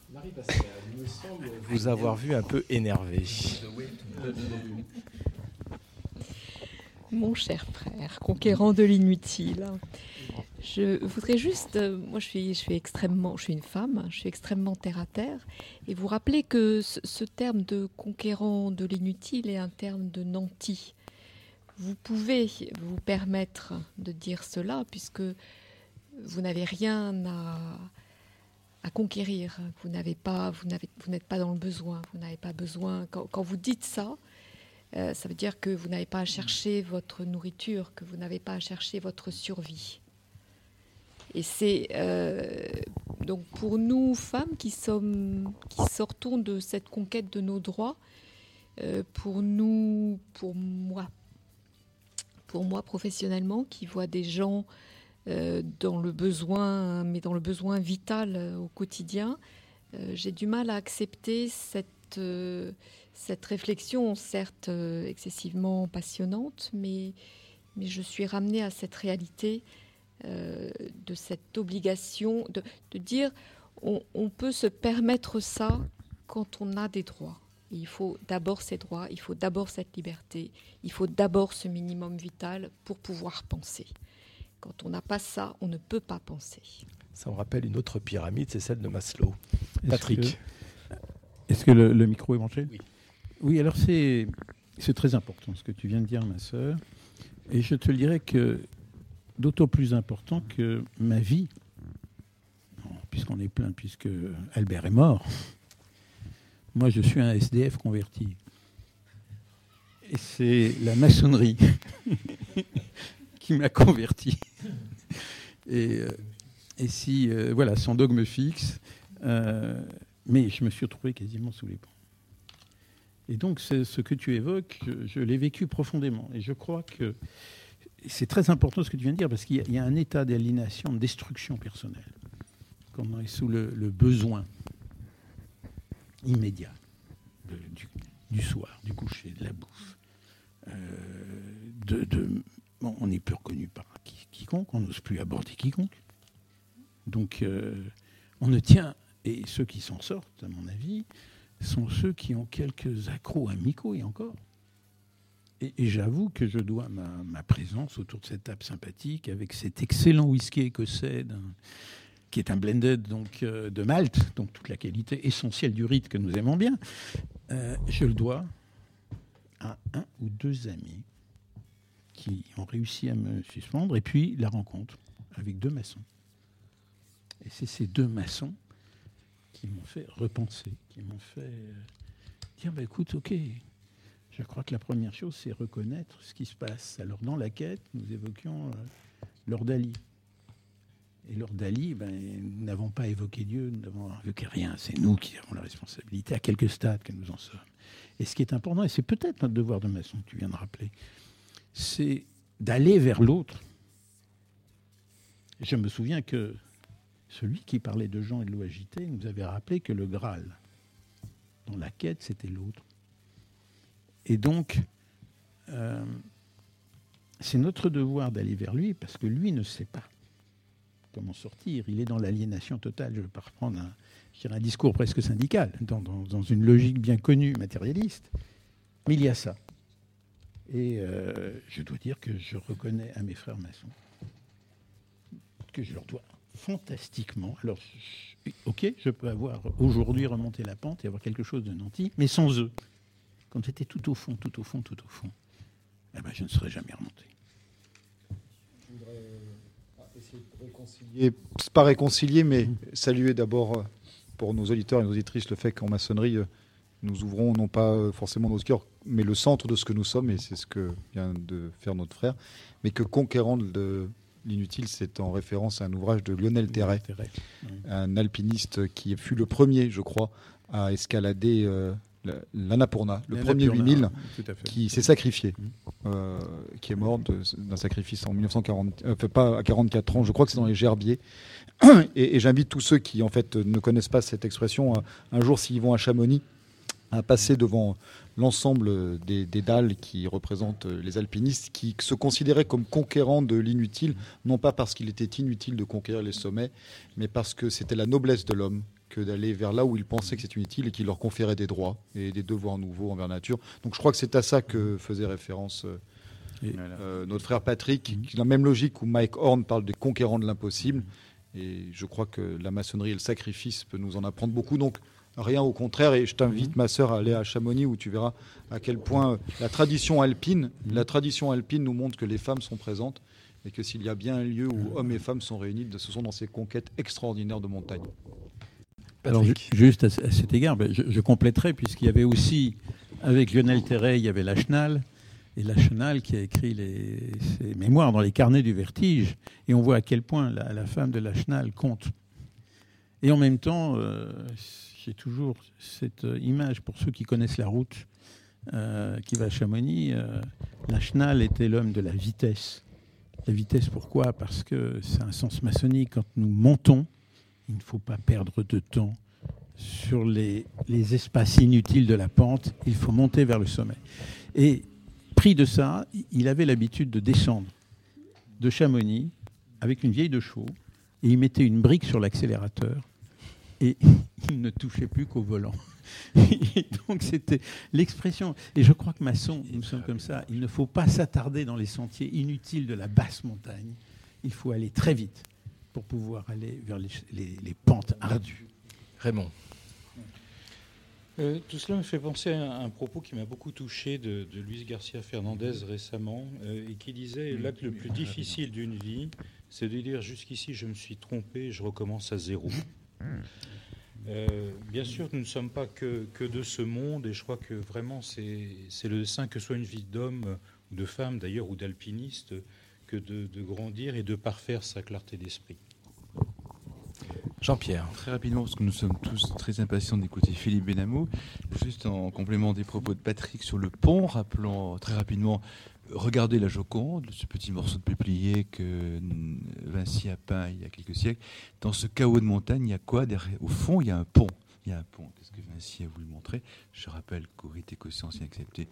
Marie Pascal, il me semble vous avoir vu un peu énervé. Mon cher frère, conquérant de l'inutile. Je voudrais juste, euh, moi je suis, je suis extrêmement, je suis une femme, je suis extrêmement terre à terre, et vous rappeler que ce, ce terme de conquérant de l'inutile est un terme de nanti. Vous pouvez vous permettre de dire cela puisque vous n'avez rien à, à conquérir. Vous n'avez pas, vous n'êtes pas dans le besoin. Vous n'avez pas besoin. Quand, vous dites ça, euh, ça veut dire que vous n'avez pas à chercher votre nourriture, que vous n'avez pas à chercher votre survie. Et c'est euh, donc pour nous femmes qui sommes, qui sortons de cette conquête de nos droits, euh, pour nous, pour moi, pour moi professionnellement, qui vois des gens dans le besoin, mais dans le besoin vital euh, au quotidien, euh, j'ai du mal à accepter cette, euh, cette réflexion, certes euh, excessivement passionnante, mais, mais je suis ramenée à cette réalité euh, de cette obligation de, de dire on peut se permettre ça quand on a des droits. Il faut d'abord ces droits, il faut d'abord cette liberté, il faut d'abord ce minimum vital pour pouvoir penser. Quand on n'a pas ça, on ne peut pas penser. Ça me rappelle une autre pyramide, c'est celle de Maslow. Est-ce Patrick. que- Est-ce que le, le micro est branché? Oui. Oui, alors c'est c'est très important ce que tu viens de dire, ma sœur. Et je te le dirais que d'autant plus important que ma vie, puisqu'on est plein, puisque Albert est mort, moi je suis un SDF converti. Et c'est la maçonnerie qui m'a converti. Et, euh, si, euh, voilà, sans dogme fixe, euh, mais je me suis retrouvé quasiment sous les ponts. Et donc, ce que tu évoques, je, l'ai vécu profondément. Et je crois que c'est très important ce que tu viens de dire, parce qu'il y, a- un état d'aliénation, de destruction personnelle, quand est sous le, le besoin immédiat du, soir, du coucher, de la bouffe. De- on n'est plus reconnu par qui- quiconque, on n'ose plus aborder quiconque. Donc, euh, on ne tient, et ceux qui s'en sortent, à mon avis, sont ceux qui ont quelques accros amicaux et encore. Et, j'avoue que je dois ma, présence autour de cette table sympathique avec cet excellent whisky écossais qui est un blended donc, euh, de Malte, donc toute la qualité essentielle du rite que nous aimons bien, euh, je le dois à un ou deux amis qui ont réussi à me suspendre, et puis la rencontre avec deux maçons. Et c'est ces deux maçons qui m'ont fait repenser, qui m'ont fait euh, dire bah, écoute, ok, je crois que la première chose, c'est reconnaître ce qui se passe. Alors, dans la quête, nous évoquions euh, Lord Dali. Et Lord ben, nous n'avons pas évoqué Dieu, nous n'avons évoqué rien. C'est nous qui avons la responsabilité à quelques stades que nous en sommes. Et ce qui est important, et c'est peut-être notre devoir de maçon que tu viens de rappeler, c'est d'aller vers l'autre. Je me souviens que celui qui parlait de Jean et de l'eau agitée nous avait rappelé que le Graal, dans la quête, c'était l'autre. Et donc, euh, c'est notre devoir d'aller vers lui parce que lui ne sait pas comment sortir. Il est dans l'aliénation totale. Je ne veux pas reprendre un, discours presque syndical, dans une logique bien connue matérialiste. Mais il y a ça. Et euh, je dois dire que je reconnais à mes frères maçons que je leur dois fantastiquement. Alors, je- ok, je peux avoir aujourd'hui remonté la pente et avoir quelque chose de nanti, mais sans eux. Quand j'étais tout au fond, tout au fond, tout au fond, eh ben, je ne serais jamais remonté. Et c'est pas réconcilier, mais saluer d'abord euh, pour nos auditeurs et nos auditrices le fait qu'en maçonnerie, euh, nous ouvrons non pas euh, forcément nos cœurs, mais le centre de ce que nous sommes, et c'est ce que vient de faire notre frère, mais que Conquérant de l'inutile, c'est en référence à un ouvrage de Lionel Terray, un alpiniste qui fut le premier, je crois, à escalader euh, la- l'Annapurna, le premier 8000 tout à fait. qui s'est sacrifié, euh, qui est mort d'un sacrifice en 1940, euh, enfin, pas à 44 ans, je crois que c'est dans les Gerbiers. Et, et j'invite tous ceux qui en fait ne connaissent pas cette expression, un jour s'ils vont à Chamonix, à passer devant l'ensemble des, des dalles qui représentent les alpinistes, qui se considéraient comme conquérants de l'inutile, non pas parce qu'il était inutile de conquérir les sommets, mais parce que c'était la noblesse de l'homme que d'aller vers là où ils pensaient que c'était inutile et qui leur conférait des droits et des devoirs nouveaux envers la nature. Donc je crois que c'est à ça que faisait référence euh, euh, notre frère Patrick, qui a la même logique où Mike Horn parle des conquérants de l'impossible. Et je crois que la maçonnerie et le sacrifice peut nous en apprendre beaucoup. Donc rien au contraire. Et je t'invite, ma sœur, à aller à Chamonix où tu verras à quel point euh, la tradition alpine, la tradition alpine nous montre que les femmes sont présentes et que s'il y a bien un lieu où hommes et femmes sont réunis, ce sont dans ces conquêtes extraordinaires de montagne. Alors, ju- juste à, ce- à cet égard, ben, je, je compléterai, puisqu'il y avait aussi, avec Lionel Terray, il y avait Lachenal, et Lachenal qui a écrit les, ses mémoires dans les carnets du vertige, et on voit à quel point la, la femme de Lachenal compte. Et en même temps, euh, j'ai toujours cette euh, image, pour ceux qui connaissent la route euh, qui va à Chamonix, euh, Lachenal était l'homme de la vitesse. La vitesse, pourquoi? Parce que c'est un sens maçonnique. Quand nous montons, il ne faut pas perdre de temps sur les, espaces inutiles de la pente. Il faut monter vers le sommet. Et pris de ça, il avait l'habitude de descendre de Chamonix avec une vieille de chevaux et il mettait une brique sur l'accélérateur et il ne touchait plus qu'au volant. Et donc c'était l'expression. Et je crois que maçon, nous sommes comme ça. Il ne faut pas s'attarder dans les sentiers inutiles de la basse montagne. Il faut aller très vite pour pouvoir aller vers les, les- les pentes ardues. Raymond. Euh, tout cela me fait penser à un propos qui m'a beaucoup touché de, de Luis Garcia Fernandez récemment, euh, et qui disait l'acte le plus difficile d'une vie, c'est de dire jusqu'ici je me suis trompé, je recommence à zéro. Euh, bien sûr, nous ne sommes pas que, que de ce monde, et je crois que vraiment c'est le dessin, que soit une vie d'homme, ou de femme d'ailleurs, ou d'alpiniste, que de, de grandir et de parfaire sa clarté d'esprit. Jean-Pierre. Très rapidement, parce que nous sommes tous très impatients d'écouter Philippe Benamou. Juste en complément des propos de Patrick sur le pont, rappelant très rapidement, regardez la Joconde, ce petit morceau de peuplier que Vinci a peint il y a quelques siècles. Dans ce chaos de montagne, il y a quoi derrière? Au fond, il y a un pont. Il y a un pont. Qu'est-ce que Vinci a voulu montrer? Je rappelle qu'au rite écossais ancien accepté,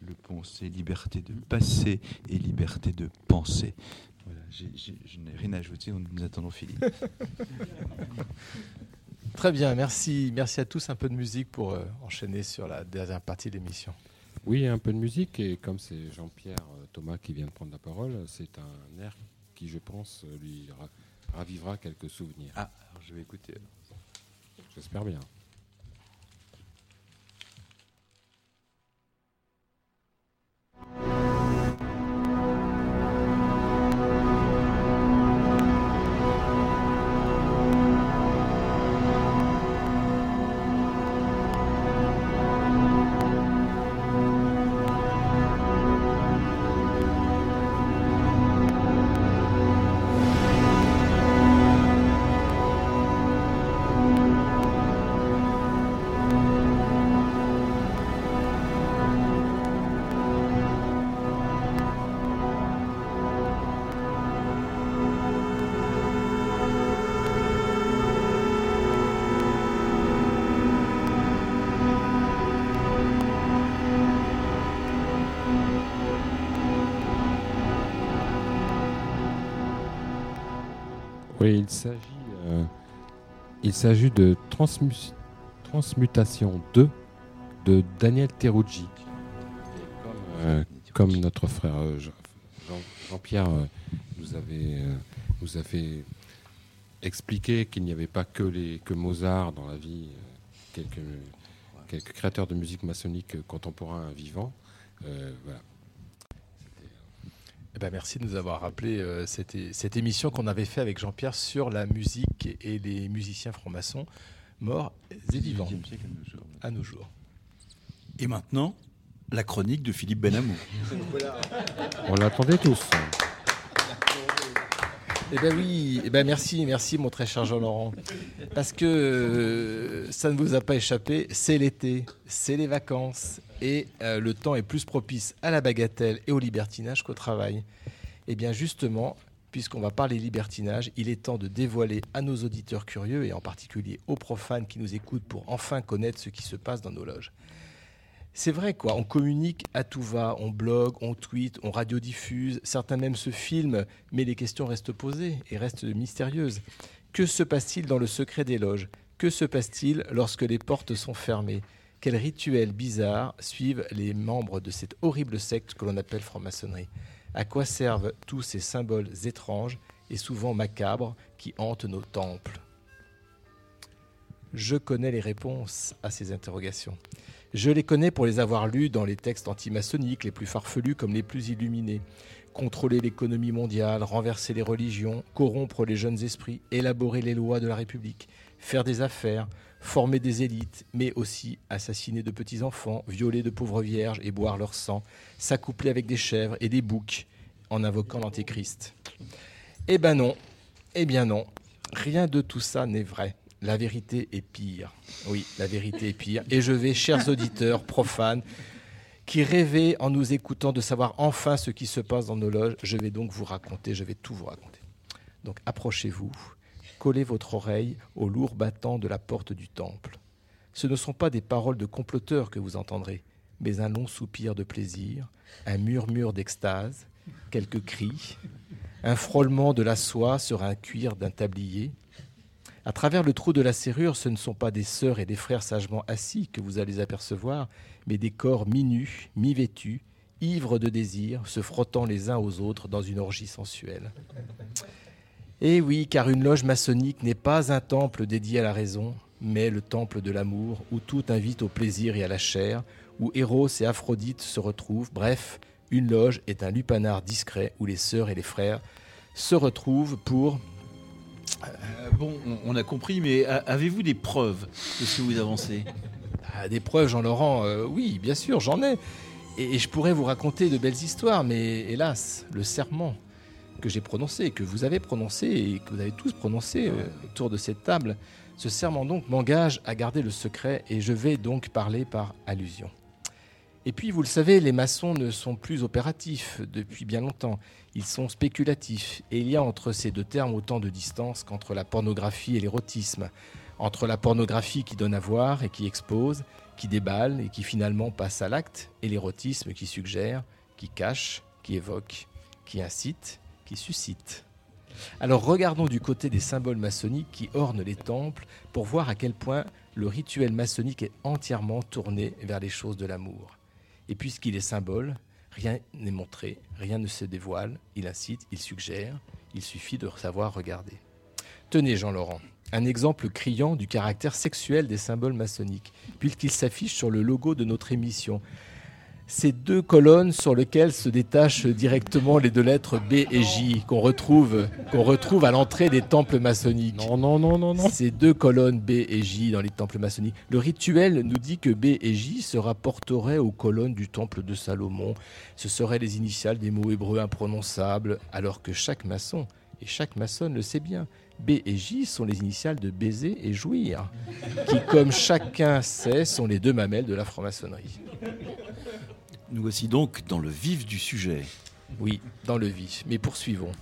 le pont, c'est liberté de passer et liberté de penser. Voilà, je n'ai rien à ajouter, nous attendons Philippe. Très bien, merci. Merci à tous. Un peu de musique pour euh, enchaîner sur la dernière partie de l'émission. Oui, un peu de musique, et comme c'est Jean-Pierre euh, Thomas qui vient de prendre la parole, c'est un air qui, je pense, lui ra- ravivera quelques souvenirs. Ah, alors je vais écouter. J'espère bien. Il s'agit, euh, il s'agit de Transmu- Transmutation 2 de Daniel. Comme, euh, comme notre frère euh, Jean- Jean- Jean-Pierre euh, nous avait, expliqué qu'il n'y avait pas que, Mozart dans la vie, quelques, créateurs de musique maçonnique contemporains vivants. Voilà. Eh ben, merci de nous avoir rappelé euh, cette, cette émission qu'on avait fait avec Jean-Pierre sur la musique et les musiciens francs-maçons morts et vivants à nos jours. Et maintenant, la chronique de Philippe Benamou. On l'attendait tous. Eh ben oui, eh ben merci, merci mon très cher Jean-Laurent. Parce que euh, ça ne vous a pas échappé, c'est l'été, c'est les vacances et euh, le temps est plus propice à la bagatelle et au libertinage qu'au travail. Eh bien justement, puisqu'on va parler libertinage, il est temps de dévoiler à nos auditeurs curieux et en particulier aux profanes qui nous écoutent pour enfin connaître ce qui se passe dans nos loges. C'est vrai quoi, on communique à tout va, on blogue, on tweet, on radiodiffuse, certains même se filment, mais les questions restent posées et restent mystérieuses. Que se passe-t-il dans le secret des loges? Que se passe-t-il lorsque les portes sont fermées? Quels rituels bizarres suivent les membres de cette horrible secte que l'on appelle franc-maçonnerie? À quoi servent tous ces symboles étranges et souvent macabres qui hantent nos temples? Je connais les réponses à ces interrogations. Je les connais pour les avoir lus dans les textes antimaçonniques les plus farfelus comme les plus illuminés. Contrôler l'économie mondiale, renverser les religions, corrompre les jeunes esprits, élaborer les lois de la République, faire des affaires, former des élites, mais aussi assassiner de petits-enfants, violer de pauvres vierges et boire leur sang, s'accoupler avec des chèvres et des boucs en invoquant l'Antéchrist. Eh ben non, eh bien non, rien de tout ça n'est vrai. La vérité est pire. Oui, la vérité est pire. Et je vais, chers auditeurs profanes, qui rêvaient en nous écoutant de savoir enfin ce qui se passe dans nos loges, je vais donc vous raconter, je vais tout vous raconter. Donc approchez-vous, collez votre oreille au lourd battant de la porte du temple. Ce ne sont pas des paroles de comploteurs que vous entendrez, mais un long soupir de plaisir, un murmure d'extase, quelques cris, un frôlement de la soie sur un cuir d'un tablier. À travers le trou de la serrure, ce ne sont pas des sœurs et des frères sagement assis que vous allez apercevoir, mais des corps mi-nus, mi-vêtus, ivres de désir, se frottant les uns aux autres dans une orgie sensuelle. Eh oui, car une loge maçonnique n'est pas un temple dédié à la raison, mais le temple de l'amour, où tout invite au plaisir et à la chair, où Héros et Aphrodite se retrouvent. Bref, une loge est un lupanar discret où les sœurs et les frères se retrouvent pour... Euh, bon, on, a compris, mais avez-vous des preuves de ce que vous avancez? Ah, des preuves, Jean-Laurent, euh, oui, bien sûr, j'en ai. Et, et je pourrais vous raconter de belles histoires, mais hélas, le serment que j'ai prononcé, que vous avez prononcé et que vous avez tous prononcé euh, autour de cette table, ce serment donc m'engage à garder le secret et je vais donc parler par allusion. Et puis, vous le savez, les maçons ne sont plus opératifs depuis bien longtemps. Ils sont spéculatifs. Et il y a entre ces deux termes autant de distance qu'entre la pornographie et l'érotisme. Entre la pornographie qui donne à voir et qui expose, qui déballe et qui finalement passe à l'acte, et l'érotisme qui suggère, qui cache, qui évoque, qui incite, qui suscite. Alors regardons du côté des symboles maçonniques qui ornent les temples pour voir à quel point le rituel maçonnique est entièrement tourné vers les choses de l'amour. Et puisqu'il est symbole, rien n'est montré, rien ne se dévoile, il incite, il suggère, il suffit de savoir regarder. Tenez Jean-Laurent, un exemple criant du caractère sexuel des symboles maçonniques, puisqu'il s'affiche sur le logo de notre émission. Ces deux colonnes sur lesquelles se détachent directement les deux lettres B et J qu'on retrouve, qu'on retrouve à l'entrée des temples maçonniques. Non, non, non, non, non. Ces deux colonnes B et J dans les temples maçonniques. Le rituel nous dit que B et J se rapporteraient aux colonnes du temple de Salomon. Ce seraient les initiales des mots hébreux imprononçables, alors que chaque maçon et chaque maçonne le sait bien. B et J sont les initiales de baiser et jouir, qui, comme chacun sait, sont les deux mamelles de la franc-maçonnerie. Nous voici donc dans le vif du sujet. Oui, dans le vif. Mais poursuivons.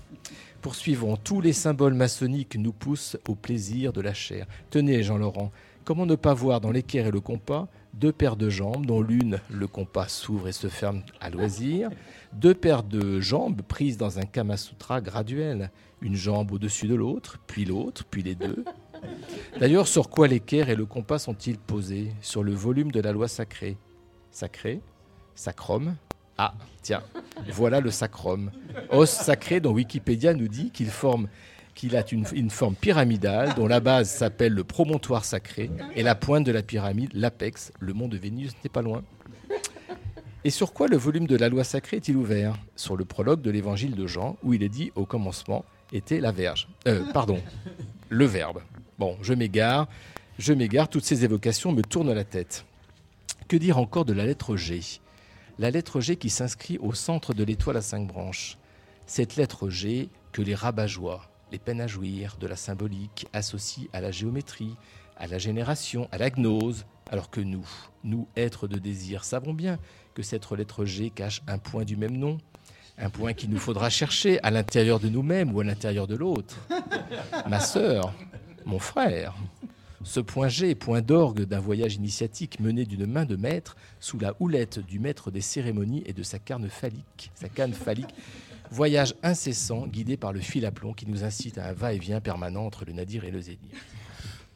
Poursuivons. Tous les symboles maçonniques nous poussent au plaisir de la chair. Tenez, Jean-Laurent, comment ne pas voir dans l'équerre et le compas deux paires de jambes, dont l'une, le compas s'ouvre et se ferme à loisir, deux paires de jambes prises dans un kamasutra graduel, une jambe au-dessus de l'autre, puis l'autre, puis les deux. D'ailleurs, sur quoi l'équerre et le compas sont-ils posés? Sur le volume de la loi sacrée. Sacré Sacrum Ah, tiens, voilà le sacrum. Os sacré dont Wikipédia nous dit qu'il forme qu'il a une, une forme pyramidale dont la base s'appelle le promontoire sacré et la pointe de la pyramide, l'apex, le mont de Vénus n'est pas loin. Et sur quoi le volume de la loi sacrée est-il ouvert? Sur le prologue de l'évangile de Jean, où il est dit au commencement était la verge. Euh, pardon, le verbe. Bon, je m'égare, je m'égare, toutes ces évocations me tournent la tête. Que dire encore de la lettre G? La lettre G qui s'inscrit au centre de l'étoile à cinq branches. Cette lettre G que les rabat-joie, les peines à jouir, de la symbolique, associe à la géométrie, à la génération, à la gnose, alors que nous, nous, êtres de désir, savons bien que cette lettre G cache un point du même nom, un point qu'il nous faudra chercher à l'intérieur de nous-mêmes ou à l'intérieur de l'autre. Ma sœur, mon frère. Ce point G, point d'orgue d'un voyage initiatique mené d'une main de maître sous la houlette du maître des cérémonies et de sa canne phallique, sa canne phallique. Voyage incessant guidé par le fil à plomb qui nous incite à un va-et-vient permanent entre le nadir et le zénith.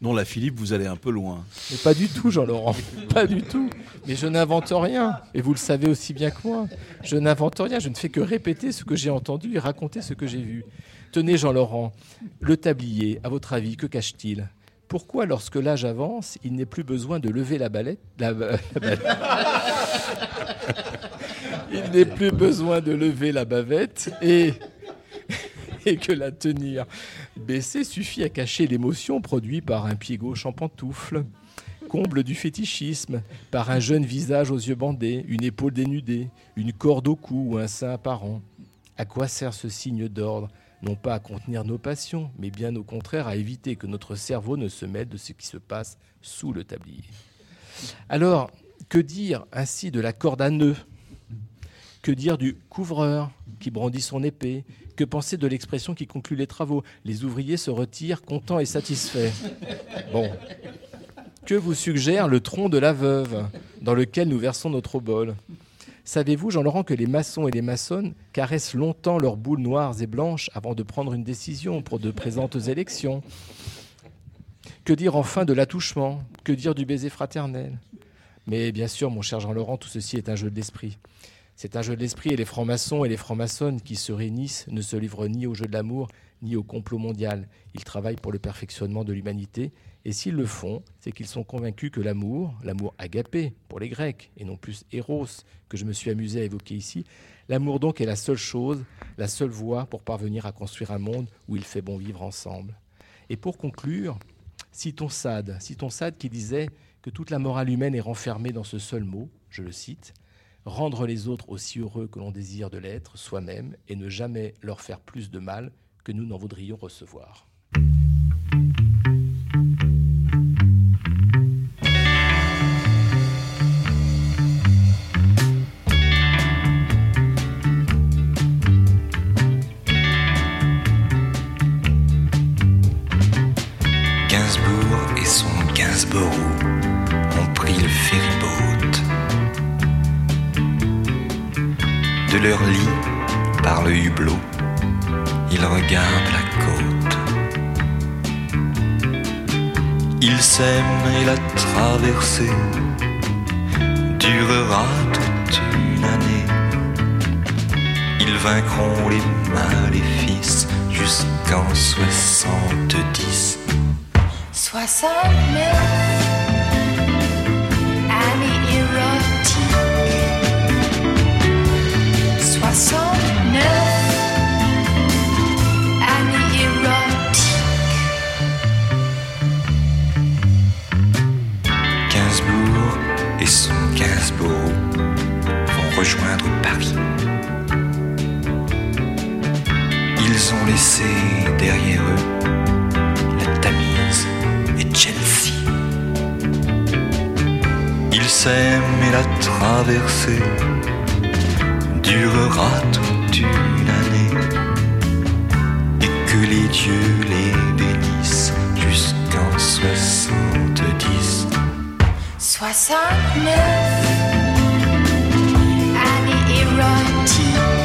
Non, là, Philippe, vous allez un peu loin. Mais pas du tout, Jean-Laurent. Pas du tout. Mais je n'invente rien. Et vous le savez aussi bien que moi. Je n'invente rien. Je ne fais que répéter ce que j'ai entendu et raconter ce que j'ai vu. Tenez, Jean-Laurent, le tablier, à votre avis, que cache-t-il? Pourquoi, lorsque l'âge avance, il n'est plus besoin de lever la balette la, la balette Il n'est plus besoin de lever la bavette et que la tenir baissée suffit à cacher l'émotion produite par un pied gauche en pantoufle. Comble du fétichisme, par un jeune visage aux yeux bandés, une épaule dénudée, une corde au cou ou un sein apparent. À quoi sert ce signe d'ordre? Non pas à contenir nos passions, mais bien au contraire à éviter que notre cerveau ne se mêle de ce qui se passe sous le tablier. Alors, que dire ainsi de la corde à nœud que dire du couvreur qui brandit son épée Que penser de l'expression qui conclut les travaux? Les ouvriers se retirent contents et satisfaits. Bon. Que vous suggère le tronc de la veuve dans lequel nous versons notre obole Savez-vous, Jean-Laurent, que les maçons et les maçonnes caressent longtemps leurs boules noires et blanches avant de prendre une décision pour de présentes élections? Que dire enfin de l'attouchement? Que dire du baiser fraternel? Mais bien sûr, mon cher Jean-Laurent, tout ceci est un jeu de l'esprit. C'est un jeu de l'esprit et les francs-maçons et les francs-maçonnes qui se réunissent ne se livrent ni au jeu de l'amour ni au complot mondial. Ils travaillent pour le perfectionnement de l'humanité et s'ils le font, c'est qu'ils sont convaincus que l'amour, l'amour agapé pour les Grecs et non plus éros que je me suis amusé à évoquer ici, l'amour donc est la seule chose, la seule voie pour parvenir à construire un monde où il fait bon vivre ensemble. Et pour conclure, citons Sade, citons Sade qui disait que toute la morale humaine est renfermée dans ce seul mot, je le cite, rendre les autres aussi heureux que l'on désire de l'être soi-même et ne jamais leur faire plus de mal que nous n'en voudrions recevoir. De leur lit, par le hublot, ils regardent la côte. Ils s'aiment et la traversée durera toute une année. Ils vaincront les maléfices jusqu'en 70. 69 rejoindre Paris. Ils ont laissé derrière eux la Tamise et Chelsea. Ils s'aiment et la traversée durera toute une année et que les dieux les bénissent jusqu'en 70. 69 année érotique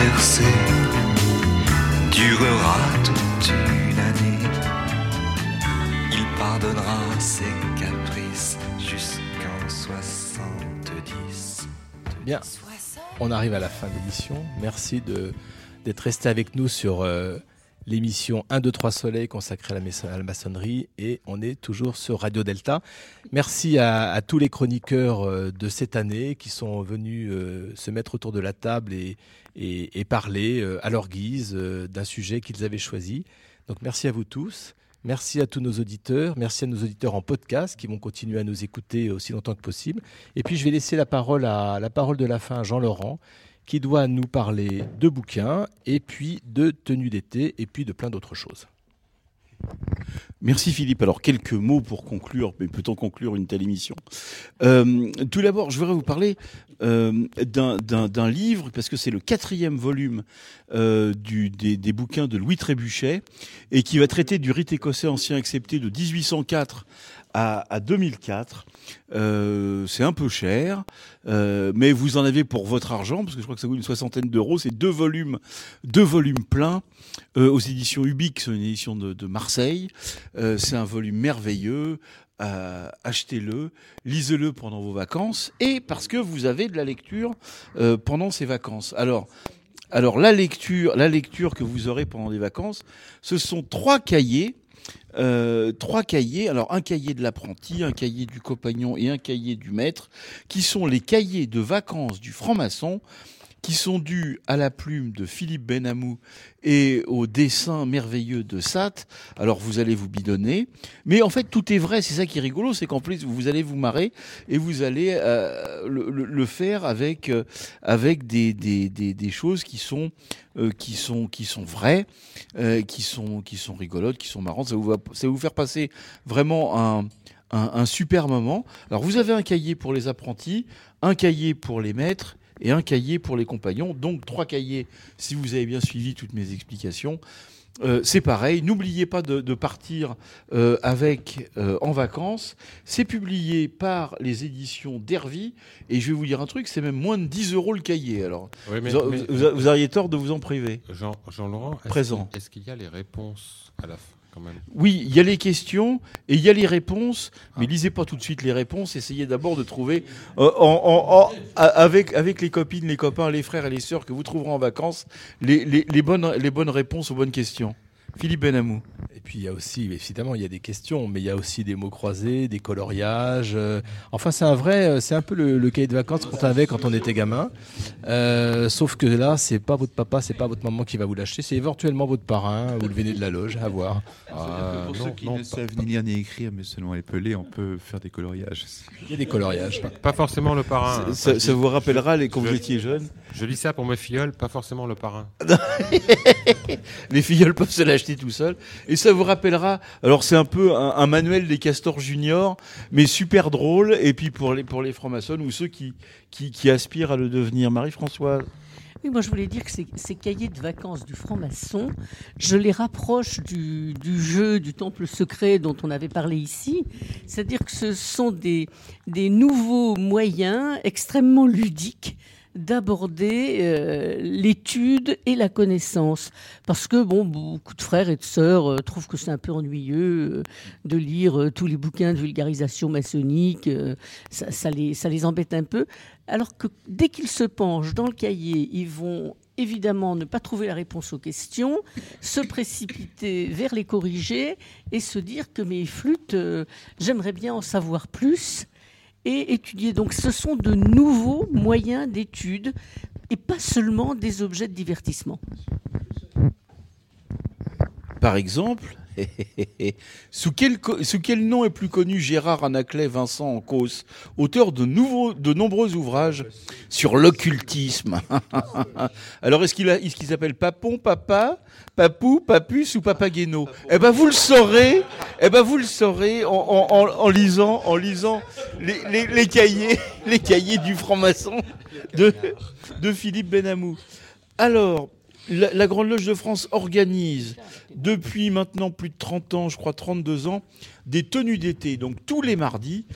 traversée durera toute une année. Il pardonnera ses caprices jusqu'en 70. Bien, on arrive à la fin de l'émission. Merci de- d'être resté avec nous sur euh, l'émission 1, 2, 3 Soleil consacrée à la, maçonnerie et on est toujours sur Radio Delta. Merci à, tous les chroniqueurs euh, de cette année qui sont venus euh, se mettre autour de la table et, parler euh, à leur guise d'un sujet qu'ils avaient choisi. Donc merci à vous tous. Merci à tous nos auditeurs. Merci à nos auditeurs en podcast qui vont continuer à nous écouter aussi longtemps que possible. Et puis je vais laisser la parole à la parole de la fin à Jean Laurent qui doit nous parler de bouquins et puis de tenues d'été et puis de plein d'autres choses. Merci Philippe. Alors quelques mots pour conclure, mais peut-on conclure une telle émission? Euh, Tout d'abord, je voudrais vous parler euh, d'un- livre, parce que c'est le quatrième volume euh, des bouquins de Louis Trébuchet, et qui va traiter du rite écossais ancien accepté de 1804 à, à 2004. Euh, c'est un peu cher, euh, mais vous en avez pour votre argent, parce que je crois que ça coûte une soixantaine d'euros. C'est deux volumes, deux volumes pleins euh, aux éditions Ubix, une édition de, de Marseille. Euh, c'est un volume merveilleux. Euh, achetez-le, lisez-le pendant vos vacances, et parce que vous avez de la lecture euh, pendant ces vacances. Alors, alors la lecture, la lecture que vous aurez pendant les vacances, ce sont trois cahiers. Euh, trois cahiers, alors un cahier de l'apprenti, un cahier du compagnon et un cahier du maître, qui sont les cahiers de vacances du franc-maçon, qui sont dus à la plume de Philippe Benamou et au dessin merveilleux de Sat. Alors vous allez vous bidonner, mais en fait tout est vrai. C'est ça qui est rigolo, c'est qu'en plus vous allez vous marrer et vous allez euh, le, le- le faire avec euh, avec des, des, des, des choses qui sont euh, qui sont qui sont vraies, euh, qui sont qui sont rigolotes, qui sont marrantes. Ça vous va ça va vous faire passer vraiment un un, un super moment. Alors vous avez un cahier pour les apprentis, un cahier pour les maîtres et un cahier pour les compagnons. Donc trois cahiers si vous avez bien suivi toutes mes explications. Euh, c'est pareil, n'oubliez pas de, de partir euh, avec euh, en vacances. C'est publié par les éditions d'Hervy et je vais vous dire un truc, c'est même moins de 10 euros le cahier. Alors, Oui, mais- vous, mais- vous- vous auriez tort de vous en priver. Jean, Jean-Laurent, est-ce Présent. Est-ce qu'il y a les réponses à la fin? Quand même Oui, il y a les questions et il y a les réponses, mais lisez pas tout de suite les réponses. Essayez d'abord de trouver euh, en- en- en- a- avec avec les copines, les copains, les frères et les sœurs que vous trouverez en vacances les, les, les bonnes les bonnes réponses aux bonnes questions. Philippe Benamou. Et puis il y a aussi, évidemment, il y a des questions, mais il y a aussi des mots croisés, des coloriages. euh, enfin, c'est un vrai, euh, c'est un peu le, le cahier de vacances qu'on avait quand on était gamin. Euh, sauf que là, c'est pas votre papa, c'est pas votre maman qui va vous l'acheter, c'est éventuellement votre parrain ou le véné de la loge, à voir. Que pour ceux qui ne savent ni lire ni écrire, mais seulement épeler, on peut faire des coloriages. Il y a des coloriages. Pas forcément le parrain. hein. Ça- vous rappellera les- quand je- vous étiez jeune Je lis ça pour mes filleuls, pas forcément le parrain. les filleuls peuvent se l'acheter tout seuls. Et ça vous rappellera, alors c'est un peu un, manuel des castors juniors, mais super drôle. Et puis pour les, pour les francs-maçons ou ceux qui, qui, qui aspirent à le devenir. Marie-Françoise. Oui, moi je voulais dire que ces, ces cahiers de vacances du franc-maçon, je les rapproche du, du jeu du temple secret dont on avait parlé ici. C'est-à-dire que ce sont des, des nouveaux moyens extrêmement ludiques d'aborder euh, l'étude et la connaissance. Parce que bon, beaucoup de frères et de sœurs euh, trouvent que c'est un peu ennuyeux euh, de lire tous les bouquins de vulgarisation maçonnique. ça, ça les, ça les embête un peu. Alors que dès qu'ils se penchent dans le cahier, ils vont évidemment ne pas trouver la réponse aux questions, se précipiter vers les corriger et se dire que mes flûtes, j'aimerais bien en savoir plus et étudier. Donc ce sont de nouveaux moyens d'étude et pas seulement des objets de divertissement. Par exemple, sous, quel, nom est plus connu Gérard Anaclet Vincent en cause, auteur de, nombreux ouvrages sur l'occultisme? Alors, est-ce qu'il qu'il s'appelle Papon, Papa, Papou, Papus ou Papageno? Eh ben, vous le saurez. Eh ben, vous le saurez en, lisant, les cahiers du franc-maçon de, de Philippe Benamou. Alors, la, la Grande Loge de France organise depuis maintenant plus de 30 ans, je crois 32 ans, des tenues d'été. Donc tous les mardis,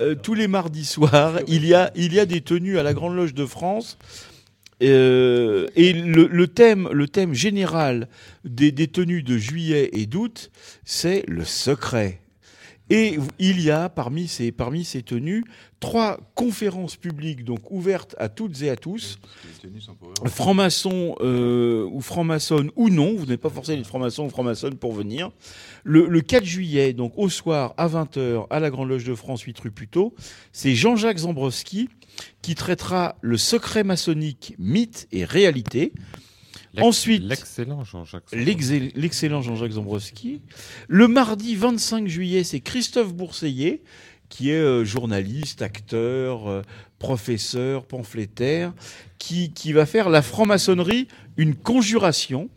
euh, tous les mardis soirs, il y, a, il y a des tenues à la Grande Loge de France. Euh, et le, le thème, le thème général des, des tenues de juillet et d'août, c'est le secret. Et il y a parmi ces, parmi ces tenues trois conférences publiques donc ouvertes à toutes et à tous. Francs-maçons euh, ou francs-maçonnes ou non, vous n'êtes pas forcé d'être franc-maçon ou franc-maçonne pour venir. Le, le 4 juillet, donc au soir à 20h à la Grande Loge de France, 8 rue Puteaux, c'est Jean-Jacques Zambrowski qui traitera le secret maçonnique, mythe et réalité. Ensuite, l'excellent Jean-Jacques l'ex- l'excellent Jean-Jacques Zambrowski. Le mardi 25 juillet, c'est Christophe Bourseillet, qui est euh, journaliste, acteur, euh, professeur, pamphlétaire, qui, qui va faire la franc-maçonnerie une conjuration.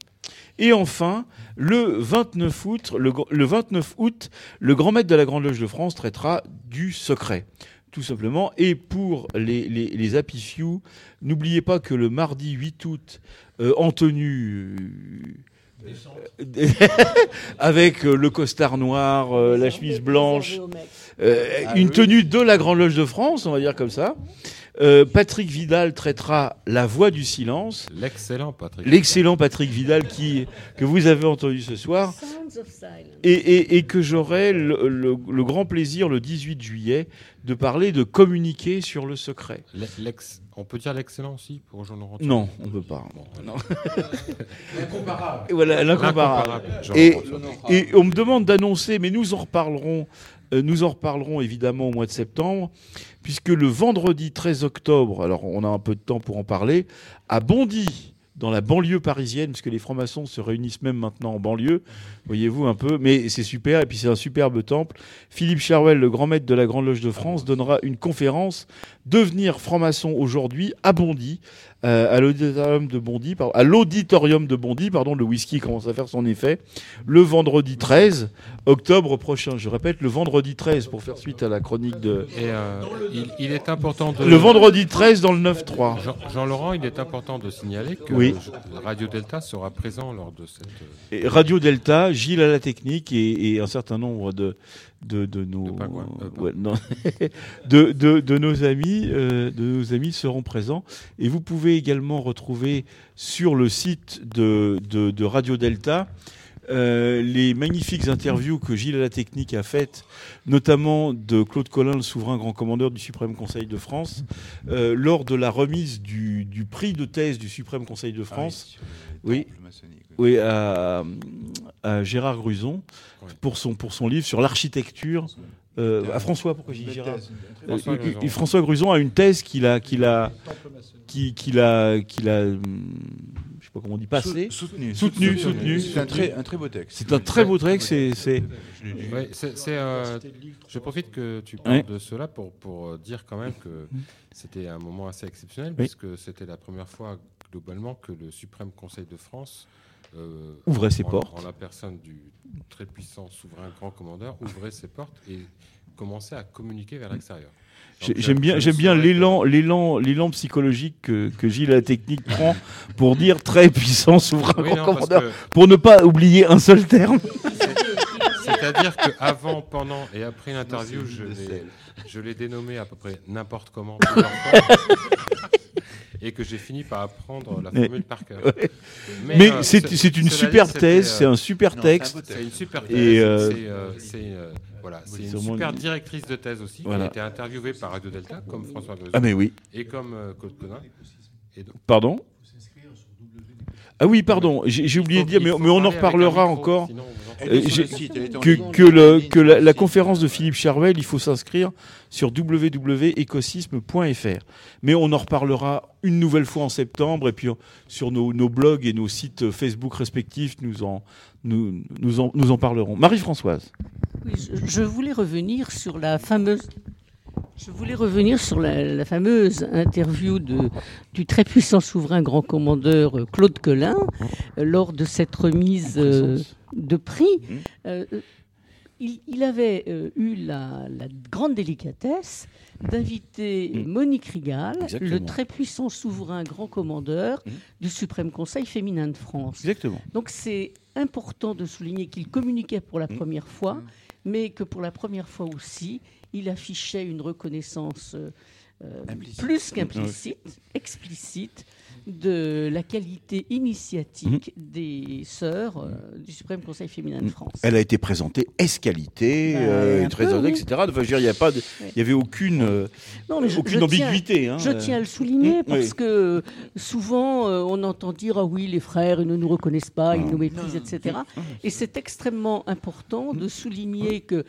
Et enfin, le 29 août, le, gr- le 29 août, le grand maître de la Grande Loge de France traitera du secret, tout simplement. Et pour les, les, les Happy Few, n'oubliez pas que le mardi 8 août, euh, en tenue euh, avec euh, le costard noir, la chemise blanche, Ah une tenue de la Grande Loge de France, on va dire comme ça. Euh, Patrick Vidal traitera la voix du silence. L'excellent Patrick. L'excellent Patrick Vidal qui, que vous avez entendu ce soir. Sounds of silence. Et, et- et que j'aurai le, le- le grand plaisir le 18 juillet de parler de communiquer sur le secret. L'ex- on peut dire l'excellent aussi pour Jean-Laurent Non, on ne peut pas. Non. L'incomparable. Voilà, l'incomparable. Et, et on me demande d'annoncer, mais nous en reparlerons, euh, nous en reparlerons évidemment au mois de septembre, puisque le vendredi 13 octobre, alors on a un peu de temps pour en parler, à Bondy, dans la banlieue parisienne, puisque les francs-maçons se réunissent même maintenant en banlieue, voyez-vous un peu, mais c'est super, et puis c'est un superbe temple. Philippe Charwell, le grand maître de la Grande Loge de France, donnera une conférence Devenir franc-maçon aujourd'hui à Bondy, euh, à l'auditorium de Bondy, par- à l'auditorium de Bondy, pardon, le whisky commence à faire son effet, le vendredi 13 octobre prochain. Je répète, le vendredi 13 pour faire suite à la chronique de. Et euh, il, il est important de. Le vendredi 13 dans le 9-3. Jean- Jean-Laurent, il est important de signaler que Oui. Radio Delta sera présent lors de cette. Et Radio Delta, Gilles à la technique et, et un certain nombre de, de, de nos, ouais, non. de, de- de nos amis, euh, de nos amis seront présents. Et vous pouvez également retrouver sur le site de, Radio Delta euh, les magnifiques interviews que Gilles à la technique a faites, notamment de Claude Collin, le souverain grand commandeur du Suprême Conseil de France, euh, lors de la remise du, du prix de thèse du Suprême Conseil de France. oui, oui, à, à Gérard Gruson pour son pour son livre sur l'architecture. Euh, à François, pourquoi j'ai Gérard Euh, François Gruson a une thèse qu'il a qu'il a qui- qu'il a qu'il a hum, je sais pas comment on dit passé Sou- soutenu. soutenu Soutenu. soutenu C'est un très- un très beau texte. c'est un très beau texte c'est c'est Ouais, c'est- c'est, euh, je profite que tu parles Ouais. de cela pour, pour euh, dire quand même que c'était un moment assez exceptionnel, Oui. puisque c'était la première fois globalement que le Suprême Conseil de France euh, Ouvrait ses en- portes. En la personne du très puissant souverain grand commandeur, ouvrait ses portes et commençait à communiquer vers l'extérieur. J'aime bien, j'aime bien l'élan, l'élan, l'élan psychologique que, que Gilles à la technique prend pour dire très puissant souverain Oui, grand non, commandeur, pour ne pas oublier un seul terme. C'est-à-dire qu'avant, pendant et après l'interview, je l'ai, je l'ai dénommé à peu près n'importe comment. Et que j'ai fini par apprendre la Mais- formule par cœur. ouais. Mais euh, c'est- ce- c'est une super dit, thèse, euh, c'est un super non, texte. C'est une super Et, thèse. euh, c'est, euh, c'est, euh, voilà, c'est une super directrice de thèse aussi, Voilà. qui a été interviewée par Radio Delta, comme François Grezon. Ah, mais oui. Et comme euh, Claude Conin. Et donc- Pardon? Ah oui, pardon, j'ai oublié de dire, mais, mais on en reparlera encore. En que ligne. que, le- que la, la conférence de Philippe Charvel, il faut s'inscrire sur www.ecosysme.fr. Mais on en reparlera une nouvelle fois en septembre, et puis euh, sur nos, nos blogs et nos sites Facebook respectifs, nous en, nous, nous en, nous en parlerons. Marie-Françoise. Oui, je, je voulais revenir sur la fameuse. Je voulais revenir sur la, la fameuse interview de, du très puissant souverain grand commandeur euh, Claude Quelin euh, lors de cette remise euh, de prix. Euh, euh, il, il avait euh, eu la, la grande délicatesse d'inviter Monique Rigal, Exactement. le très puissant souverain grand commandeur du Suprême Conseil féminin de France. Exactement. Donc c'est important de souligner qu'il communiquait pour la première fois, mais que pour la première fois aussi, il affichait une reconnaissance euh, plus qu'implicite, explicite de la qualité initiatique Mhm. des sœurs euh, du Suprême Conseil féminin de France. Elle a été présentée ès-qualité, Bah, euh, très peu, oui. etc. Enfin, il n'y avait aucune, euh, Non, mais je, aucune je tiens- ambiguïté. hein. je tiens à le souligner Mm, parce oui. que souvent on entend dire ah oui les frères ils ne nous reconnaissent pas, ils nous méprisent, etc. Et c'est extrêmement important de souligner que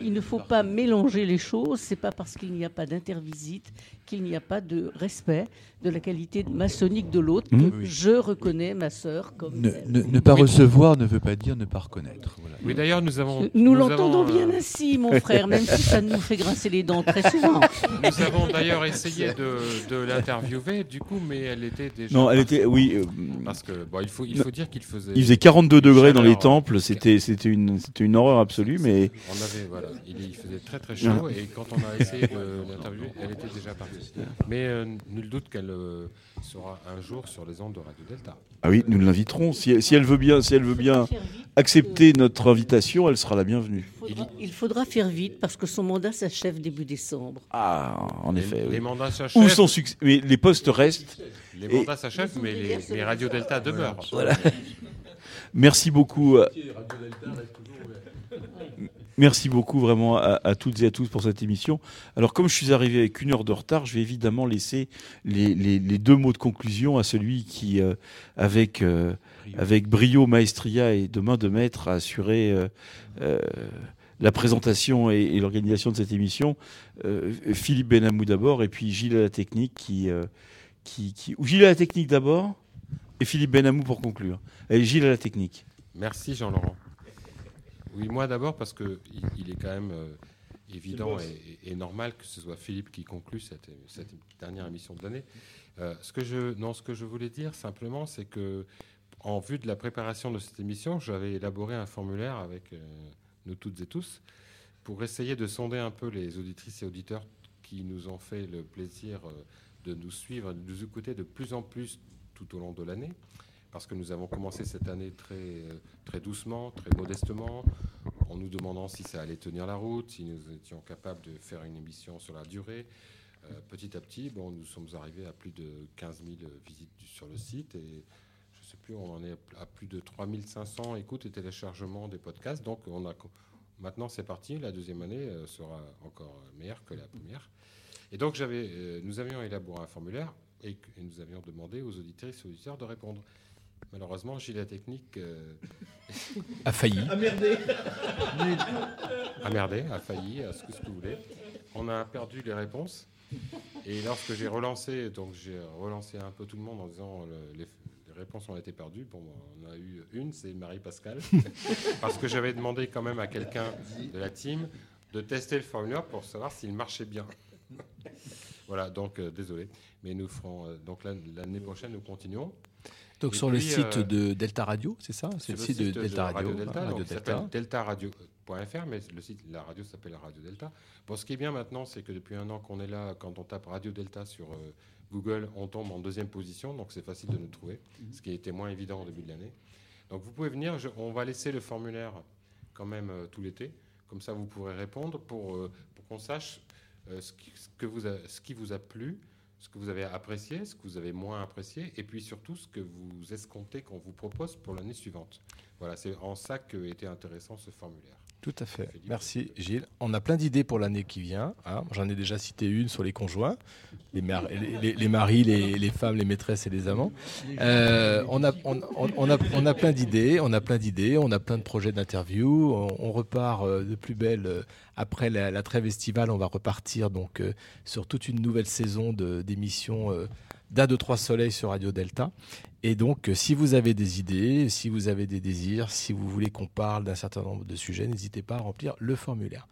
il ne faut pas mélanger les choses. C'est pas parce qu'il n'y a pas d'intervisite qu'il n'y a pas de respect de la qualité maçonnique de l'autre que Mm. Oui. je reconnais ma sœur comme Ne, ne- ne pas recevoir ne veut pas dire ne pas reconnaître. Voilà. Oui, d'ailleurs, nous avons. Nous, l'entendons avons, bien euh, ainsi, mon frère, même si ça nous fait grincer les dents très souvent. Nous avons d'ailleurs essayé de, de l'interviewer, du coup, mais elle était déjà. Non, elle était, oui. euh, Parce que, bon, il faut, il faut dire qu'il faisait. Il faisait 42 degrés dans les temples, c'était c'était une, c'était une horreur absolue, mais. On avait, voilà, il, il faisait très très chaud et quand on a essayé de l'interviewer, elle était déjà partie. Mais euh, nul doute qu'elle euh, sera un jour sur les ondes de Radio Delta. Ah oui, nous l'inviterons. Si, si elle veut bien, si elle veut bien accepter notre invitation, elle sera la bienvenue. Faudra- il faudra faire vite parce que son mandat s'achève début décembre. Ah, en effet. les oui. mandats s'achèvent. Où Mais les postes restent. Les Et- mandats s'achèvent, mais les, les Radio Delta demeurent. Voilà. Merci beaucoup. Merci beaucoup vraiment à, à toutes et à tous pour cette émission. Alors comme je suis arrivé avec une heure de retard, je vais évidemment laisser les, les- les deux mots de conclusion à celui qui, euh, avec, euh, avec brio, maestria et de main de maître, a assuré euh, euh, la présentation et, et l'organisation de cette émission. Euh, Philippe Benamou d'abord et puis Gilles à la technique qui... euh, qui, qui... Ou Gilles à la technique d'abord et Philippe Benamou pour conclure. Allez, Gilles à la technique. Merci Jean-Laurent. Oui, moi d'abord parce que il, il est quand même euh, évident et, normal que ce soit Philippe qui conclue cette, cette dernière émission de l'année. Euh, ce que je non, ce que je voulais dire simplement, c'est que en vue de la préparation de cette émission, j'avais élaboré un formulaire avec euh, nous toutes et tous pour essayer de sonder un peu les auditrices et auditeurs qui nous ont fait le plaisir de nous suivre, de nous écouter de plus en plus tout au long de l'année parce que nous avons commencé cette année très, très doucement, très modestement, en nous demandant si ça allait tenir la route, si nous étions capables de faire une émission sur la durée. Euh, petit à petit, bon, nous sommes arrivés à plus de 15 000 visites sur le site et je ne sais plus, on en est à plus de 3500 écoutes et téléchargements des podcasts. Donc on a, maintenant c'est parti, la deuxième année euh, sera encore meilleure que la première. Et donc euh, nous avions élaboré un formulaire et nous avions demandé aux auditrices et auditeurs de répondre. Malheureusement, Gilles Technique euh, A failli. A merdé. a merdé, a failli, à ce que, ce que vous voulez. On a perdu les réponses. Et lorsque j'ai relancé, donc j'ai relancé un peu tout le monde en disant le- les, les réponses ont été perdues. Bon, on a eu une, c'est Marie-Pascale, parce que j'avais demandé quand même à quelqu'un de la team de tester le formulaire pour savoir s'il marchait bien. voilà, donc euh, désolé, mais nous ferons euh, donc l'an- l'année prochaine nous continuons. Donc Et sur le puis, site euh, de Delta Radio, c'est ça C'est le site de Delta Radio, Radio Delta, Radio Delta. deltaradio.fr, mais le site, la radio s'appelle Radio Delta. Bon, ce qui est bien maintenant, c'est que depuis un an qu'on est là, quand on tape Radio Delta sur euh, Google, on tombe en deuxième position, donc c'est facile de nous trouver, ce qui était moins évident au début de l'année. Donc vous pouvez venir, je- on va laisser le formulaire quand même euh, tout l'été, comme ça vous pourrez répondre pour, euh, pour qu'on sache euh, ce, qui, ce que vous a- ce qui vous a plu, ce que vous avez apprécié, ce que vous avez moins apprécié, et puis surtout ce que vous escomptez qu'on vous propose pour l'année suivante. Voilà, c'est en ça que était intéressant ce formulaire. Tout à fait. Merci Gilles. On a plein d'idées pour l'année qui vient. hein. J'en ai déjà cité une sur les conjoints, les, mar- les- les- les maris, les, les femmes, les maîtresses et les amants. Euh, on, a, on, a, on a plein d'idées, on a plein d'idées, on a plein de projets d'interview. On, repart euh, de plus belle euh, après la, la trêve estivale. On va repartir donc sur toute une nouvelle saison d'émissions d'un, deux, trois soleils sur Radio Delta. Et donc, euh, si vous avez des idées, si vous avez des désirs, si vous voulez qu'on parle d'un certain nombre de sujets, n'hésitez pas à remplir le formulaire.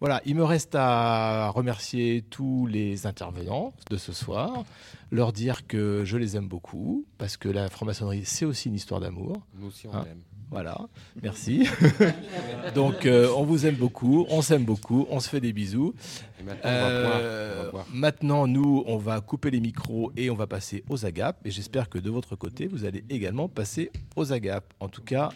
Voilà, il me reste à remercier tous les intervenants de ce soir, leur dire que je les aime beaucoup, parce que la franc-maçonnerie, c'est aussi une histoire d'amour. Nous aussi, on Hein l'aime. Voilà, merci. Donc, euh, on vous aime beaucoup, on s'aime beaucoup, on se fait des bisous. Et maintenant, on va boire, Euh, on va boire. maintenant, nous, on va couper les micros et on va passer aux agapes. Et j'espère que de votre côté, vous allez également passer aux agapes. En tout cas,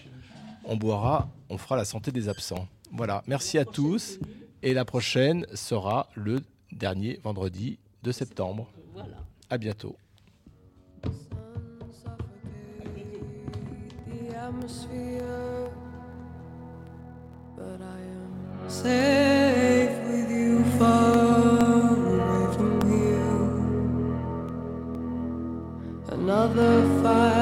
on boira, on fera la santé des absents. Voilà, merci à tous. Et la prochaine sera le dernier vendredi de septembre. Voilà. À bientôt. atmosphere, but I am safe with you far away from you. Another fire.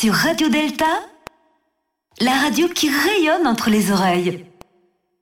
sur Radio Delta, la radio qui rayonne entre les oreilles.